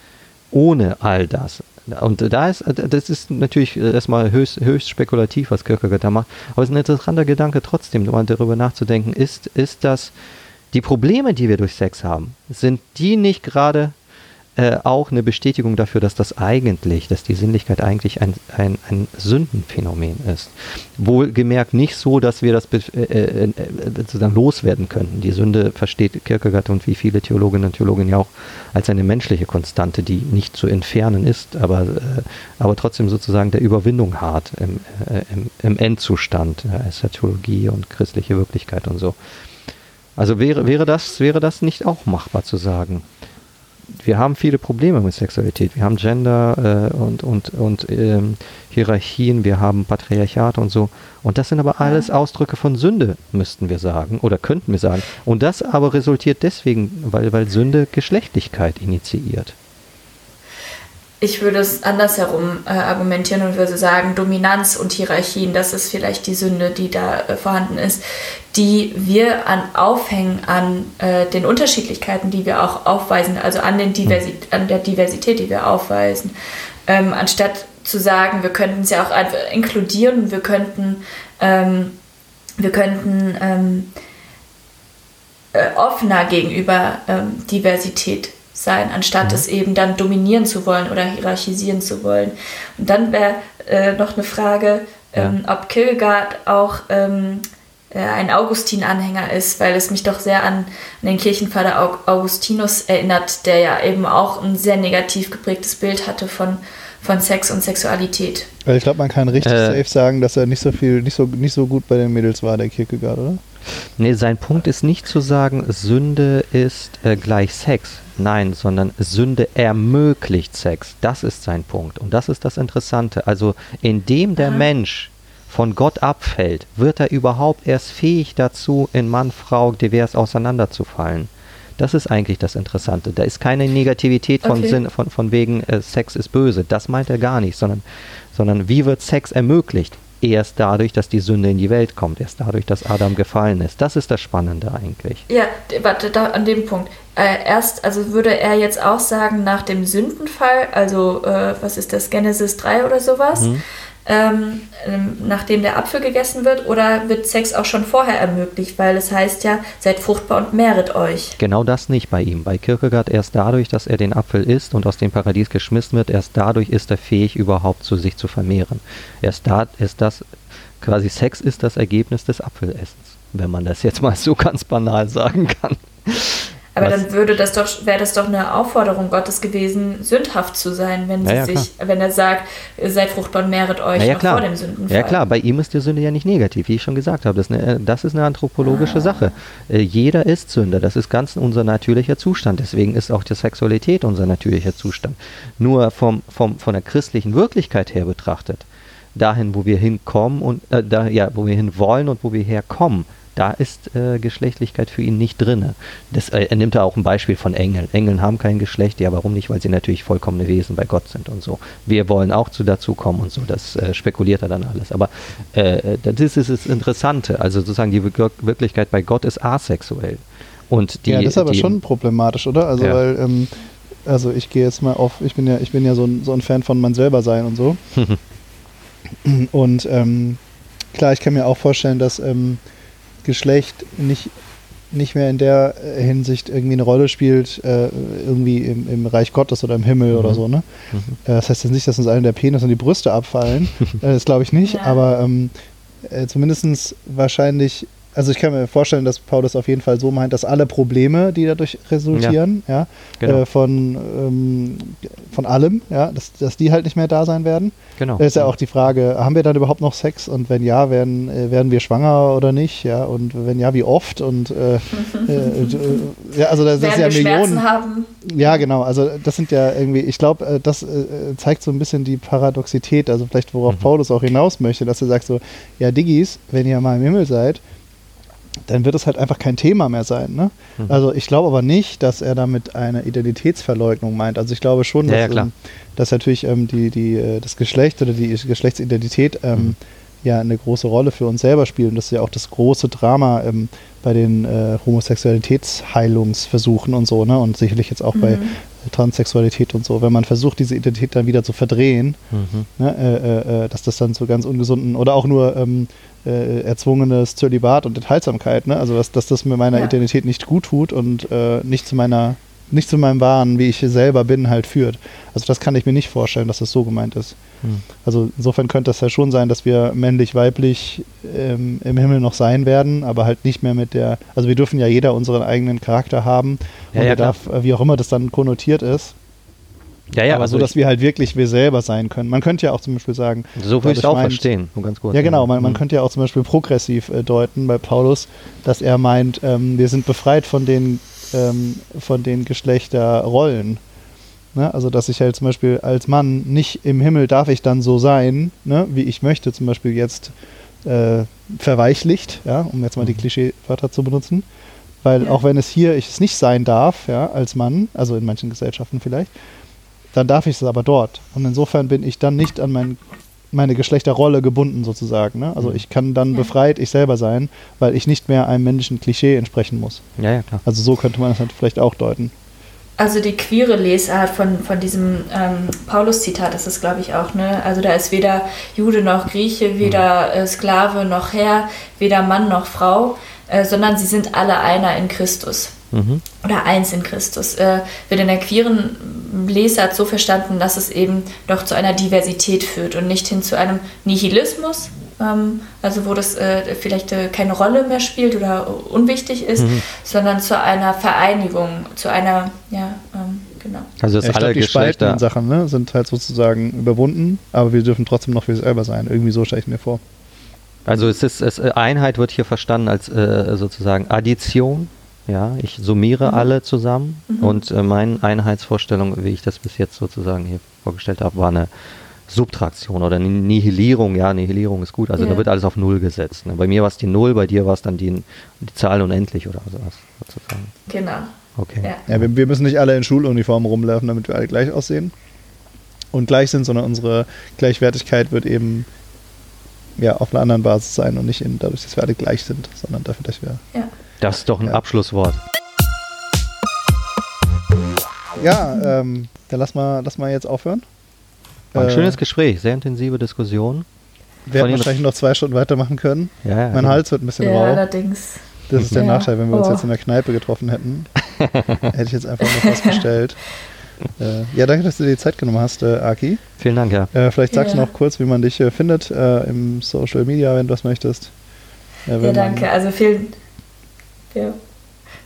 ohne all das. Und da ist, das ist natürlich erstmal höchst, höchst spekulativ, was Kierkegaard da macht, aber es ist ein interessanter Gedanke trotzdem, mal darüber nachzudenken, ist, ist das, die Probleme, die wir durch Sex haben, sind die nicht gerade äh, auch eine Bestätigung dafür, dass das eigentlich, dass die Sinnlichkeit eigentlich ein, ein, ein Sündenphänomen ist. Wohlgemerkt nicht so, dass wir das äh, äh, äh, sozusagen loswerden könnten. Die Sünde versteht Kierkegaard und wie viele Theologinnen und Theologen ja auch als eine menschliche Konstante, die nicht zu entfernen ist, aber, aber trotzdem sozusagen der Überwindung hart im, im, im Endzustand. Ja Theologie und christliche Wirklichkeit und so. Also wäre, wäre, das, wäre das nicht auch machbar zu sagen? Wir haben viele Probleme mit Sexualität. Wir haben Gender äh, und, und, und ähm, Hierarchien, wir haben Patriarchat und so. Und das sind aber alles Ausdrücke von Sünde, müssten wir sagen, oder könnten wir sagen. Und das aber resultiert deswegen, weil, weil Sünde Geschlechtlichkeit initiiert
ich würde es andersherum äh, argumentieren und würde sagen, Dominanz und Hierarchien, das ist vielleicht die Sünde, die da äh, vorhanden ist, die wir an aufhängen an äh, den Unterschiedlichkeiten, die wir auch aufweisen, also an, den Diversi an der Diversität, die wir aufweisen. Ähm, anstatt zu sagen, wir könnten es ja auch einfach inkludieren, wir könnten, ähm, wir könnten ähm, äh, offener gegenüber ähm, Diversität sein, anstatt mhm. es eben dann dominieren zu wollen oder hierarchisieren zu wollen. Und dann wäre äh, noch eine Frage, ähm, ja. ob Kierkegaard auch ähm, äh, ein Augustin-Anhänger ist, weil es mich doch sehr an, an den Kirchenvater Augustinus erinnert, der ja eben auch ein sehr negativ geprägtes Bild hatte von, von Sex und Sexualität.
Ich glaube, man kann richtig äh, safe sagen, dass er nicht so viel, nicht so, nicht so gut bei den Mädels war, der Kierkegaard, oder?
Nee, sein Punkt ist nicht zu sagen, Sünde ist äh, gleich Sex. Nein, sondern Sünde ermöglicht Sex. Das ist sein Punkt. Und das ist das Interessante. Also indem der Aha. Mensch von Gott abfällt, wird er überhaupt erst fähig dazu, in Mann, Frau divers auseinanderzufallen. Das ist eigentlich das Interessante. Da ist keine Negativität von, okay. Sinn, von, von wegen äh, Sex ist böse. Das meint er gar nicht, sondern, sondern wie wird Sex ermöglicht? Erst dadurch, dass die Sünde in die Welt kommt, erst dadurch, dass Adam gefallen ist. Das ist das Spannende eigentlich.
Ja, warte, da, an dem Punkt. Äh, erst, also würde er jetzt auch sagen, nach dem Sündenfall, also äh, was ist das, Genesis 3 oder sowas, mhm ähm, ähm, nachdem der Apfel gegessen wird, oder wird Sex auch schon vorher ermöglicht? Weil es heißt ja, seid fruchtbar und mehret euch.
Genau das nicht bei ihm. Bei Kierkegaard erst dadurch, dass er den Apfel isst und aus dem Paradies geschmissen wird, erst dadurch ist er fähig, überhaupt zu sich zu vermehren. Erst da ist das, quasi Sex ist das Ergebnis des Apfelessens, wenn man das jetzt mal so ganz banal sagen kann.
Aber Was? dann würde das doch, wäre das doch eine Aufforderung Gottes gewesen, sündhaft zu sein, wenn sie ja, sich, wenn er sagt, seid fruchtbar und mehret euch
ja, noch klar. vor dem Sündenfall. Ja klar, bei ihm ist die Sünde ja nicht negativ, wie ich schon gesagt habe. Das ist eine, das ist eine anthropologische ah. Sache. Äh, jeder ist Sünder, das ist ganz unser natürlicher Zustand. Deswegen ist auch die Sexualität unser natürlicher Zustand. Nur vom, vom, von der christlichen Wirklichkeit her betrachtet, dahin, wo wir hinkommen und äh, da, ja, wo wir hin wollen und wo wir herkommen, da ist äh, Geschlechtlichkeit für ihn nicht drin. Das, äh, er nimmt da auch ein Beispiel von Engeln. Engeln haben kein Geschlecht, ja, warum nicht? Weil sie natürlich vollkommene Wesen bei Gott sind und so. Wir wollen auch zu dazu kommen und so. Das äh, spekuliert er dann alles. Aber äh, das ist das Interessante. Also sozusagen die Wirklichkeit bei Gott ist asexuell. Und die,
ja, das ist aber die, schon problematisch, oder? Also ja. weil ähm, also ich gehe jetzt mal auf, ich bin ja, ich bin ja so ein, so ein Fan von man selber sein und so. und ähm, klar, ich kann mir auch vorstellen, dass ähm, Geschlecht nicht, nicht mehr in der äh, Hinsicht irgendwie eine Rolle spielt, äh, irgendwie im, im, Reich Gottes oder im Himmel mhm. oder so. Ne? Mhm. Äh, das heißt jetzt nicht, dass uns allen der Penis und die Brüste abfallen. Äh, das glaube ich nicht, ja. aber ähm, äh, zumindest wahrscheinlich also ich kann mir vorstellen, dass Paulus auf jeden Fall so meint, dass alle Probleme, die dadurch resultieren, ja, ja genau. äh, von, ähm, von allem, ja, dass, dass die halt nicht mehr da sein werden. Genau. Da ist ja auch die Frage, haben wir dann überhaupt noch Sex und wenn ja, werden, äh, werden wir schwanger oder nicht, ja, und wenn ja, wie oft und äh, äh, ja, also das, das ist ja Millionen. Haben. Ja, genau, also das sind ja irgendwie, ich glaube, äh, das äh, zeigt so ein bisschen die Paradoxität, also vielleicht worauf mhm. Paulus auch hinaus möchte, dass er sagt so, ja, Diggis, wenn ihr mal im Himmel seid, dann wird es halt einfach kein Thema mehr sein. Ne? Mhm. Also ich glaube aber nicht, dass er damit eine Identitätsverleugnung meint. Also ich glaube schon, dass, ja, ähm, dass natürlich ähm, die, die, äh, das Geschlecht oder die Geschlechtsidentität ähm, mhm. ja eine große Rolle für uns selber spielt. Und das ist ja auch das große Drama ähm, bei den äh, Homosexualitätsheilungsversuchen und so, ne? Und sicherlich jetzt auch mhm. bei Transsexualität und so, wenn man versucht, diese Identität dann wieder zu verdrehen, mhm. ne? Äh, äh, äh dass das dann zu ganz ungesunden oder auch nur ähm, äh, erzwungenes Zölibat und Enthaltsamkeit, ne? Also dass, dass das mir meiner ja. Identität nicht gut tut und äh, nicht zu meiner, nicht zu meinem Wahren, wie ich selber bin, halt führt. Also das kann ich mir nicht vorstellen, dass das so gemeint ist. Hm. Also insofern könnte es ja schon sein, dass wir männlich-weiblich ähm, im Himmel noch sein werden, aber halt nicht mehr mit der, also wir dürfen ja jeder unseren eigenen Charakter haben ja, und ja, darf, äh, wie auch immer das dann konnotiert ist, ja, ja, aber also so, dass wir halt wirklich wir selber sein können. Man könnte ja auch zum Beispiel sagen.
So würde ich es auch meint, verstehen, nur ganz kurz.
Ja, genau. Man, man mhm. könnte ja auch zum Beispiel progressiv äh, deuten bei Paulus, dass er meint, ähm, wir sind befreit von den ähm, von den Geschlechterrollen. Ne? Also, dass ich halt zum Beispiel als Mann nicht im Himmel darf ich dann so sein, ne? wie ich möchte, zum Beispiel jetzt äh, verweichlicht, ja, um jetzt mal die
Mhm.
Klischeewörter zu benutzen. Weil
Ja.
auch wenn es hier ich es nicht sein darf, ja, als Mann, also in manchen Gesellschaften vielleicht, dann darf ich es aber dort. Und insofern bin ich dann nicht an mein, meine Geschlechterrolle gebunden sozusagen. Ne? Also
Mhm.
ich kann dann
Ja.
befreit ich selber sein, weil ich nicht mehr einem männlichen Klischee entsprechen muss.
Ja, ja, klar.
Also so könnte man das halt vielleicht auch deuten.
Also die queere Lesart von, von diesem ähm, Paulus-Zitat ist es, glaube ich, auch. Ne? Also da ist weder Jude noch Grieche, weder äh, Sklave noch Herr, weder Mann noch Frau, äh, sondern sie sind alle einer in Christus.
Mhm.
Oder eins in Christus. Äh, wird in der queeren Lesart so verstanden, dass es eben doch zu einer Diversität führt und nicht hin zu einem Nihilismus, also wo das äh, vielleicht äh, keine Rolle mehr spielt oder unwichtig ist,
Mhm.
sondern zu einer Vereinigung, zu einer, ja, ähm, genau.
Also, dass
Ja,
alle
glaube, die
Geschlechter.
Sachen ne, sind halt sozusagen überwunden, aber wir dürfen trotzdem noch wir selber sein. Irgendwie so stelle ich mir vor.
Also es ist es, äh, Einheit wird hier verstanden als äh, sozusagen Addition. Ja, ich summiere
Mhm.
alle zusammen
Mhm.
und äh, meine Einheitsvorstellung, wie ich das bis jetzt sozusagen hier vorgestellt habe, war eine Subtraktion oder Nihilierung. Ja, Nihilierung ist gut. Also
Ja.
da wird alles auf Null gesetzt. Ne? Bei mir war es die Null, bei dir war es dann die, die Zahl unendlich oder sowas sozusagen.
Genau.
Okay.
Ja.
Ja, wir, wir müssen nicht alle in Schuluniformen rumlaufen, damit wir alle gleich aussehen und gleich sind, sondern unsere Gleichwertigkeit wird eben ja, auf einer anderen Basis sein und nicht in, dadurch, dass wir alle gleich sind, sondern dafür, dass wir.
Ja.
Das ist doch ein
Ja.
Abschlusswort.
Ja, ähm, dann lass mal, lass mal jetzt aufhören.
War ein
Äh,
schönes Gespräch, sehr intensive Diskussion.
Wir hätten wahrscheinlich noch zwei Stunden weitermachen können.
Ja, ja,
Mein
genau.
Hals wird ein bisschen
Ja,
rau.
allerdings.
Das ist der
Ja.
Nachteil, wenn wir uns
Oh.
jetzt in der Kneipe getroffen hätten. Hätte ich jetzt einfach nur festgestellt. äh, ja, danke, dass du dir die Zeit genommen hast, äh, Aki.
Vielen Dank, ja.
Äh, vielleicht sagst du
Ja.
noch kurz, wie man dich äh, findet äh, im Social Media, wenn du das möchtest. Äh,
Ja,
man-
danke. Also vielen, ja,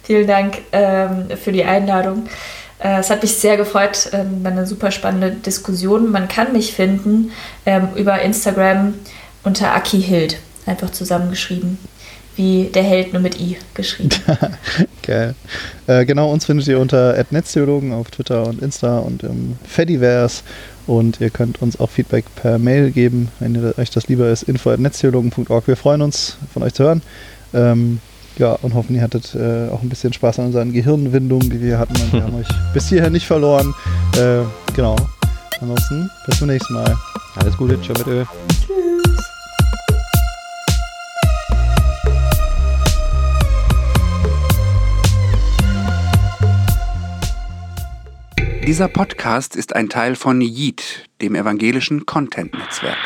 vielen Dank ähm, für die Einladung. Äh, es hat mich sehr gefreut, ähm, eine super spannende Diskussion. Man kann mich finden ähm, über Instagram unter Aki Hild, einfach zusammengeschrieben. Wie der Held nur mit I geschrieben.
Geil. Äh, genau, uns findet ihr unter @netztheologen auf Twitter und Insta und im Fediverse. Und ihr könnt uns auch Feedback per Mail geben, wenn ihr, euch das lieber ist. info.netztheologen.org. Wir freuen uns, von euch zu hören. Ähm, ja, und hoffen, ihr hattet äh, auch ein bisschen Spaß an unseren Gehirnwindungen, die wir hatten. Und wir haben euch bis hierher nicht verloren. Äh, genau. Ansonsten, bis zum nächsten Mal.
Alles Gute, tschö mit Öl.
Tschüss.
Dieser Podcast ist ein Teil von Yeet, dem evangelischen Content-Netzwerk.